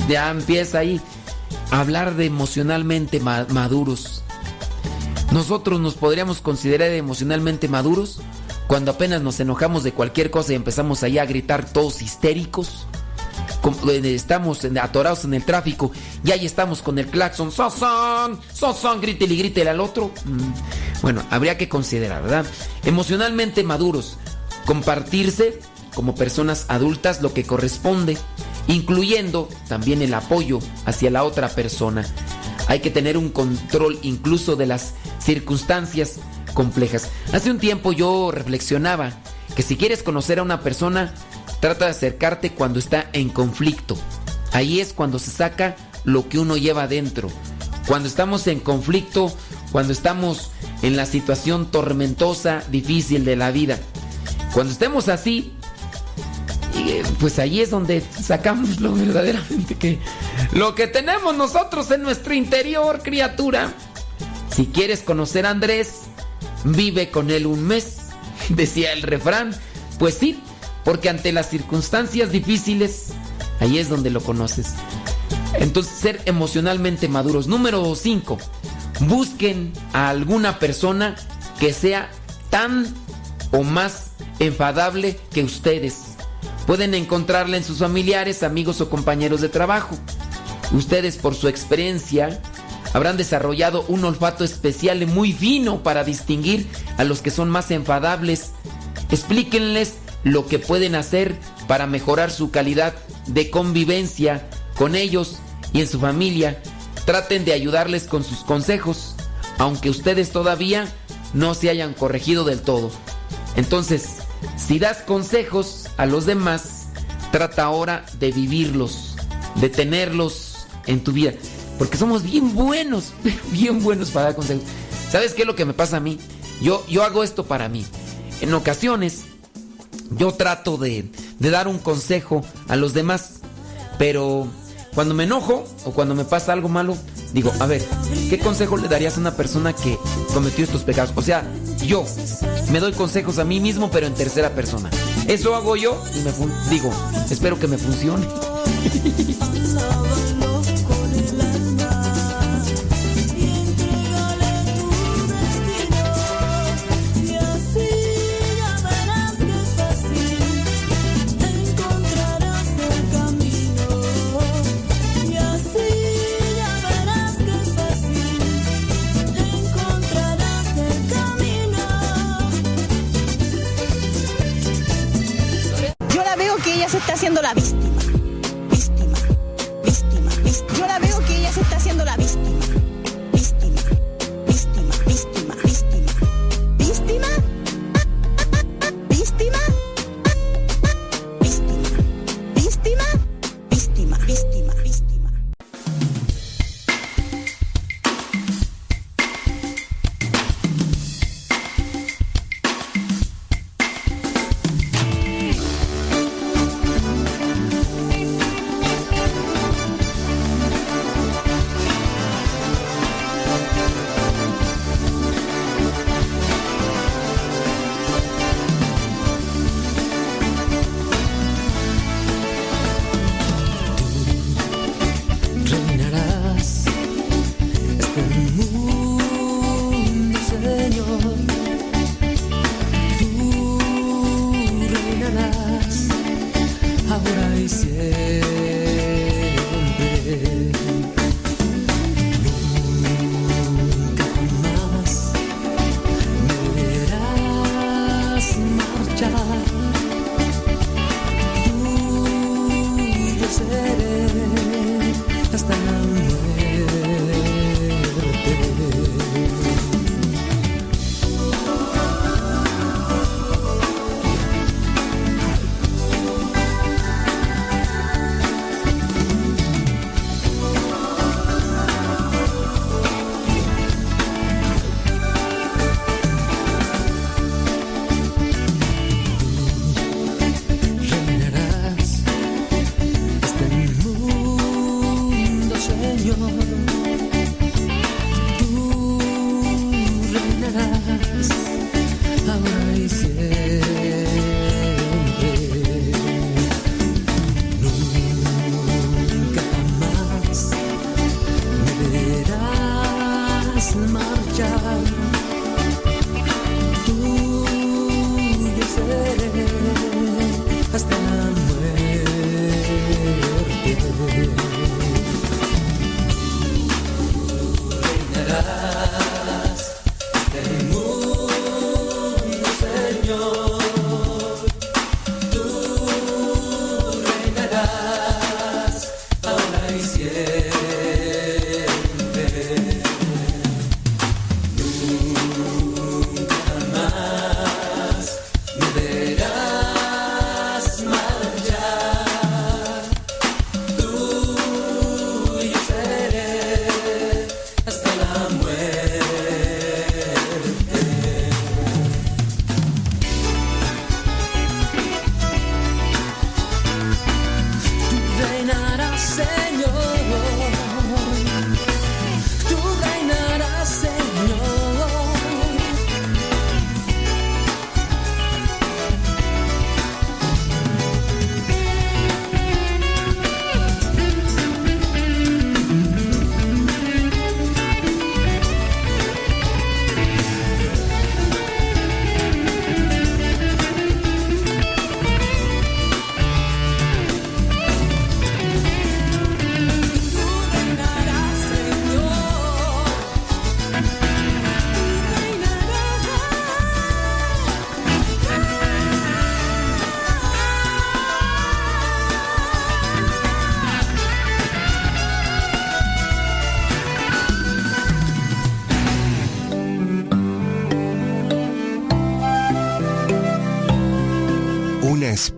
ya empieza ahí hablar de emocionalmente maduros. Nosotros nos podríamos considerar emocionalmente maduros cuando apenas nos enojamos de cualquier cosa y empezamos allá a gritar todos histéricos. Eh, estamos atorados en el tráfico y ahí estamos con el claxon, ¡Sosón! ¡Sosón! Grítele y grítele al otro. Mm. Bueno, habría que considerar, ¿verdad? Emocionalmente maduros, compartirse como personas adultas lo que corresponde, incluyendo también el apoyo hacia la otra persona. Hay que tener un control incluso de las circunstancias complejas. Hace un tiempo yo reflexionaba que si quieres conocer a una persona, trata de acercarte cuando está en conflicto. Ahí es cuando se saca lo que uno lleva adentro. Cuando estamos en conflicto, cuando estamos en la situación tormentosa, difícil de la vida. Cuando estemos así, pues ahí es donde sacamos lo verdaderamente que lo que tenemos nosotros en nuestro interior, criatura. Si quieres conocer a Andrés, vive con él un mes, decía el refrán. Pues sí, porque ante las circunstancias difíciles, ahí es donde lo conoces. Entonces, ser emocionalmente maduros. Número 5. Busquen a alguna persona que sea tan o más enfadable que ustedes. Pueden encontrarla en sus familiares, amigos o compañeros de trabajo. Ustedes por su experiencia habrán desarrollado un olfato especial y muy fino para distinguir a los que son más enfadables. Explíquenles lo que pueden hacer para mejorar su calidad de convivencia con ellos y en su familia. Traten de ayudarles con sus consejos, aunque ustedes todavía no se hayan corregido del todo. Entonces, si das consejos a los demás, trata ahora de vivirlos, de tenerlos en tu vida. Porque somos bien buenos, bien buenos para dar consejos. ¿Sabes qué es lo que me pasa a mí? Yo, yo hago esto para mí. En ocasiones yo trato de, dar un consejo a los demás, pero cuando me enojo o cuando me pasa algo malo, digo, a ver, ¿qué consejo le darías a una persona que cometió estos pecados? O sea, yo me doy consejos a mí mismo, pero en tercera persona. Eso hago yo y me digo, espero que me funcione.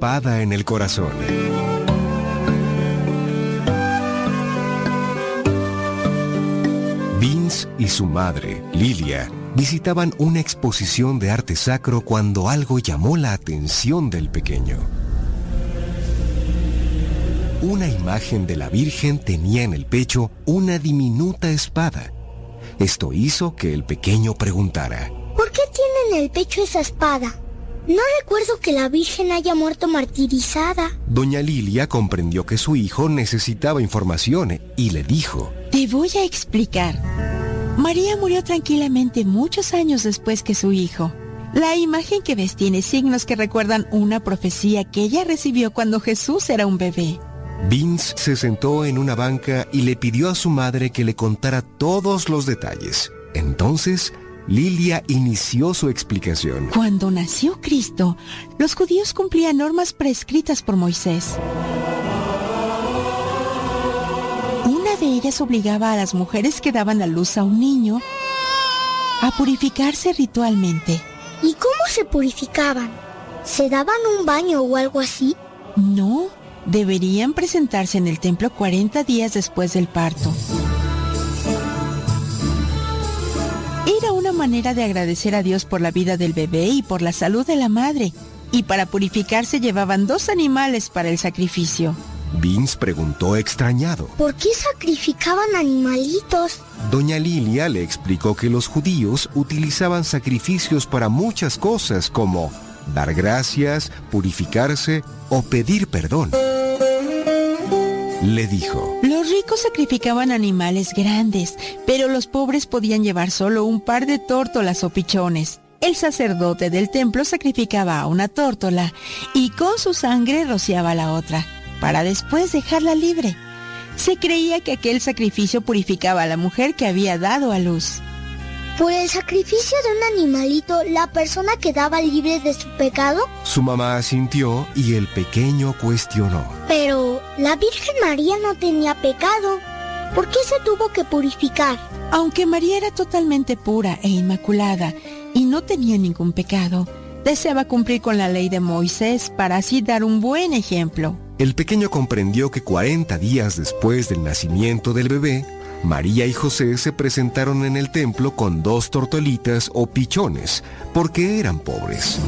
Espada en el corazón. Vince y su madre, Lilia, visitaban una exposición de arte sacro cuando algo llamó la atención del pequeño. Una imagen de la Virgen tenía en el pecho una diminuta espada. Esto hizo que el pequeño preguntara, ¿Por qué tiene en el pecho esa espada? No recuerdo que la Virgen haya muerto martirizada. Doña Lilia comprendió que su hijo necesitaba información y le dijo, Te voy a explicar. María murió tranquilamente muchos años después que su hijo. La imagen que ves tiene signos que recuerdan una profecía que ella recibió cuando Jesús era un bebé. Vince se sentó en una banca y le pidió a su madre que le contara todos los detalles. Entonces, Lilia inició su explicación. Cuando nació Cristo, los judíos cumplían normas prescritas por Moisés. Una de ellas obligaba a las mujeres que daban a luz a un niño a purificarse ritualmente. ¿Y cómo se purificaban? ¿Se daban un baño o algo así? No, deberían presentarse en el templo 40 días después del parto. Manera de agradecer a Dios por la vida del bebé y por la salud de la madre. Y para purificarse llevaban dos animales para el sacrificio. Vince preguntó extrañado. ¿Por qué sacrificaban animalitos? Doña Lilia le explicó que los judíos utilizaban sacrificios para muchas cosas como dar gracias, purificarse o pedir perdón. Le dijo, Los ricos sacrificaban animales grandes, pero los pobres podían llevar solo un par de tórtolas o pichones. El sacerdote del templo sacrificaba a una tórtola y con su sangre rociaba la otra, para después dejarla libre. Se creía que aquel sacrificio purificaba a la mujer que había dado a luz. ¿Por el sacrificio de un animalito la persona quedaba libre de su pecado? su mamá asintió y el pequeño cuestionó. Pero la Virgen María no tenía pecado. ¿Por qué se tuvo que purificar? Aunque María era totalmente pura e inmaculada y no tenía ningún pecado, deseaba cumplir con la ley de Moisés para así dar un buen ejemplo. El pequeño comprendió que 40 días después del nacimiento del bebé, María y José se presentaron en el templo con dos tortolitas o pichones, porque eran pobres.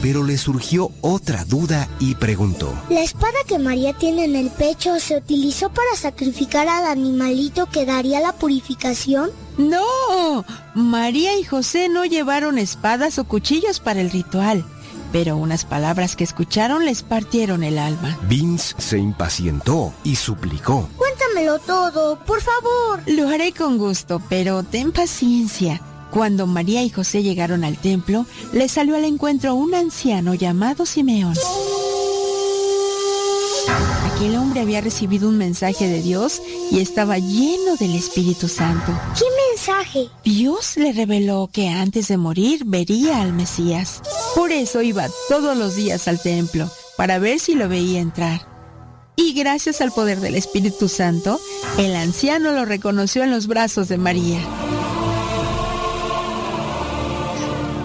Pero le surgió otra duda y preguntó, ¿La espada que María tiene en el pecho se utilizó para sacrificar al animalito que daría la purificación? No, María y José no llevaron espadas o cuchillos para el ritual, pero unas palabras que escucharon les partieron el alma. Vince se impacientó y suplicó. Cuéntamelo todo, por favor. Lo haré con gusto, pero ten paciencia. Cuando María y José llegaron al templo, les salió al encuentro un anciano llamado Simeón. Aquel hombre había recibido un mensaje de Dios y estaba lleno del Espíritu Santo. ¿Qué mensaje? Dios le reveló que antes de morir vería al Mesías. Por eso iba todos los días al templo, para ver si lo veía entrar. Y gracias al poder del Espíritu Santo, el anciano lo reconoció en los brazos de María.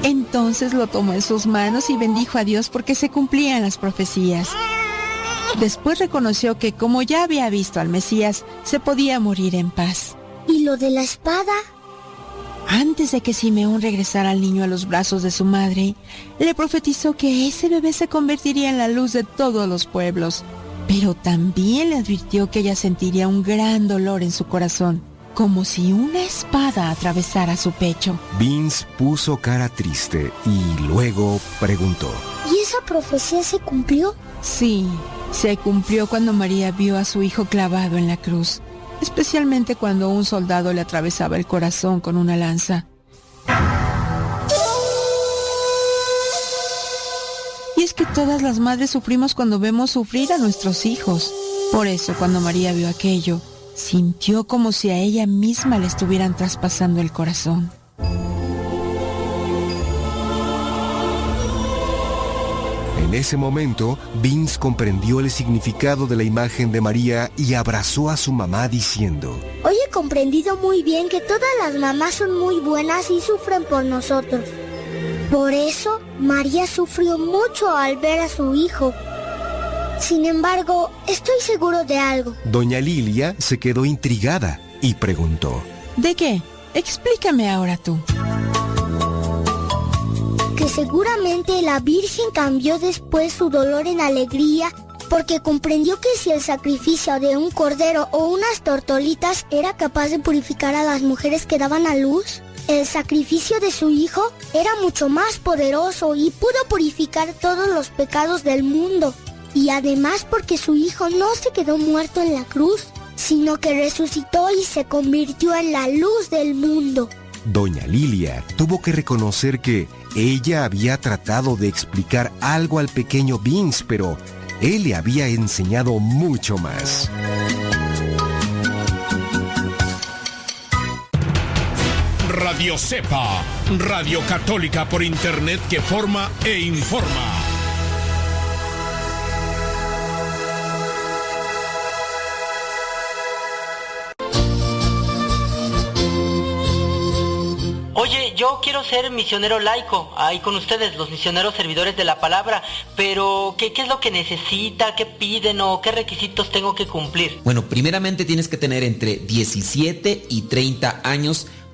Entonces lo tomó en sus manos y bendijo a Dios porque se cumplían las profecías. Después reconoció que como ya había visto al Mesías, se podía morir en paz. ¿Y lo de la espada? Antes de que Simeón regresara al niño a los brazos de su madre, le profetizó que ese bebé se convertiría en la luz de todos los pueblos. Pero también le advirtió que ella sentiría un gran dolor en su corazón, como si una espada atravesara su pecho. Vince puso cara triste y luego preguntó. ¿Y esa profecía se cumplió? Sí, se cumplió cuando María vio a su hijo clavado en la cruz, especialmente cuando un soldado le atravesaba el corazón con una lanza. Y es que todas las madres sufrimos cuando vemos sufrir a nuestros hijos. Por eso cuando María vio aquello, sintió como si a ella misma le estuvieran traspasando el corazón. En ese momento, Vince comprendió el significado de la imagen de María y abrazó a su mamá diciendo, Hoy he comprendido muy bien que todas las mamás son muy buenas y sufren por nosotros. Por eso, María sufrió mucho al ver a su hijo. Sin embargo, estoy seguro de algo. Doña Lilia se quedó intrigada y preguntó, ¿De qué? Explícame ahora tú. Que seguramente la Virgen cambió después su dolor en alegría porque comprendió que si el sacrificio de un cordero o unas tortolitas era capaz de purificar a las mujeres que daban a luz, el sacrificio de su hijo era mucho más poderoso y pudo purificar todos los pecados del mundo. Y además porque su hijo no se quedó muerto en la cruz, sino que resucitó y se convirtió en la luz del mundo. Doña Lilia tuvo que reconocer que ella había tratado de explicar algo al pequeño Vince, pero él le había enseñado mucho más. Radio Cepa, Radio Católica por Internet que forma e informa. Oye, yo quiero ser misionero laico, ahí con ustedes, los misioneros servidores de la palabra, pero ¿qué, ¿qué, es lo que necesita? ¿Qué piden o qué requisitos tengo que cumplir? Bueno, primeramente tienes que tener entre 17 y 30 años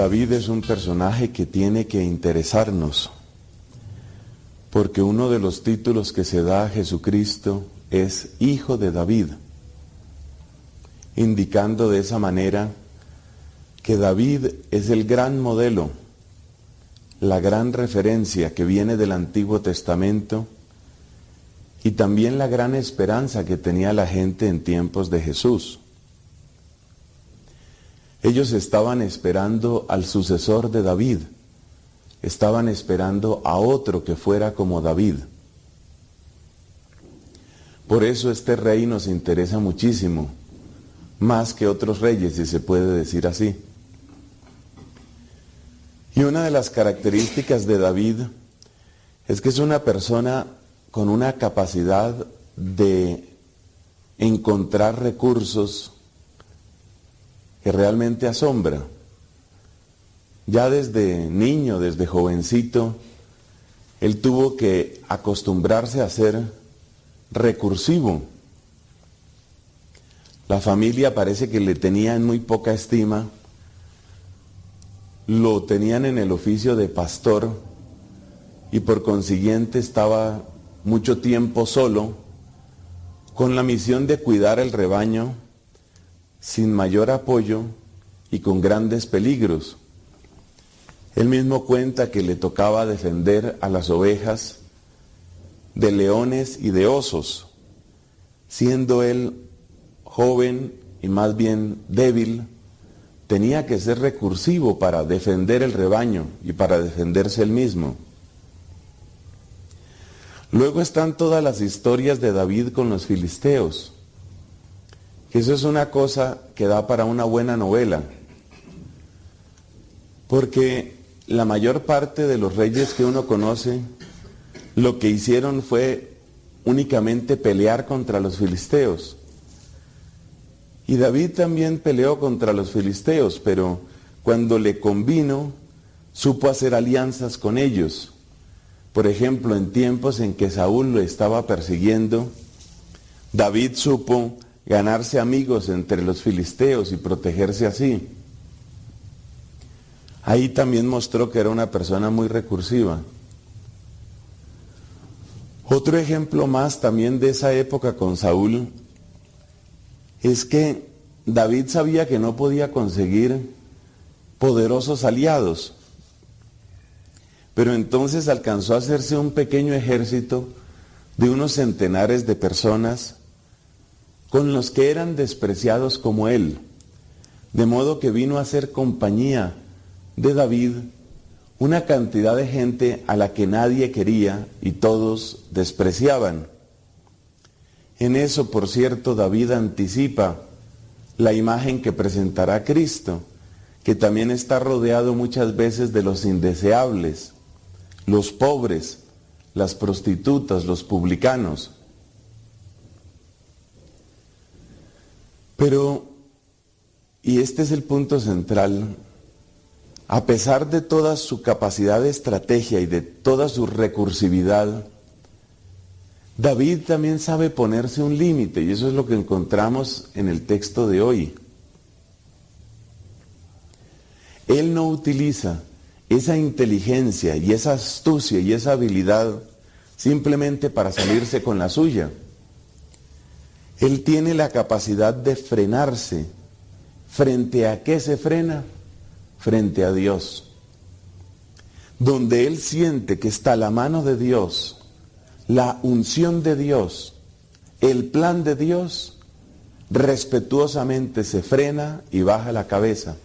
David es un personaje que tiene que interesarnos, porque uno de los títulos que se da a Jesucristo es Hijo de David, indicando de esa manera que David es el gran modelo, la gran referencia que viene del Antiguo Testamento y también la gran esperanza que tenía la gente en tiempos de Jesús. Ellos estaban esperando al sucesor de David, estaban esperando a otro que fuera como David. Por eso este rey nos interesa muchísimo, más que otros reyes, si se puede decir así. Y una de las características de David es que es una persona con una capacidad de encontrar recursos que realmente asombra. Ya desde niño, desde jovencito, él tuvo que acostumbrarse a ser recursivo. La familia parece que le tenía en muy poca estima, lo tenían en el oficio de pastor y por consiguiente estaba mucho tiempo solo con la misión de cuidar el rebaño sin mayor apoyo y con grandes peligros. Él mismo cuenta que le tocaba defender a las ovejas de leones y de osos, siendo él joven y más bien débil, tenía que ser recursivo para defender el rebaño y para defenderse él mismo. Luego están todas las historias de David con los filisteos que eso es una cosa que da para una buena novela. Porque la mayor parte de los reyes que uno conoce, lo que hicieron fue únicamente pelear contra los filisteos. Y David también peleó contra los filisteos, pero cuando le convino, supo hacer alianzas con ellos. Por ejemplo, en tiempos en que Saúl lo estaba persiguiendo, David supo ganarse amigos entre los filisteos y protegerse así. Ahí también mostró que era una persona muy recursiva. Otro ejemplo más también de esa época con Saúl es que David sabía que no podía conseguir poderosos aliados, pero entonces alcanzó a hacerse un pequeño ejército de unos centenares de personas con los que eran despreciados como él, de modo que vino a ser compañía de David una cantidad de gente a la que nadie quería y todos despreciaban. En eso, por cierto, David anticipa la imagen que presentará Cristo, que también está rodeado muchas veces de los indeseables, los pobres, las prostitutas, los publicanos. Pero, y este es el punto central, a pesar de toda su capacidad de estrategia y de toda su recursividad, David también sabe ponerse un límite y eso es lo que encontramos en el texto de hoy. Él no utiliza esa inteligencia y esa astucia y esa habilidad simplemente para salirse con la suya. Él tiene la capacidad de frenarse. ¿Frente a qué se frena? Frente a Dios. Donde Él siente que está la mano de Dios, la unción de Dios, el plan de Dios, respetuosamente se frena y baja la cabeza.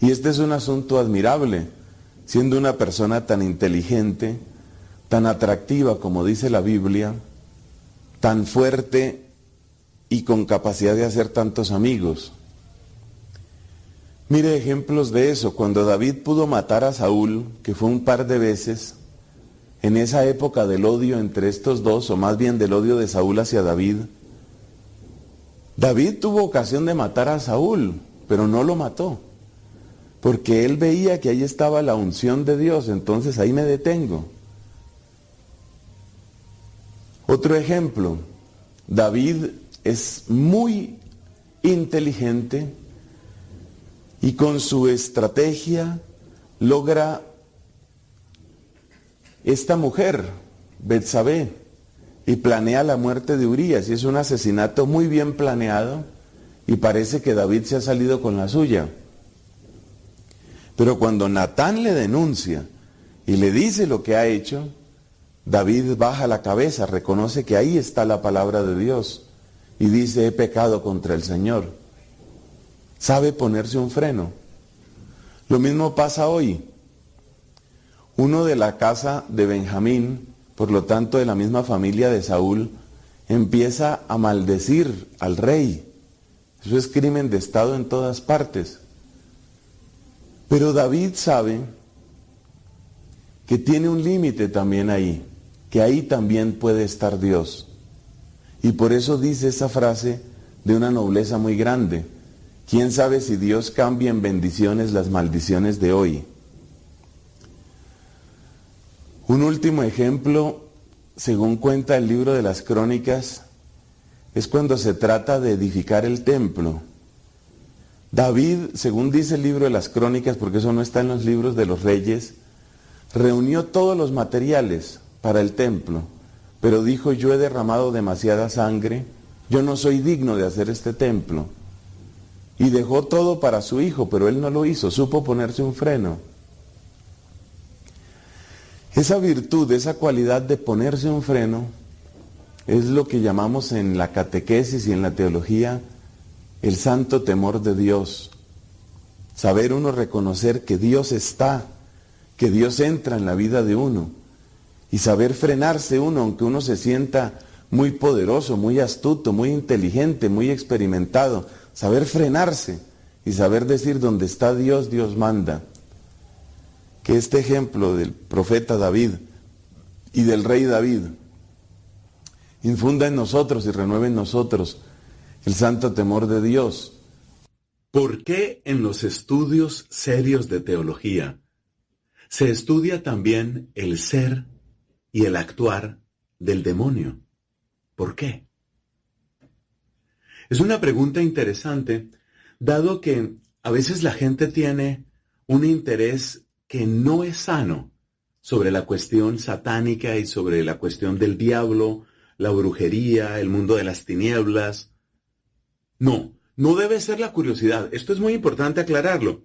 Y este es un asunto admirable, siendo una persona tan inteligente, tan atractiva como dice la Biblia, tan fuerte y con capacidad de hacer tantos amigos. Mire ejemplos de eso. Cuando David pudo matar a Saúl, que fue un par de veces, en esa época del odio entre estos dos, o más bien del odio de Saúl hacia David, David tuvo ocasión de matar a Saúl, pero no lo mató, porque él veía que ahí estaba la unción de Dios, entonces ahí me detengo. Otro ejemplo, David es muy inteligente Y con su estrategia logra esta mujer, Betsabé, y planea la muerte de Urias. Y es un asesinato muy bien planeado y parece que David se ha salido con la suya. Pero cuando Natán le denuncia y le dice lo que ha hecho, David baja la cabeza, reconoce que ahí está la palabra de Dios y dice, he pecado contra el Señor. Sabe ponerse un freno. Lo mismo pasa hoy. Uno de la casa de Benjamín, por lo tanto de la misma familia de Saúl, empieza a maldecir al rey. Eso es crimen de Estado en todas partes. Pero David sabe que tiene un límite también ahí, que ahí también puede estar Dios. Y por eso dice esa frase de una nobleza muy grande. ¿Quién sabe si Dios cambia en bendiciones las maldiciones de hoy? Un último ejemplo, según cuenta el libro de las crónicas, es cuando se trata de edificar el templo. David, según dice el libro de las crónicas, porque eso no está en los libros de los reyes, reunió todos los materiales para el templo, pero dijo, yo he derramado demasiada sangre, yo no soy digno de hacer este templo. Y dejó todo para su hijo, pero él no lo hizo, supo ponerse un freno. Esa virtud, esa cualidad de ponerse un freno, es lo que llamamos en la catequesis y en la teología el santo temor de Dios. Saber uno reconocer que Dios está, que Dios entra en la vida de uno y saber frenarse uno, aunque uno se sienta muy poderoso, muy astuto, muy inteligente, muy experimentado, saber frenarse y saber decir donde está Dios, Dios manda. Que este ejemplo del profeta David y del rey David infunda en nosotros y renueve en nosotros el santo temor de Dios. ¿Por qué en los estudios serios de teología se estudia también el ser y el actuar del demonio. ¿Por qué? Es una pregunta interesante, dado que a veces la gente tiene un interés que no es sano sobre la cuestión satánica y sobre la cuestión del diablo, la brujería, el mundo de las tinieblas. No, no debe ser la curiosidad. Esto es muy importante aclararlo.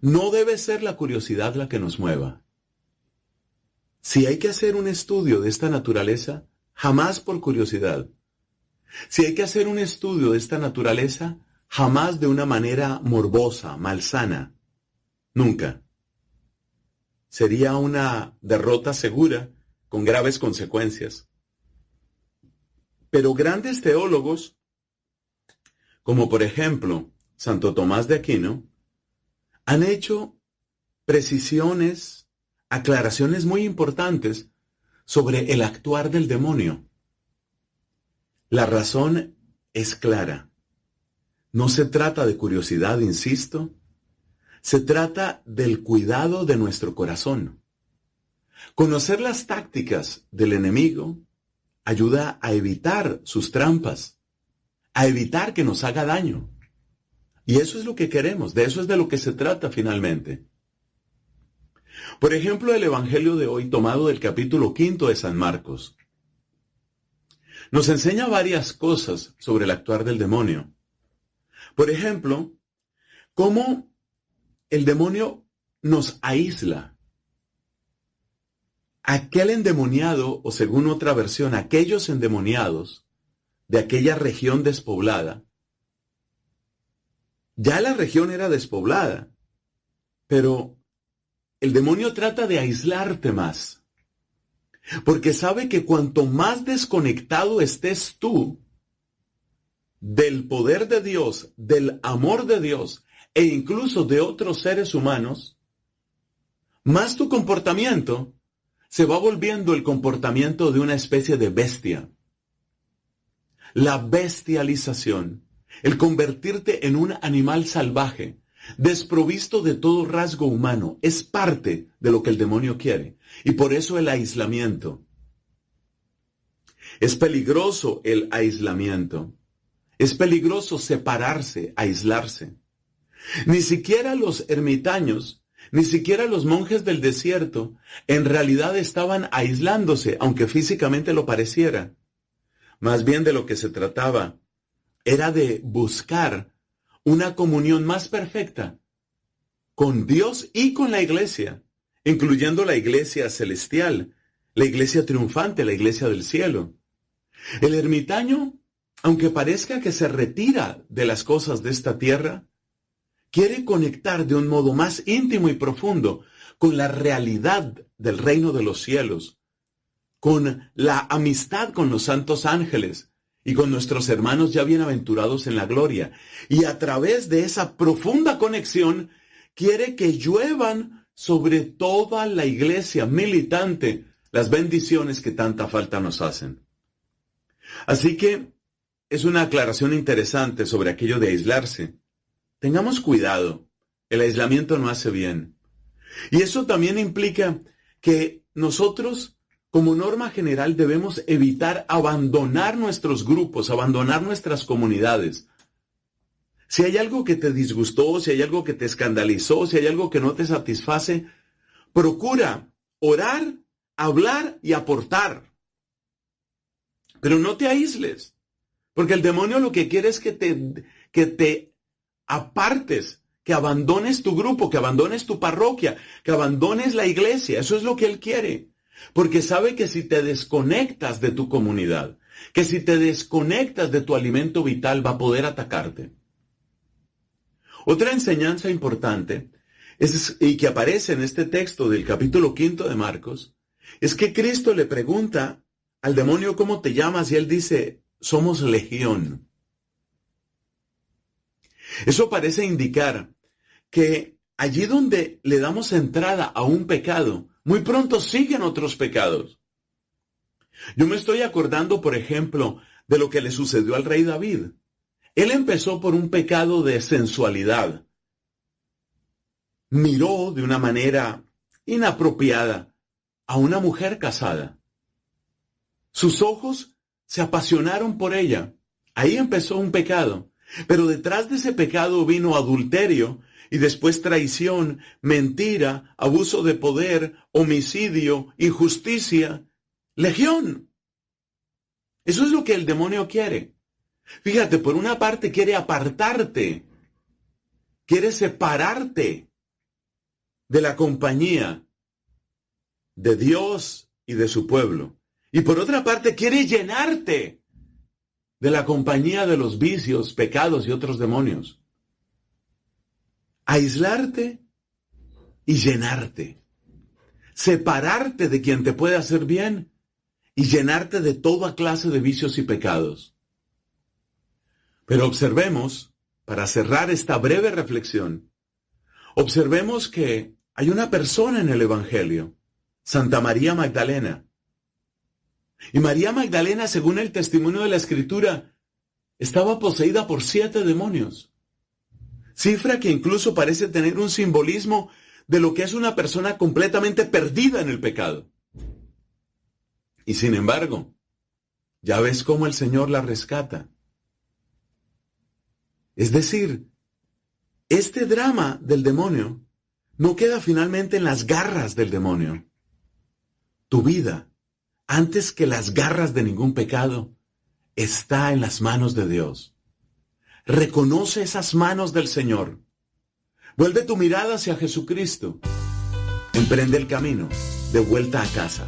No debe ser la curiosidad la que nos mueva. Si hay que hacer un estudio de esta naturaleza, jamás por curiosidad. Si hay que hacer un estudio de esta naturaleza, jamás de una manera morbosa, malsana. Nunca. Sería una derrota segura con graves consecuencias. Pero grandes teólogos, como por ejemplo Santo Tomás de Aquino, han hecho precisiones aclaraciones muy importantes sobre el actuar del demonio. La razón es clara. No se trata de curiosidad, insisto, se trata del cuidado de nuestro corazón. Conocer las tácticas del enemigo ayuda a evitar sus trampas, a evitar que nos haga daño. Y eso es lo que queremos, de eso es de lo que se trata finalmente. Por ejemplo, el Evangelio de hoy, tomado del capítulo quinto de San Marcos, nos enseña varias cosas sobre el actuar del demonio. Por ejemplo, cómo el demonio nos aísla. Aquel endemoniado, o según otra versión, aquellos endemoniados de aquella región despoblada, ya la región era despoblada, pero el demonio trata de aislarte más. Porque sabe que cuanto más desconectado estés tú del poder de Dios, del amor de Dios e incluso de otros seres humanos, más tu comportamiento se va volviendo el comportamiento de una especie de bestia. La bestialización, el convertirte en un animal salvaje, desprovisto de todo rasgo humano, es parte de lo que el demonio quiere. Y por eso el aislamiento. Es peligroso el aislamiento. Es peligroso separarse, aislarse. Ni siquiera los ermitaños, ni siquiera los monjes del desierto, en realidad estaban aislándose, aunque físicamente lo pareciera. Más bien de lo que se trataba era de buscar una comunión más perfecta con Dios y con la iglesia, incluyendo la iglesia celestial, la iglesia triunfante, la iglesia del cielo. El ermitaño, aunque parezca que se retira de las cosas de esta tierra, quiere conectar de un modo más íntimo y profundo con la realidad del reino de los cielos, con la amistad con los santos ángeles y con nuestros hermanos ya bienaventurados en la gloria. Y a través de esa profunda conexión, quiere que lluevan sobre toda la iglesia militante las bendiciones que tanta falta nos hacen. Así que es una aclaración interesante sobre aquello de aislarse. Tengamos cuidado, el aislamiento no hace bien. Y eso también implica que nosotros, como norma general, debemos evitar abandonar nuestros grupos, abandonar nuestras comunidades. Si hay algo que te disgustó, si hay algo que te escandalizó, si hay algo que no te satisface, procura orar, hablar y aportar. Pero no te aísles, porque el demonio lo que quiere es que te, que te apartes, que abandones tu grupo, que abandones tu parroquia, que abandones la iglesia. Eso es lo que Él quiere. Porque sabe que si te desconectas de tu comunidad, que si te desconectas de tu alimento vital, va a poder atacarte. Otra enseñanza importante y que aparece en este texto del capítulo quinto de Marcos, es que Cristo le pregunta al demonio cómo te llamas y él dice, somos legión. Eso parece indicar que allí donde le damos entrada a un pecado, muy pronto siguen otros pecados. Yo me estoy acordando, por ejemplo, de lo que le sucedió al rey David. Él empezó por un pecado de sensualidad. Miró de una manera inapropiada a una mujer casada. Sus ojos se apasionaron por ella. Ahí empezó un pecado. Pero detrás de ese pecado vino adulterio y después traición, mentira, abuso de poder, homicidio, injusticia, legión. Eso es lo que el demonio quiere. Fíjate, por una parte quiere apartarte, quiere separarte de la compañía de Dios y de su pueblo. Y por otra parte quiere llenarte de la compañía de los vicios, pecados y otros demonios. Aislarte y llenarte. Separarte de quien te puede hacer bien y llenarte de toda clase de vicios y pecados. Pero observemos, para cerrar esta breve reflexión, observemos que hay una persona en el Evangelio, Santa María Magdalena, y María Magdalena, según el testimonio de la Escritura, estaba poseída por siete demonios. Cifra que incluso parece tener un simbolismo de lo que es una persona completamente perdida en el pecado. Y sin embargo, ya ves cómo el Señor la rescata. Es decir, este drama del demonio no queda finalmente en las garras del demonio. Tu vida antes que las garras de ningún pecado, está en las manos de Dios. Reconoce esas manos del Señor. Vuelve tu mirada hacia Jesucristo. Emprende el camino de vuelta a casa.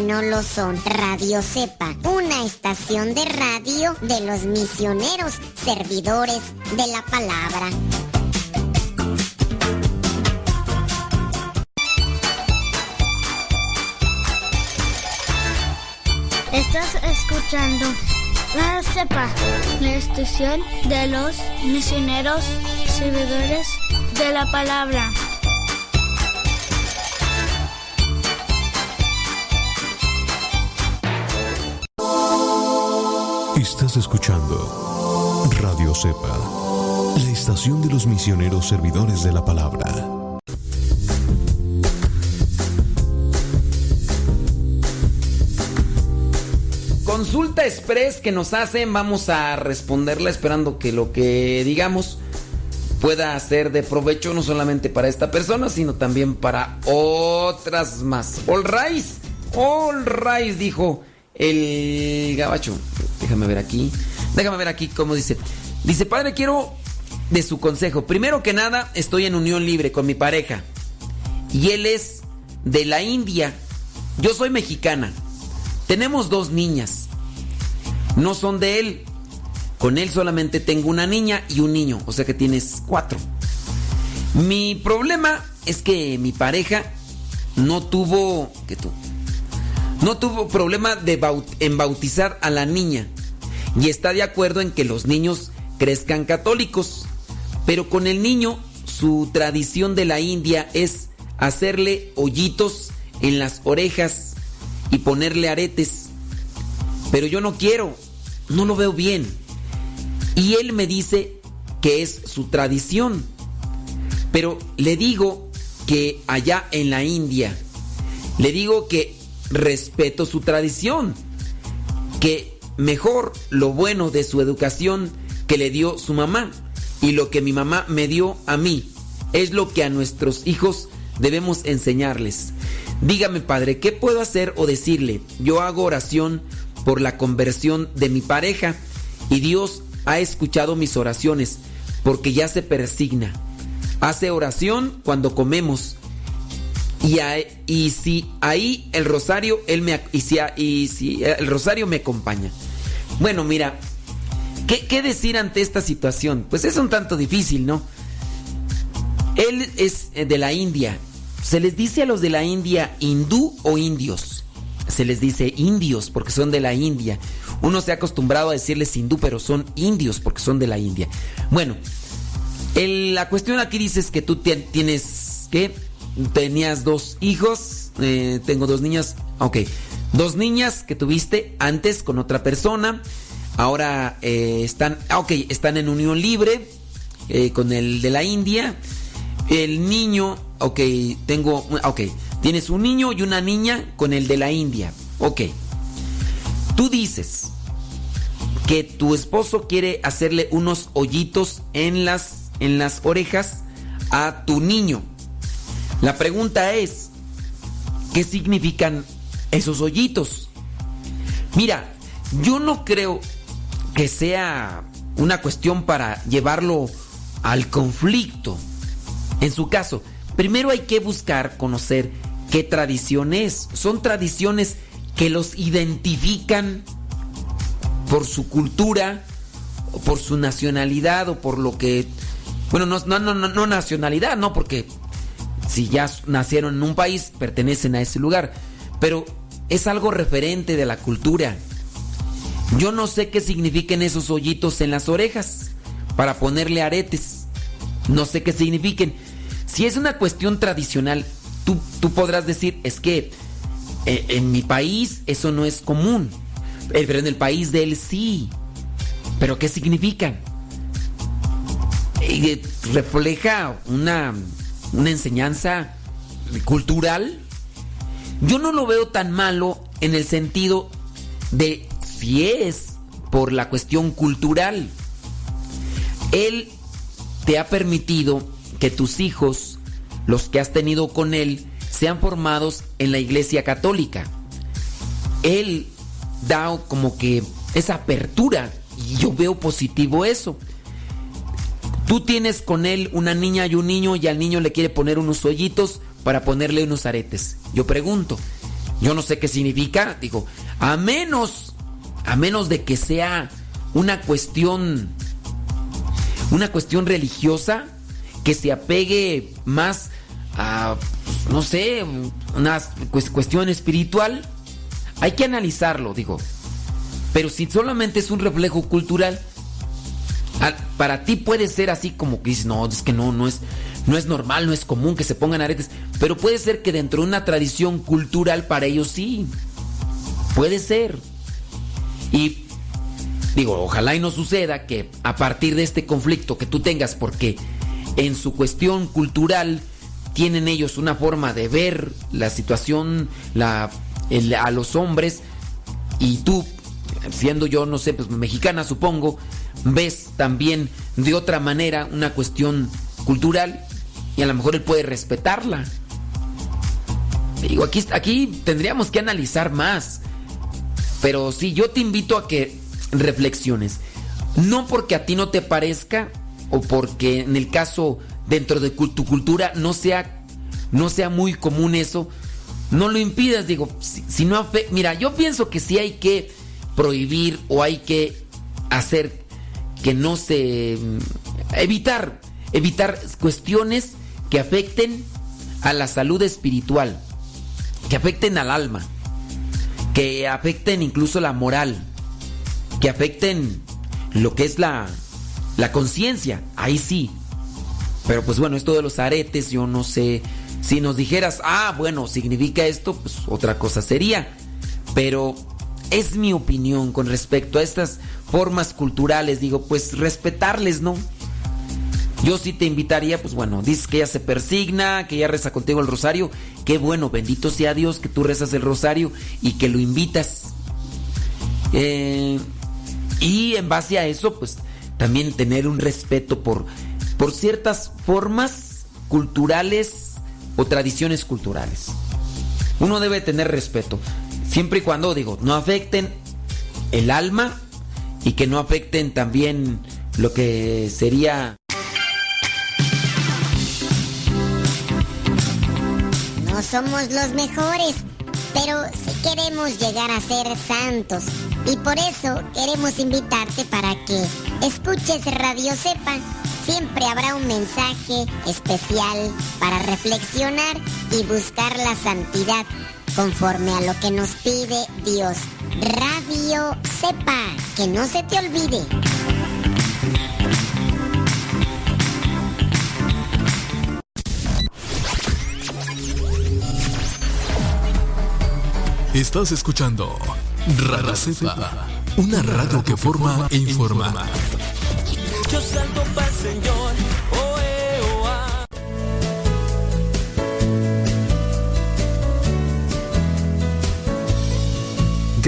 No lo son. Radio Cepa, una estación de radio de los misioneros, servidores de la palabra. Estás escuchando la CEPA, la estación de los misioneros servidores de la palabra. Estás escuchando Radio Cepa, la estación de los misioneros servidores de la palabra. Consulta express que nos hacen, vamos a responderla esperando que lo que digamos pueda ser de provecho no solamente para esta persona, sino también para otras más. All rise, all rise, dijo el gabacho. Déjame ver aquí, déjame ver aquí cómo dice. Dice, padre, quiero de su consejo. Primero que nada, estoy en unión libre con mi pareja. Y él es de la India. Yo soy mexicana. Tenemos dos niñas. No son de él. Con él solamente tengo una niña y un niño. O sea que tienes cuatro. Mi problema es que mi pareja no tuvo... que tú? No tuvo problema de en bautizar a la niña. Y está de acuerdo en que los niños crezcan católicos. Pero con el niño, su tradición de la India es hacerle hoyitos en las orejas y ponerle aretes. Pero yo no quiero, no lo veo bien. Y él me dice que es su tradición. Pero le digo que allá en la India, le digo que respeto su tradición. Que mejor lo bueno de su educación que le dio su mamá y lo que mi mamá me dio a mí es lo que a nuestros hijos debemos enseñarles. Dígame, padre, ¿qué puedo hacer o decirle? Yo hago oración por la conversión de mi pareja y Dios ha escuchado mis oraciones porque ya se persigna. Hace oración cuando comemos y, y si ahí el rosario él me y si, y si el rosario me acompaña. Bueno, mira, ¿qué, qué decir ante esta situación? Pues es un tanto difícil, ¿no? Él es eh, de la India. ¿Se les dice a los de la India hindú o indios? Se les dice indios porque son de la India. Uno se ha acostumbrado a decirles hindú, pero son indios porque son de la India. Bueno, la cuestión aquí dices que tú tien- tienes, ¿qué? Tenías dos hijos, eh, tengo dos niñas, ok. Dos niñas que tuviste antes con otra persona, ahora eh, están, ah, ok, están en unión libre eh, con el de la India. El niño, ok, tengo, ok, tienes un niño y una niña con el de la India, ok. Tú dices que tu esposo quiere hacerle unos hoyitos en las, en las orejas a tu niño. La pregunta es, ¿qué significan esos hoyitos? Mira, yo no creo que sea una cuestión para llevarlo al conflicto. En su caso, primero hay que buscar conocer qué tradición es. Son tradiciones que los identifican por su cultura, o por su nacionalidad, o por lo que Bueno, no, no, no, no nacionalidad, no, porque si ya nacieron en un país, pertenecen a ese lugar. Pero es algo referente de la cultura. Yo no sé qué signifiquen esos hoyitos en las orejas para ponerle aretes. No sé qué signifiquen. Si es una cuestión tradicional, tú, tú podrás decir, es que eh, en mi país eso no es común. Eh, pero en el país de él sí. ¿Pero qué significan? Eh, refleja una, una enseñanza cultural. Yo no lo veo tan malo en el sentido de si es por la cuestión cultural. Él te ha permitido que tus hijos, los que has tenido con él, sean formados en la iglesia católica. Él da como que esa apertura y yo veo positivo eso. Tú tienes con él una niña y un niño y al niño le quiere poner unos hoyitos para ponerle unos aretes. Yo pregunto, yo no sé qué significa, digo, a menos, a menos de que sea una cuestión, una cuestión religiosa que se apegue más a, pues, no sé, una cuestión espiritual, hay que analizarlo, digo. Pero si solamente es un reflejo cultural, para ti puede ser así como que dices, no, es que no, no es, no es normal, no es común que se pongan aretes. Pero puede ser que dentro de una tradición cultural para ellos sí. Puede ser. Y digo, ojalá y no suceda que a partir de este conflicto que tú tengas, porque en su cuestión cultural tienen ellos una forma de ver la situación, la, a los hombres, y tú, siendo yo, no sé, pues mexicana supongo, ves también de otra manera una cuestión cultural y a lo mejor él puede respetarla. Digo, aquí, aquí tendríamos que analizar más. Pero sí, yo te invito a que reflexiones. No porque a ti no te parezca o porque en el caso dentro de tu cultura no sea, no sea muy común eso, no lo impidas. Digo, si, no mira, yo pienso que sí hay que prohibir o hay que hacer que no se evitar evitar cuestiones que afecten a la salud espiritual, que afecten al alma, que afecten incluso la moral, que afecten lo que es la la conciencia, ahí sí. Pero pues bueno, esto de los aretes, yo no sé si nos dijeras, "Ah, bueno, significa esto", pues otra cosa sería. Pero es mi opinión con respecto a estas formas culturales. Digo, pues respetarles, ¿no? Yo sí te invitaría, pues bueno, dices que ella se persigna, que ella reza contigo el rosario. Qué bueno, bendito sea Dios que tú rezas el rosario y que lo invitas. Eh, y en base a eso, pues también tener un respeto por, por ciertas formas culturales o tradiciones culturales. Uno debe tener respeto. Siempre y cuando, digo, no afecten el alma y que no afecten también lo que sería... No somos los mejores, pero sí queremos llegar a ser santos. Y por eso queremos invitarte para que escuches Radio Sepa. Siempre habrá un mensaje especial para reflexionar y buscar la santidad conforme a lo que nos pide Dios. Radio Sepa, que no se te olvide. Estás escuchando Radio Cepa, una radio que forma e informa. Yo salto para el Señor.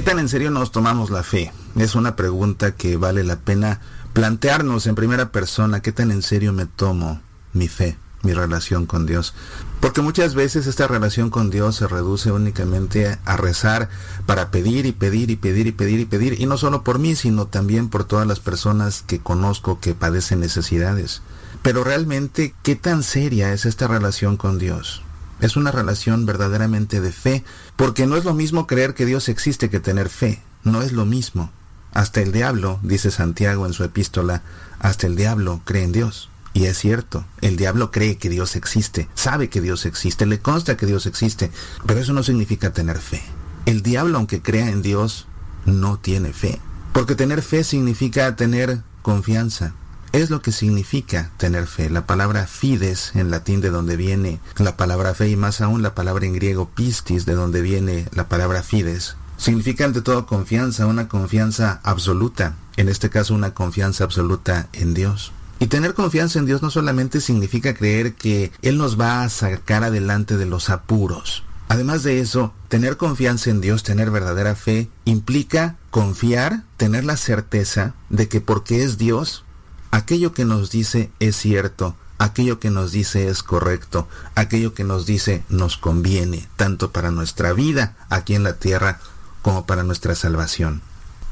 ¿Qué tan en serio nos tomamos la fe? Es una pregunta que vale la pena plantearnos en primera persona. ¿Qué tan en serio me tomo mi fe, mi relación con Dios? Porque muchas veces esta relación con Dios se reduce únicamente a rezar para pedir y pedir y pedir y pedir y pedir. Y no solo por mí, sino también por todas las personas que conozco que padecen necesidades. Pero realmente, ¿qué tan seria es esta relación con Dios? Es una relación verdaderamente de fe, porque no es lo mismo creer que Dios existe que tener fe. No es lo mismo. Hasta el diablo, dice Santiago en su epístola, hasta el diablo cree en Dios. Y es cierto, el diablo cree que Dios existe, sabe que Dios existe, le consta que Dios existe, pero eso no significa tener fe. El diablo, aunque crea en Dios, no tiene fe. Porque tener fe significa tener confianza. Es lo que significa tener fe. La palabra fides en latín de donde viene la palabra fe y más aún la palabra en griego pistis de donde viene la palabra fides. Significa ante todo confianza, una confianza absoluta. En este caso una confianza absoluta en Dios. Y tener confianza en Dios no solamente significa creer que Él nos va a sacar adelante de los apuros. Además de eso, tener confianza en Dios, tener verdadera fe, implica confiar, tener la certeza de que porque es Dios, aquello que nos dice es cierto, aquello que nos dice es correcto, aquello que nos dice nos conviene, tanto para nuestra vida aquí en la tierra como para nuestra salvación.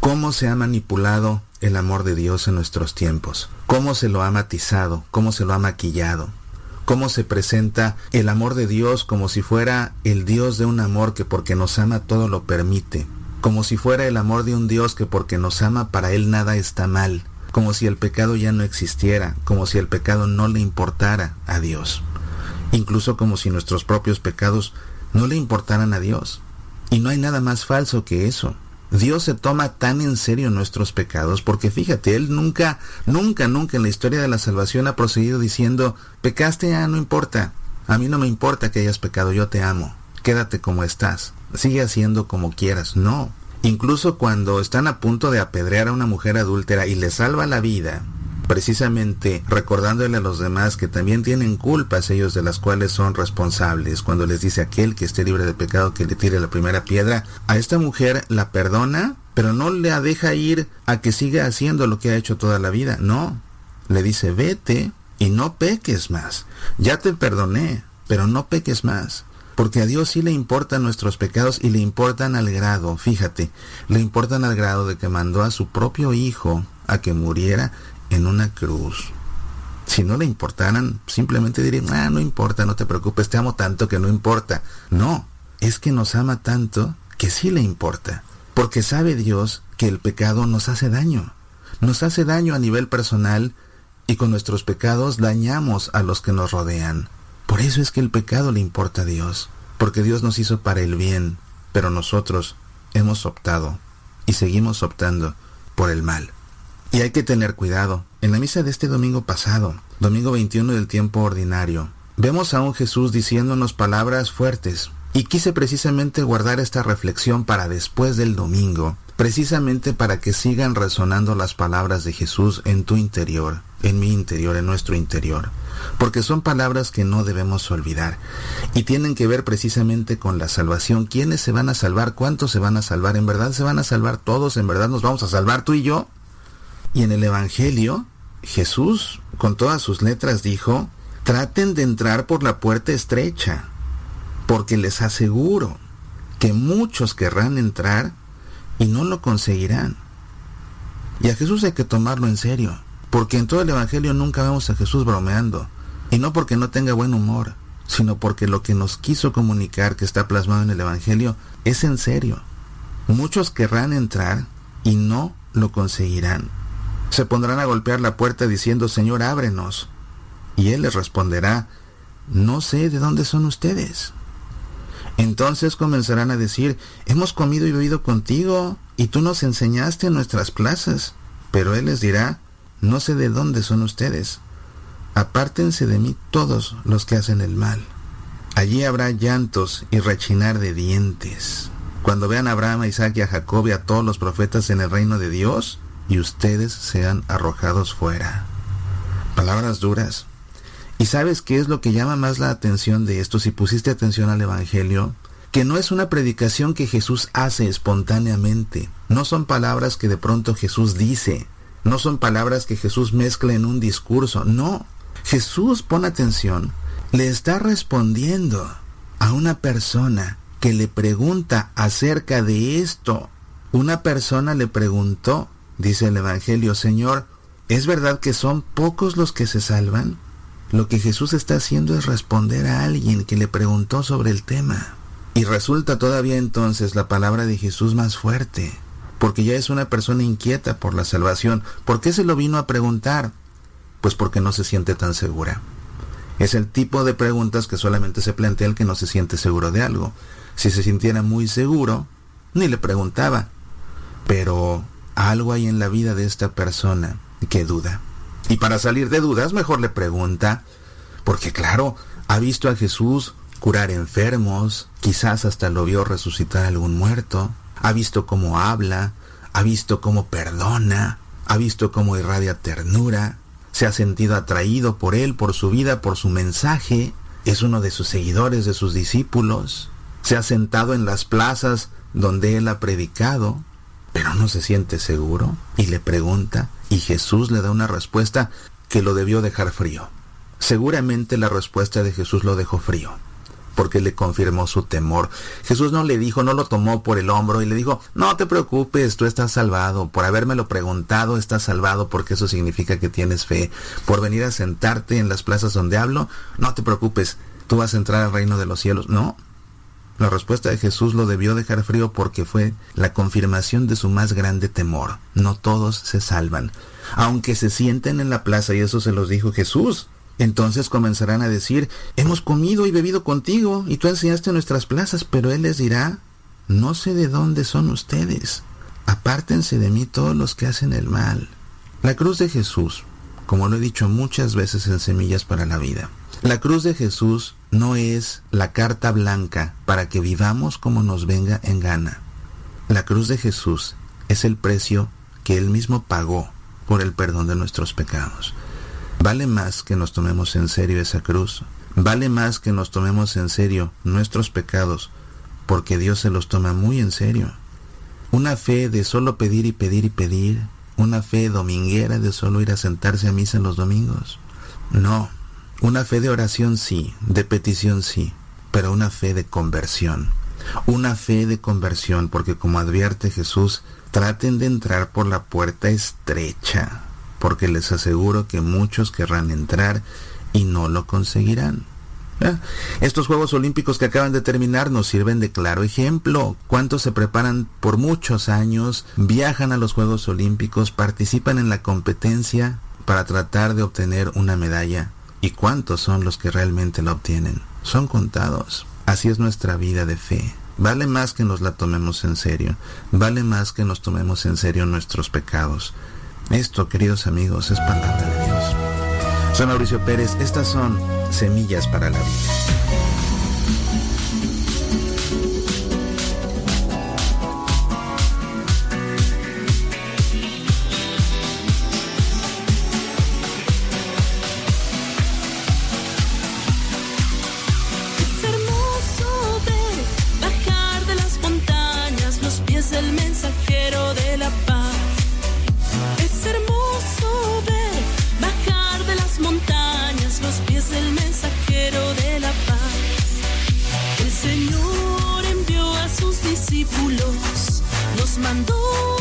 ¿Cómo se ha manipulado el amor de Dios en nuestros tiempos? ¿Cómo se lo ha matizado? ¿Cómo se lo ha maquillado? ¿Cómo se presenta el amor de Dios como si fuera el Dios de un amor que porque nos ama todo lo permite? Como si fuera el amor de un Dios que porque nos ama para Él nada está mal, como si el pecado ya no existiera, como si el pecado no le importara a Dios, incluso como si nuestros propios pecados no le importaran a Dios. Y no hay nada más falso que eso. Dios se toma tan en serio nuestros pecados porque fíjate, Él nunca, nunca, nunca en la historia de la salvación ha procedido diciendo, pecaste, ah, no importa, a mí no me importa que hayas pecado, yo te amo, quédate como estás, sigue haciendo como quieras, no. Incluso cuando están a punto de apedrear a una mujer adúltera y le salva la vida, precisamente recordándole a los demás que también tienen culpas ellos de las cuales son responsables. Cuando les dice aquel que esté libre de pecado que le tire la primera piedra, a esta mujer la perdona, pero no la deja ir a que siga haciendo lo que ha hecho toda la vida. No, le dice vete y no peques más. Ya te perdoné, pero no peques más. Porque a Dios sí le importan nuestros pecados y le importan al grado, fíjate, le importan al grado de que mandó a su propio hijo a que muriera en una cruz. Si no le importaran, simplemente dirían, ah, no importa, no te preocupes, te amo tanto que no importa. No, es que nos ama tanto que sí le importa. Porque sabe Dios que el pecado nos hace daño. Nos hace daño a nivel personal y con nuestros pecados dañamos a los que nos rodean. Por eso es que el pecado le importa a Dios, porque Dios nos hizo para el bien, pero nosotros hemos optado y seguimos optando por el mal. Y hay que tener cuidado. En la misa de este domingo pasado, domingo 21 del tiempo ordinario, vemos a un Jesús diciéndonos palabras fuertes. Y quise precisamente guardar esta reflexión para después del domingo, precisamente para que sigan resonando las palabras de Jesús en tu interior, en mi interior, en nuestro interior porque son palabras que no debemos olvidar y tienen que ver precisamente con la salvación. ¿Quiénes se van a salvar? ¿Cuántos se van a salvar? ¿En verdad se van a salvar todos? ¿En verdad nos vamos a salvar tú y yo? Y en el Evangelio, Jesús, con todas sus letras, dijo, traten de entrar por la puerta estrecha, porque les aseguro que muchos querrán entrar y no lo conseguirán. Y a Jesús hay que tomarlo en serio. Porque en todo el Evangelio nunca vemos a Jesús bromeando. Y no porque no tenga buen humor, sino porque lo que nos quiso comunicar que está plasmado en el Evangelio es en serio. Muchos querrán entrar y no lo conseguirán. Se pondrán a golpear la puerta diciendo, Señor, ábrenos. Y Él les responderá, no sé de dónde son ustedes. Entonces comenzarán a decir, hemos comido y bebido contigo, y tú nos enseñaste en nuestras plazas. Pero Él les dirá, no sé de dónde son ustedes. Apártense de mí todos los que hacen el mal. Allí habrá llantos y rechinar de dientes. Cuando vean a Abraham, a Isaac y a Jacob y a todos los profetas en el reino de Dios, y ustedes sean arrojados fuera. Palabras duras. ¿Y sabes qué es lo que llama más la atención de esto si pusiste atención al Evangelio? Que no es una predicación que Jesús hace espontáneamente. No son palabras que de pronto Jesús dice. No son palabras que Jesús mezcla en un discurso. No. Jesús, pon atención, le está respondiendo a una persona que le pregunta acerca de esto. Una persona le preguntó, dice el Evangelio, Señor, ¿es verdad que son pocos los que se salvan? Lo que Jesús está haciendo es responder a alguien que le preguntó sobre el tema. Y resulta todavía entonces la palabra de Jesús más fuerte porque ya es una persona inquieta por la salvación. ¿Por qué se lo vino a preguntar? Pues porque no se siente tan segura. Es el tipo de preguntas que solamente se plantea el que no se siente seguro de algo. Si se sintiera muy seguro, ni le preguntaba. Pero algo hay en la vida de esta persona que duda. Y para salir de dudas, mejor le pregunta, porque claro, ha visto a Jesús curar enfermos, quizás hasta lo vio resucitar algún muerto, ha visto cómo habla, ha visto cómo perdona, ha visto cómo irradia ternura, se ha sentido atraído por él, por su vida, por su mensaje, es uno de sus seguidores, de sus discípulos, se ha sentado en las plazas donde él ha predicado, pero no se siente seguro y le pregunta y Jesús le da una respuesta que lo debió dejar frío. Seguramente la respuesta de Jesús lo dejó frío porque le confirmó su temor. Jesús no le dijo, no lo tomó por el hombro y le dijo, no te preocupes, tú estás salvado. Por habérmelo preguntado, estás salvado porque eso significa que tienes fe. Por venir a sentarte en las plazas donde hablo, no te preocupes, tú vas a entrar al reino de los cielos. No. La respuesta de Jesús lo debió dejar frío porque fue la confirmación de su más grande temor. No todos se salvan. Aunque se sienten en la plaza, y eso se los dijo Jesús, entonces comenzarán a decir, hemos comido y bebido contigo, y tú enseñaste nuestras plazas, pero Él les dirá, no sé de dónde son ustedes, apártense de mí todos los que hacen el mal. La cruz de Jesús, como lo he dicho muchas veces en Semillas para la Vida, la cruz de Jesús no es la carta blanca para que vivamos como nos venga en gana. La cruz de Jesús es el precio que Él mismo pagó por el perdón de nuestros pecados. Vale más que nos tomemos en serio esa cruz. Vale más que nos tomemos en serio nuestros pecados, porque Dios se los toma muy en serio. Una fe de solo pedir y pedir y pedir, una fe dominguera de solo ir a sentarse a misa los domingos. No, una fe de oración sí, de petición sí, pero una fe de conversión. Una fe de conversión, porque como advierte Jesús, traten de entrar por la puerta estrecha, porque les aseguro que muchos querrán entrar y no lo conseguirán. Estos Juegos Olímpicos que acaban de terminar nos sirven de claro ejemplo. ¿Cuántos se preparan por muchos años, viajan a los Juegos Olímpicos, participan en la competencia para tratar de obtener una medalla? ¿Y cuántos son los que realmente la obtienen? Son contados. Así es nuestra vida de fe. Vale más que nos la tomemos en serio. Vale más que nos tomemos en serio nuestros pecados. Esto, queridos amigos, es palabra de Dios. Soy Mauricio Pérez, estas son semillas para la vida. Discípulos, los mandó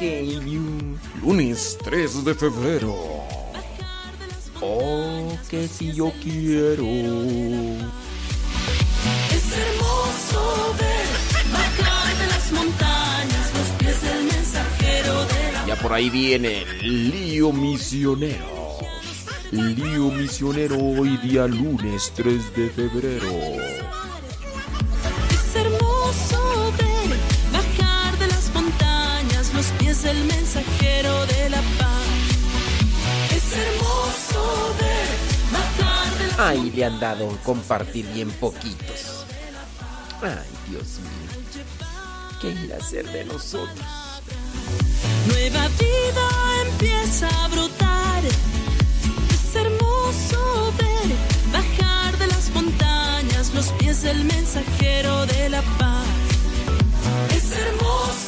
Lunes 3 de febrero. Oh, que si yo quiero. Es hermoso ver bajar de las montañas los pies del mensajero de la Ya por ahí viene el lío misionero. Lío misionero hoy día lunes 3 de febrero. Le han dado compartir bien poquitos. Ay, Dios mío. ¿Qué irá a ser de nosotros? Nueva vida empieza a brotar. Es hermoso ver bajar de las montañas los pies del mensajero de la paz. Es hermoso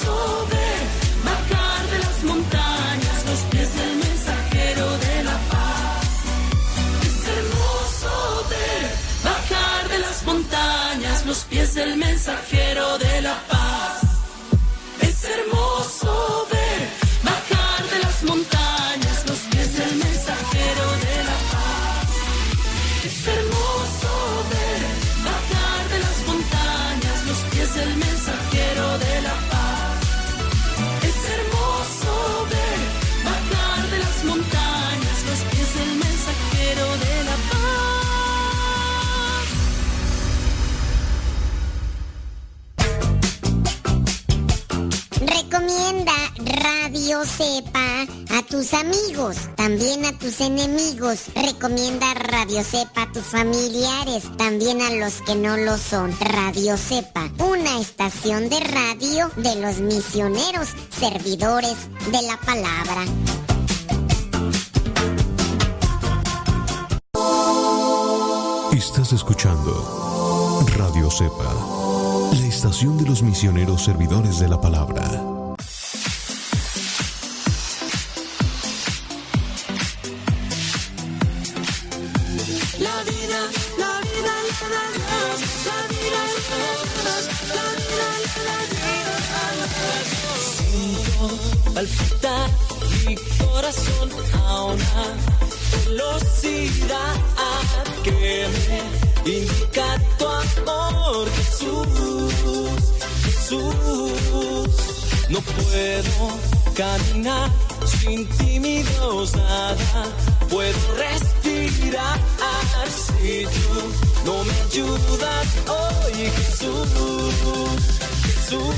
los pies también a tus enemigos. Recomienda Radio Cepa a tus familiares, también a los que no lo son. Radio Cepa, una estación de radio de los misioneros, servidores de la palabra. Estás escuchando Radio Cepa, la estación de los misioneros servidores de la palabra. Corazón a una velocidad que me indica tu amor, Jesús, Jesús. No puedo caminar sin ti, mi Dios, nada puedo respirar si tú no me ayudas hoy, Jesús, Jesús.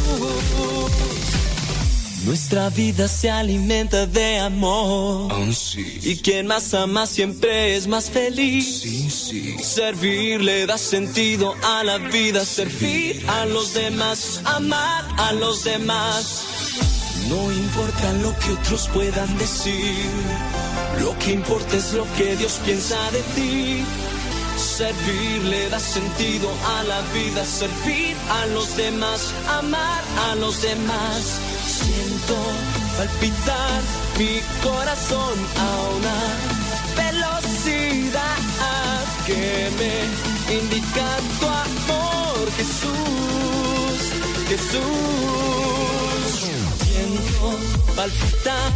Nuestra vida se alimenta de amor. Y quien más ama siempre es más feliz. Servir le da sentido a la vida, servir a los demás, amar a los demás. No importa lo que otros puedan decir, lo que importa es lo que Dios piensa de ti. Servir le da sentido a la vida, servir a los demás, amar a los demás. Siento palpitar mi corazón a una velocidad que me indica tu amor, Jesús, Jesús. Siento palpitar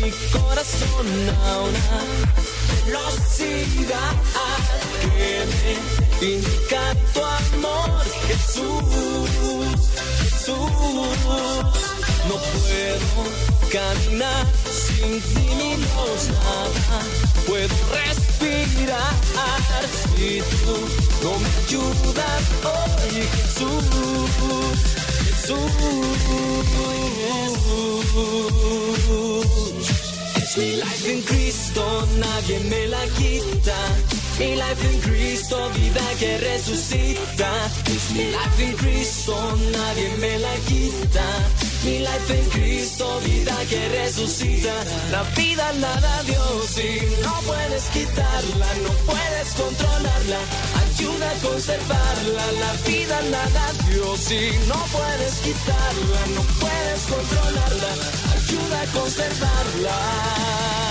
mi corazón a una velocidad que me indica tu amor, Jesús, Jesús. No puedo caminar sin ti ni nada. Puedo respirar si tú no me ayudas hoy, Jesús, Jesús. Es mi life en Cristo, nadie me la quita. Mi life en Cristo, vida que resucita. Es mi life en Cristo, nadie me la quita. Mi life en Cristo, vida que resucita. La vida la da Dios y no puedes quitarla, no puedes controlarla. Ayuda a conservarla, la vida la da Dios y no puedes quitarla, no puedes controlarla. Ayuda a conservarla.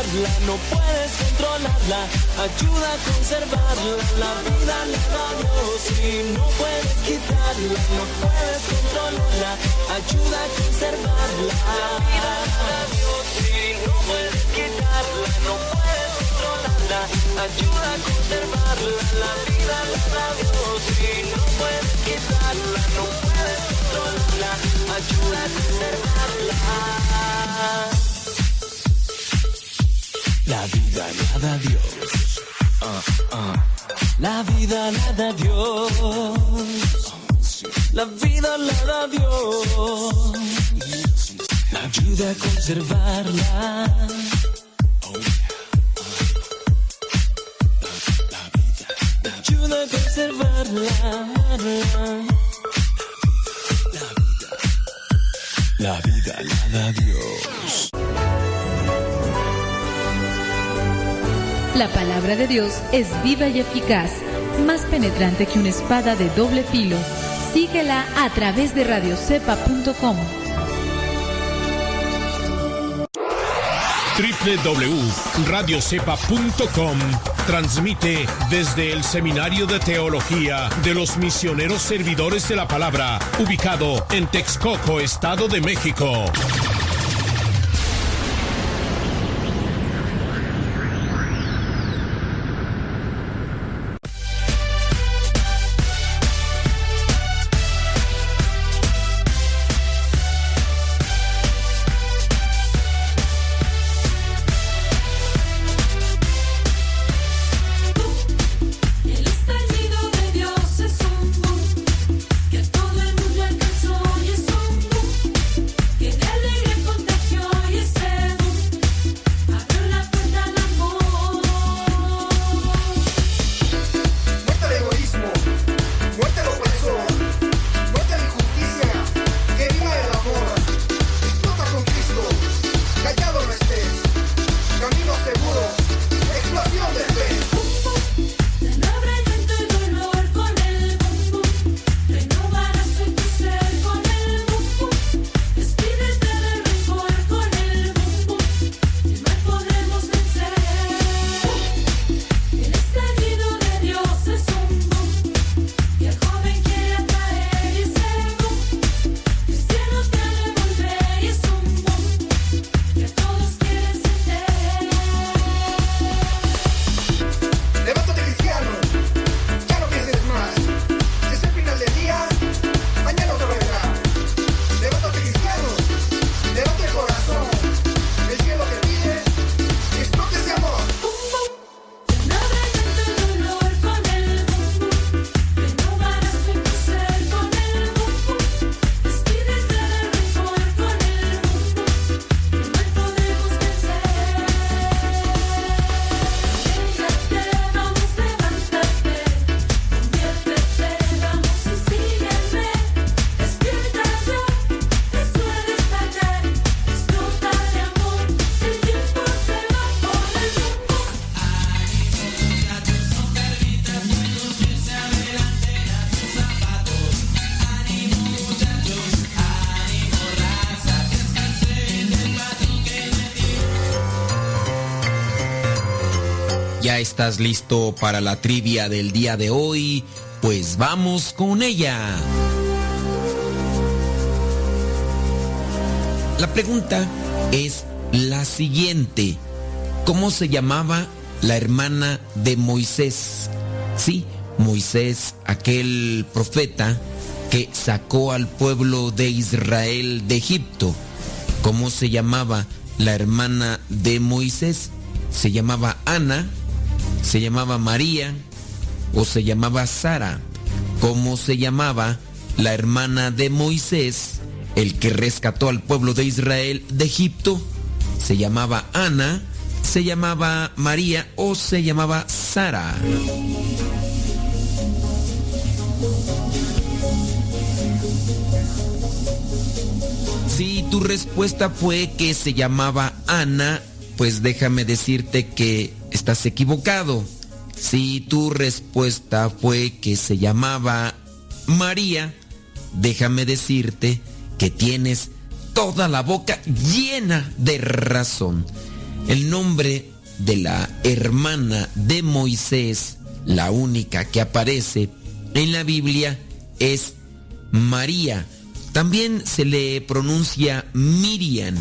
No puedes controlarla. Ayuda a conservarla, la vida la da Dios y no puedes quitarla, no puedes controlarla. Ayuda a conservarla. La vida la da Dios y no puedes quitarla, no puedes controlarla. Ayuda a conservarla, la vida la da Dios y no puedes quitarla, no puedes controlarla. Ayuda a conservarla. La vida la da Dios. Ah, ah. La vida la da Dios. La vida la da Dios. Ayuda a conservarla. Ayuda a conservarla. La vida la da Dios. La palabra de Dios es viva y eficaz, más penetrante que una espada de doble filo. Síguela a través de radiocepa.com. www.radiocepa.com transmite desde el Seminario de Teología de los Misioneros Servidores de la Palabra, ubicado en Texcoco, Estado de México. Estás listo para la trivia del día de hoy? Pues vamos con ella. La pregunta es la siguiente. ¿Cómo se llamaba la hermana de Moisés? Sí, Moisés, aquel profeta que sacó al pueblo de Israel de Egipto. ¿Cómo se llamaba la hermana de Moisés? ¿Se llamaba Ana? ¿Se llamaba María? ¿O se llamaba Sara? ¿Cómo se llamaba la hermana de Moisés, el que rescató al pueblo de Israel de Egipto? ¿Se llamaba Ana? ¿Se llamaba María? ¿O se llamaba Sara? Si tu respuesta fue que se llamaba Ana, pues déjame decirte que estás equivocado. Si tu respuesta fue que se llamaba María, déjame decirte que tienes toda la boca llena de razón. El nombre de la hermana de Moisés, la única que aparece en la Biblia, es María. También se le pronuncia Miriam,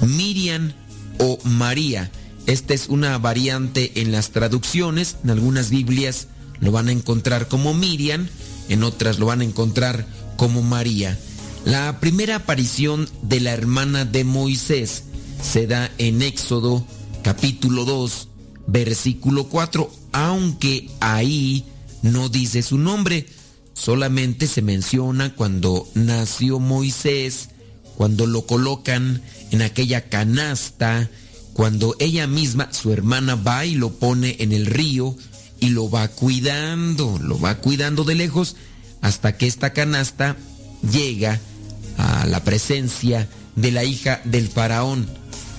Miriam o María. Esta es una variante en las traducciones. En algunas Biblias lo van a encontrar como Miriam, en otras lo van a encontrar como María. La primera aparición de la hermana de Moisés se da en Éxodo capítulo 2, versículo 4, aunque ahí no dice su nombre, solamente se menciona cuando nació Moisés, cuando lo colocan en aquella canasta, cuando ella misma, su hermana, va y lo pone en el río y lo va cuidando, lo va cuidando de lejos hasta que esta canasta llega a la presencia de la hija del faraón.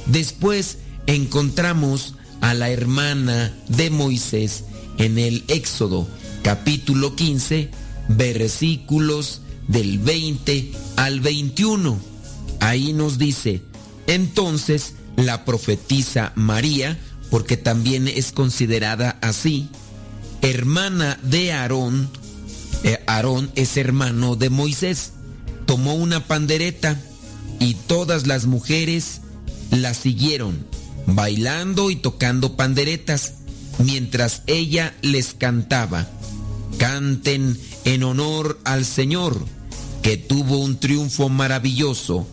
Después encontramos a la hermana de Moisés en el Éxodo capítulo 15 versículos del 20 al 21. Ahí nos dice, entonces la profetisa María, porque también es considerada así, hermana de Aarón, eh, Aarón es hermano de Moisés, tomó una pandereta y todas las mujeres la siguieron, bailando y tocando panderetas, mientras ella les cantaba. Canten en honor al Señor, que tuvo un triunfo maravilloso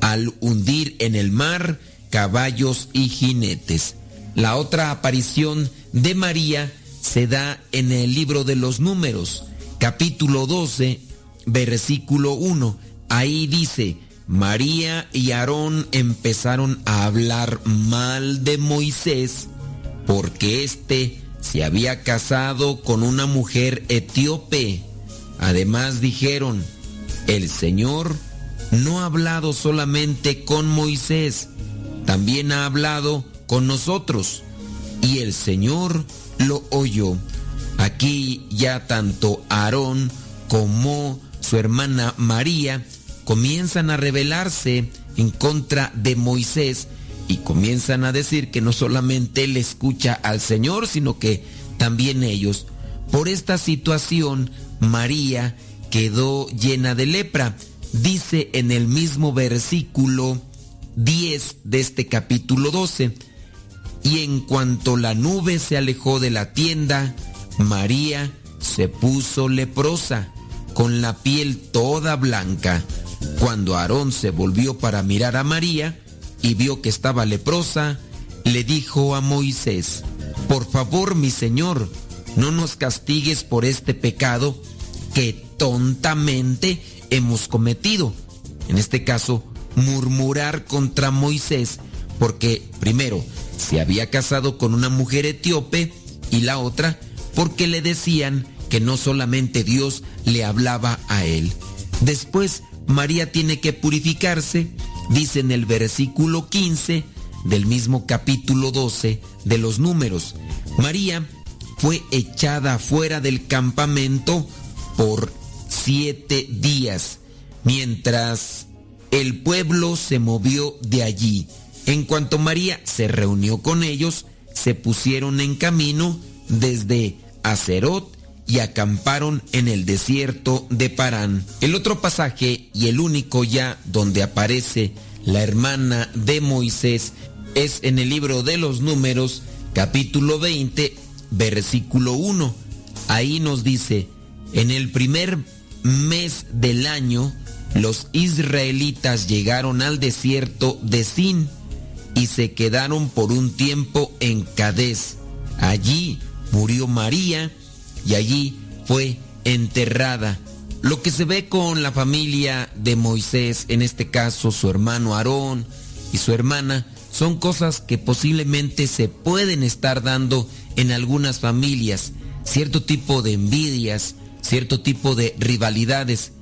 al hundir en el mar caballos y jinetes. La otra aparición de María se da en el libro de los números, capítulo 12, versículo 1. Ahí dice, María y Aarón empezaron a hablar mal de Moisés porque éste se había casado con una mujer etíope. Además dijeron, el Señor no ha hablado solamente con Moisés, también ha hablado con nosotros. Y el Señor lo oyó. Aquí ya tanto Aarón como su hermana María comienzan a rebelarse en contra de Moisés y comienzan a decir que no solamente él escucha al Señor, sino que también ellos. Por esta situación, María quedó llena de lepra. Dice en el mismo versículo 10 de este capítulo 12. Y en cuanto la nube se alejó de la tienda, María se puso leprosa, con la piel toda blanca. Cuando Aarón se volvió para mirar a María y vio que estaba leprosa, le dijo a Moisés, por favor mi Señor, no nos castigues por este pecado que tontamente hemos cometido. En este caso, murmurar contra Moisés, porque primero se había casado con una mujer etíope y la otra porque le decían que no solamente Dios le hablaba a él. Después María tiene que purificarse, dice en el versículo 15 del mismo capítulo 12 de los números. María fue echada fuera del campamento por siete días, mientras el pueblo se movió de allí. En cuanto María se reunió con ellos, se pusieron en camino desde Acerot y acamparon en el desierto de Parán. El otro pasaje y el único ya donde aparece la hermana de Moisés es en el libro de los números capítulo 20 versículo 1. Ahí nos dice, en el primer mes del año los israelitas llegaron al desierto de Sin y se quedaron por un tiempo en Cadés. Allí murió María y allí fue enterrada. Lo que se ve con la familia de Moisés, en este caso su hermano Aarón y su hermana, son cosas que posiblemente se pueden estar dando en algunas familias, cierto tipo de envidias, cierto tipo de rivalidades.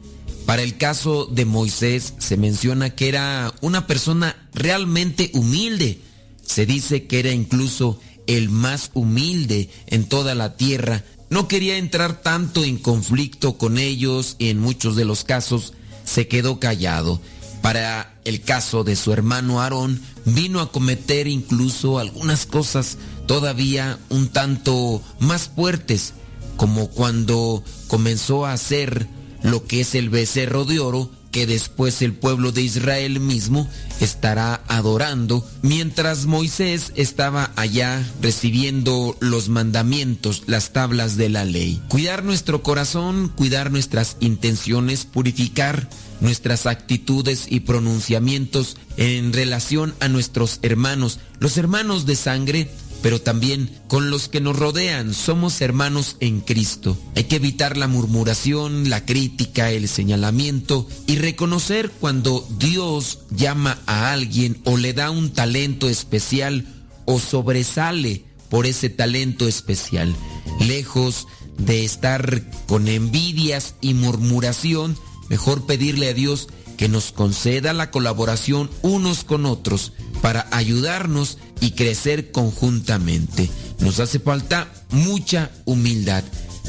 Para el caso de Moisés se menciona que era una persona realmente humilde. Se dice que era incluso el más humilde en toda la tierra. No quería entrar tanto en conflicto con ellos y en muchos de los casos se quedó callado. Para el caso de su hermano Aarón, vino a cometer incluso algunas cosas todavía un tanto más fuertes, como cuando comenzó a hacer lo que es el becerro de oro que después el pueblo de Israel mismo estará adorando, mientras Moisés estaba allá recibiendo los mandamientos, las tablas de la ley. Cuidar nuestro corazón, cuidar nuestras intenciones, purificar nuestras actitudes y pronunciamientos en relación a nuestros hermanos, los hermanos de sangre, pero también con los que nos rodean. Somos hermanos en Cristo. Hay que evitar la murmuración, la crítica, el señalamiento y reconocer cuando Dios llama a alguien o le da un talento especial o sobresale por ese talento especial. Lejos de estar con envidias y murmuración, mejor pedirle a Dios que nos conceda la colaboración unos con otros para ayudarnos y crecer conjuntamente. Nos hace falta mucha humildad.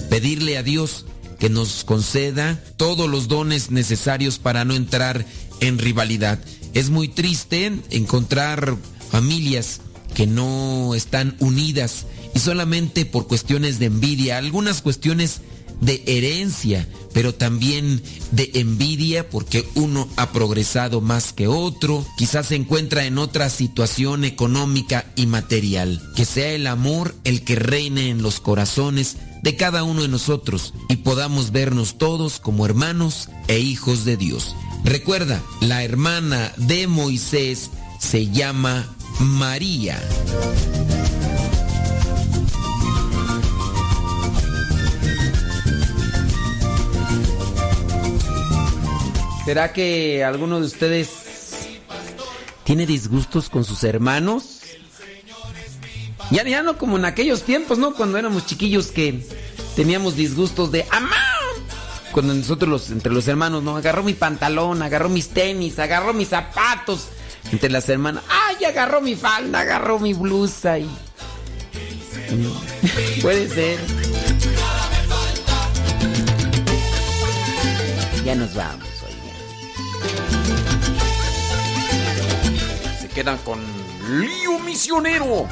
Pedirle a Dios que nos conceda todos los dones necesarios para no entrar en rivalidad. Es muy triste encontrar familias que no están unidas y solamente por cuestiones de envidia, algunas cuestiones de herencia, pero también de envidia porque uno ha progresado más que otro, quizás se encuentra en otra situación económica y material. Que sea el amor el que reine en los corazones de cada uno de nosotros y podamos vernos todos como hermanos e hijos de Dios. Recuerda, la hermana de Moisés se llama María. ¿Será que alguno de ustedes tiene disgustos con sus hermanos? Ya, no como en aquellos tiempos, ¿no? Cuando éramos chiquillos que teníamos disgustos de ¡Amá! Cuando nosotros los, entre los hermanos, ¿no? Agarró mi pantalón, agarró mis tenis, agarró mis zapatos. Entre las hermanas, ¡ay! Agarró mi falda, agarró mi blusa y. Puede ser. Ya nos vamos. Quedan con Lío Misionero.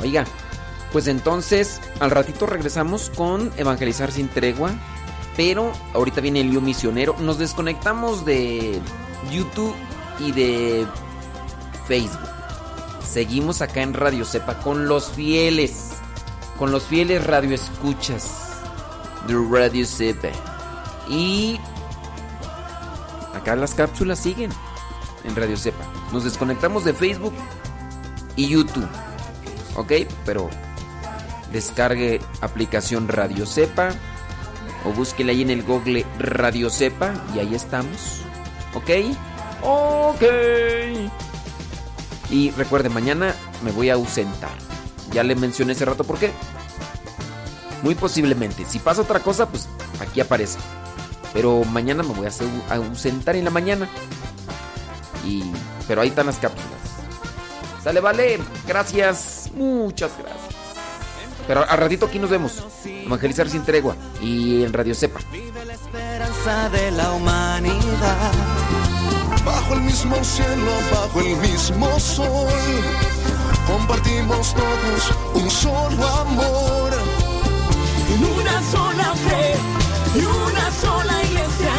Oiga, pues entonces al ratito regresamos con Evangelizar sin tregua. Pero ahorita viene el lío misionero. Nos desconectamos de YouTube y de Facebook. Seguimos acá en Radio Cepa con los fieles. Con los fieles radioescuchas de Radio Cepa. Y acá las cápsulas siguen en Radio Cepa. Nos desconectamos de Facebook y YouTube. ¿Ok? Pero descargue aplicación Radio Cepa o búsquele ahí en el Google Radio Cepa y ahí estamos. ¿Ok? Ok. Y recuerde, mañana me voy a ausentar. Ya le mencioné hace rato por qué. Muy posiblemente. Si pasa otra cosa, pues aquí aparece. Pero mañana me voy a ausentar en la mañana. Y. Pero ahí están las cápsulas. Sale, vale. Gracias. Muchas gracias. Pero al ratito aquí nos vemos. Evangelizar sin tregua. Y en Radio Cepa. esperanza de la humanidad. Bajo el mismo cielo, bajo el mismo sol, compartimos todos un solo amor. Una sola fe y una sola iglesia.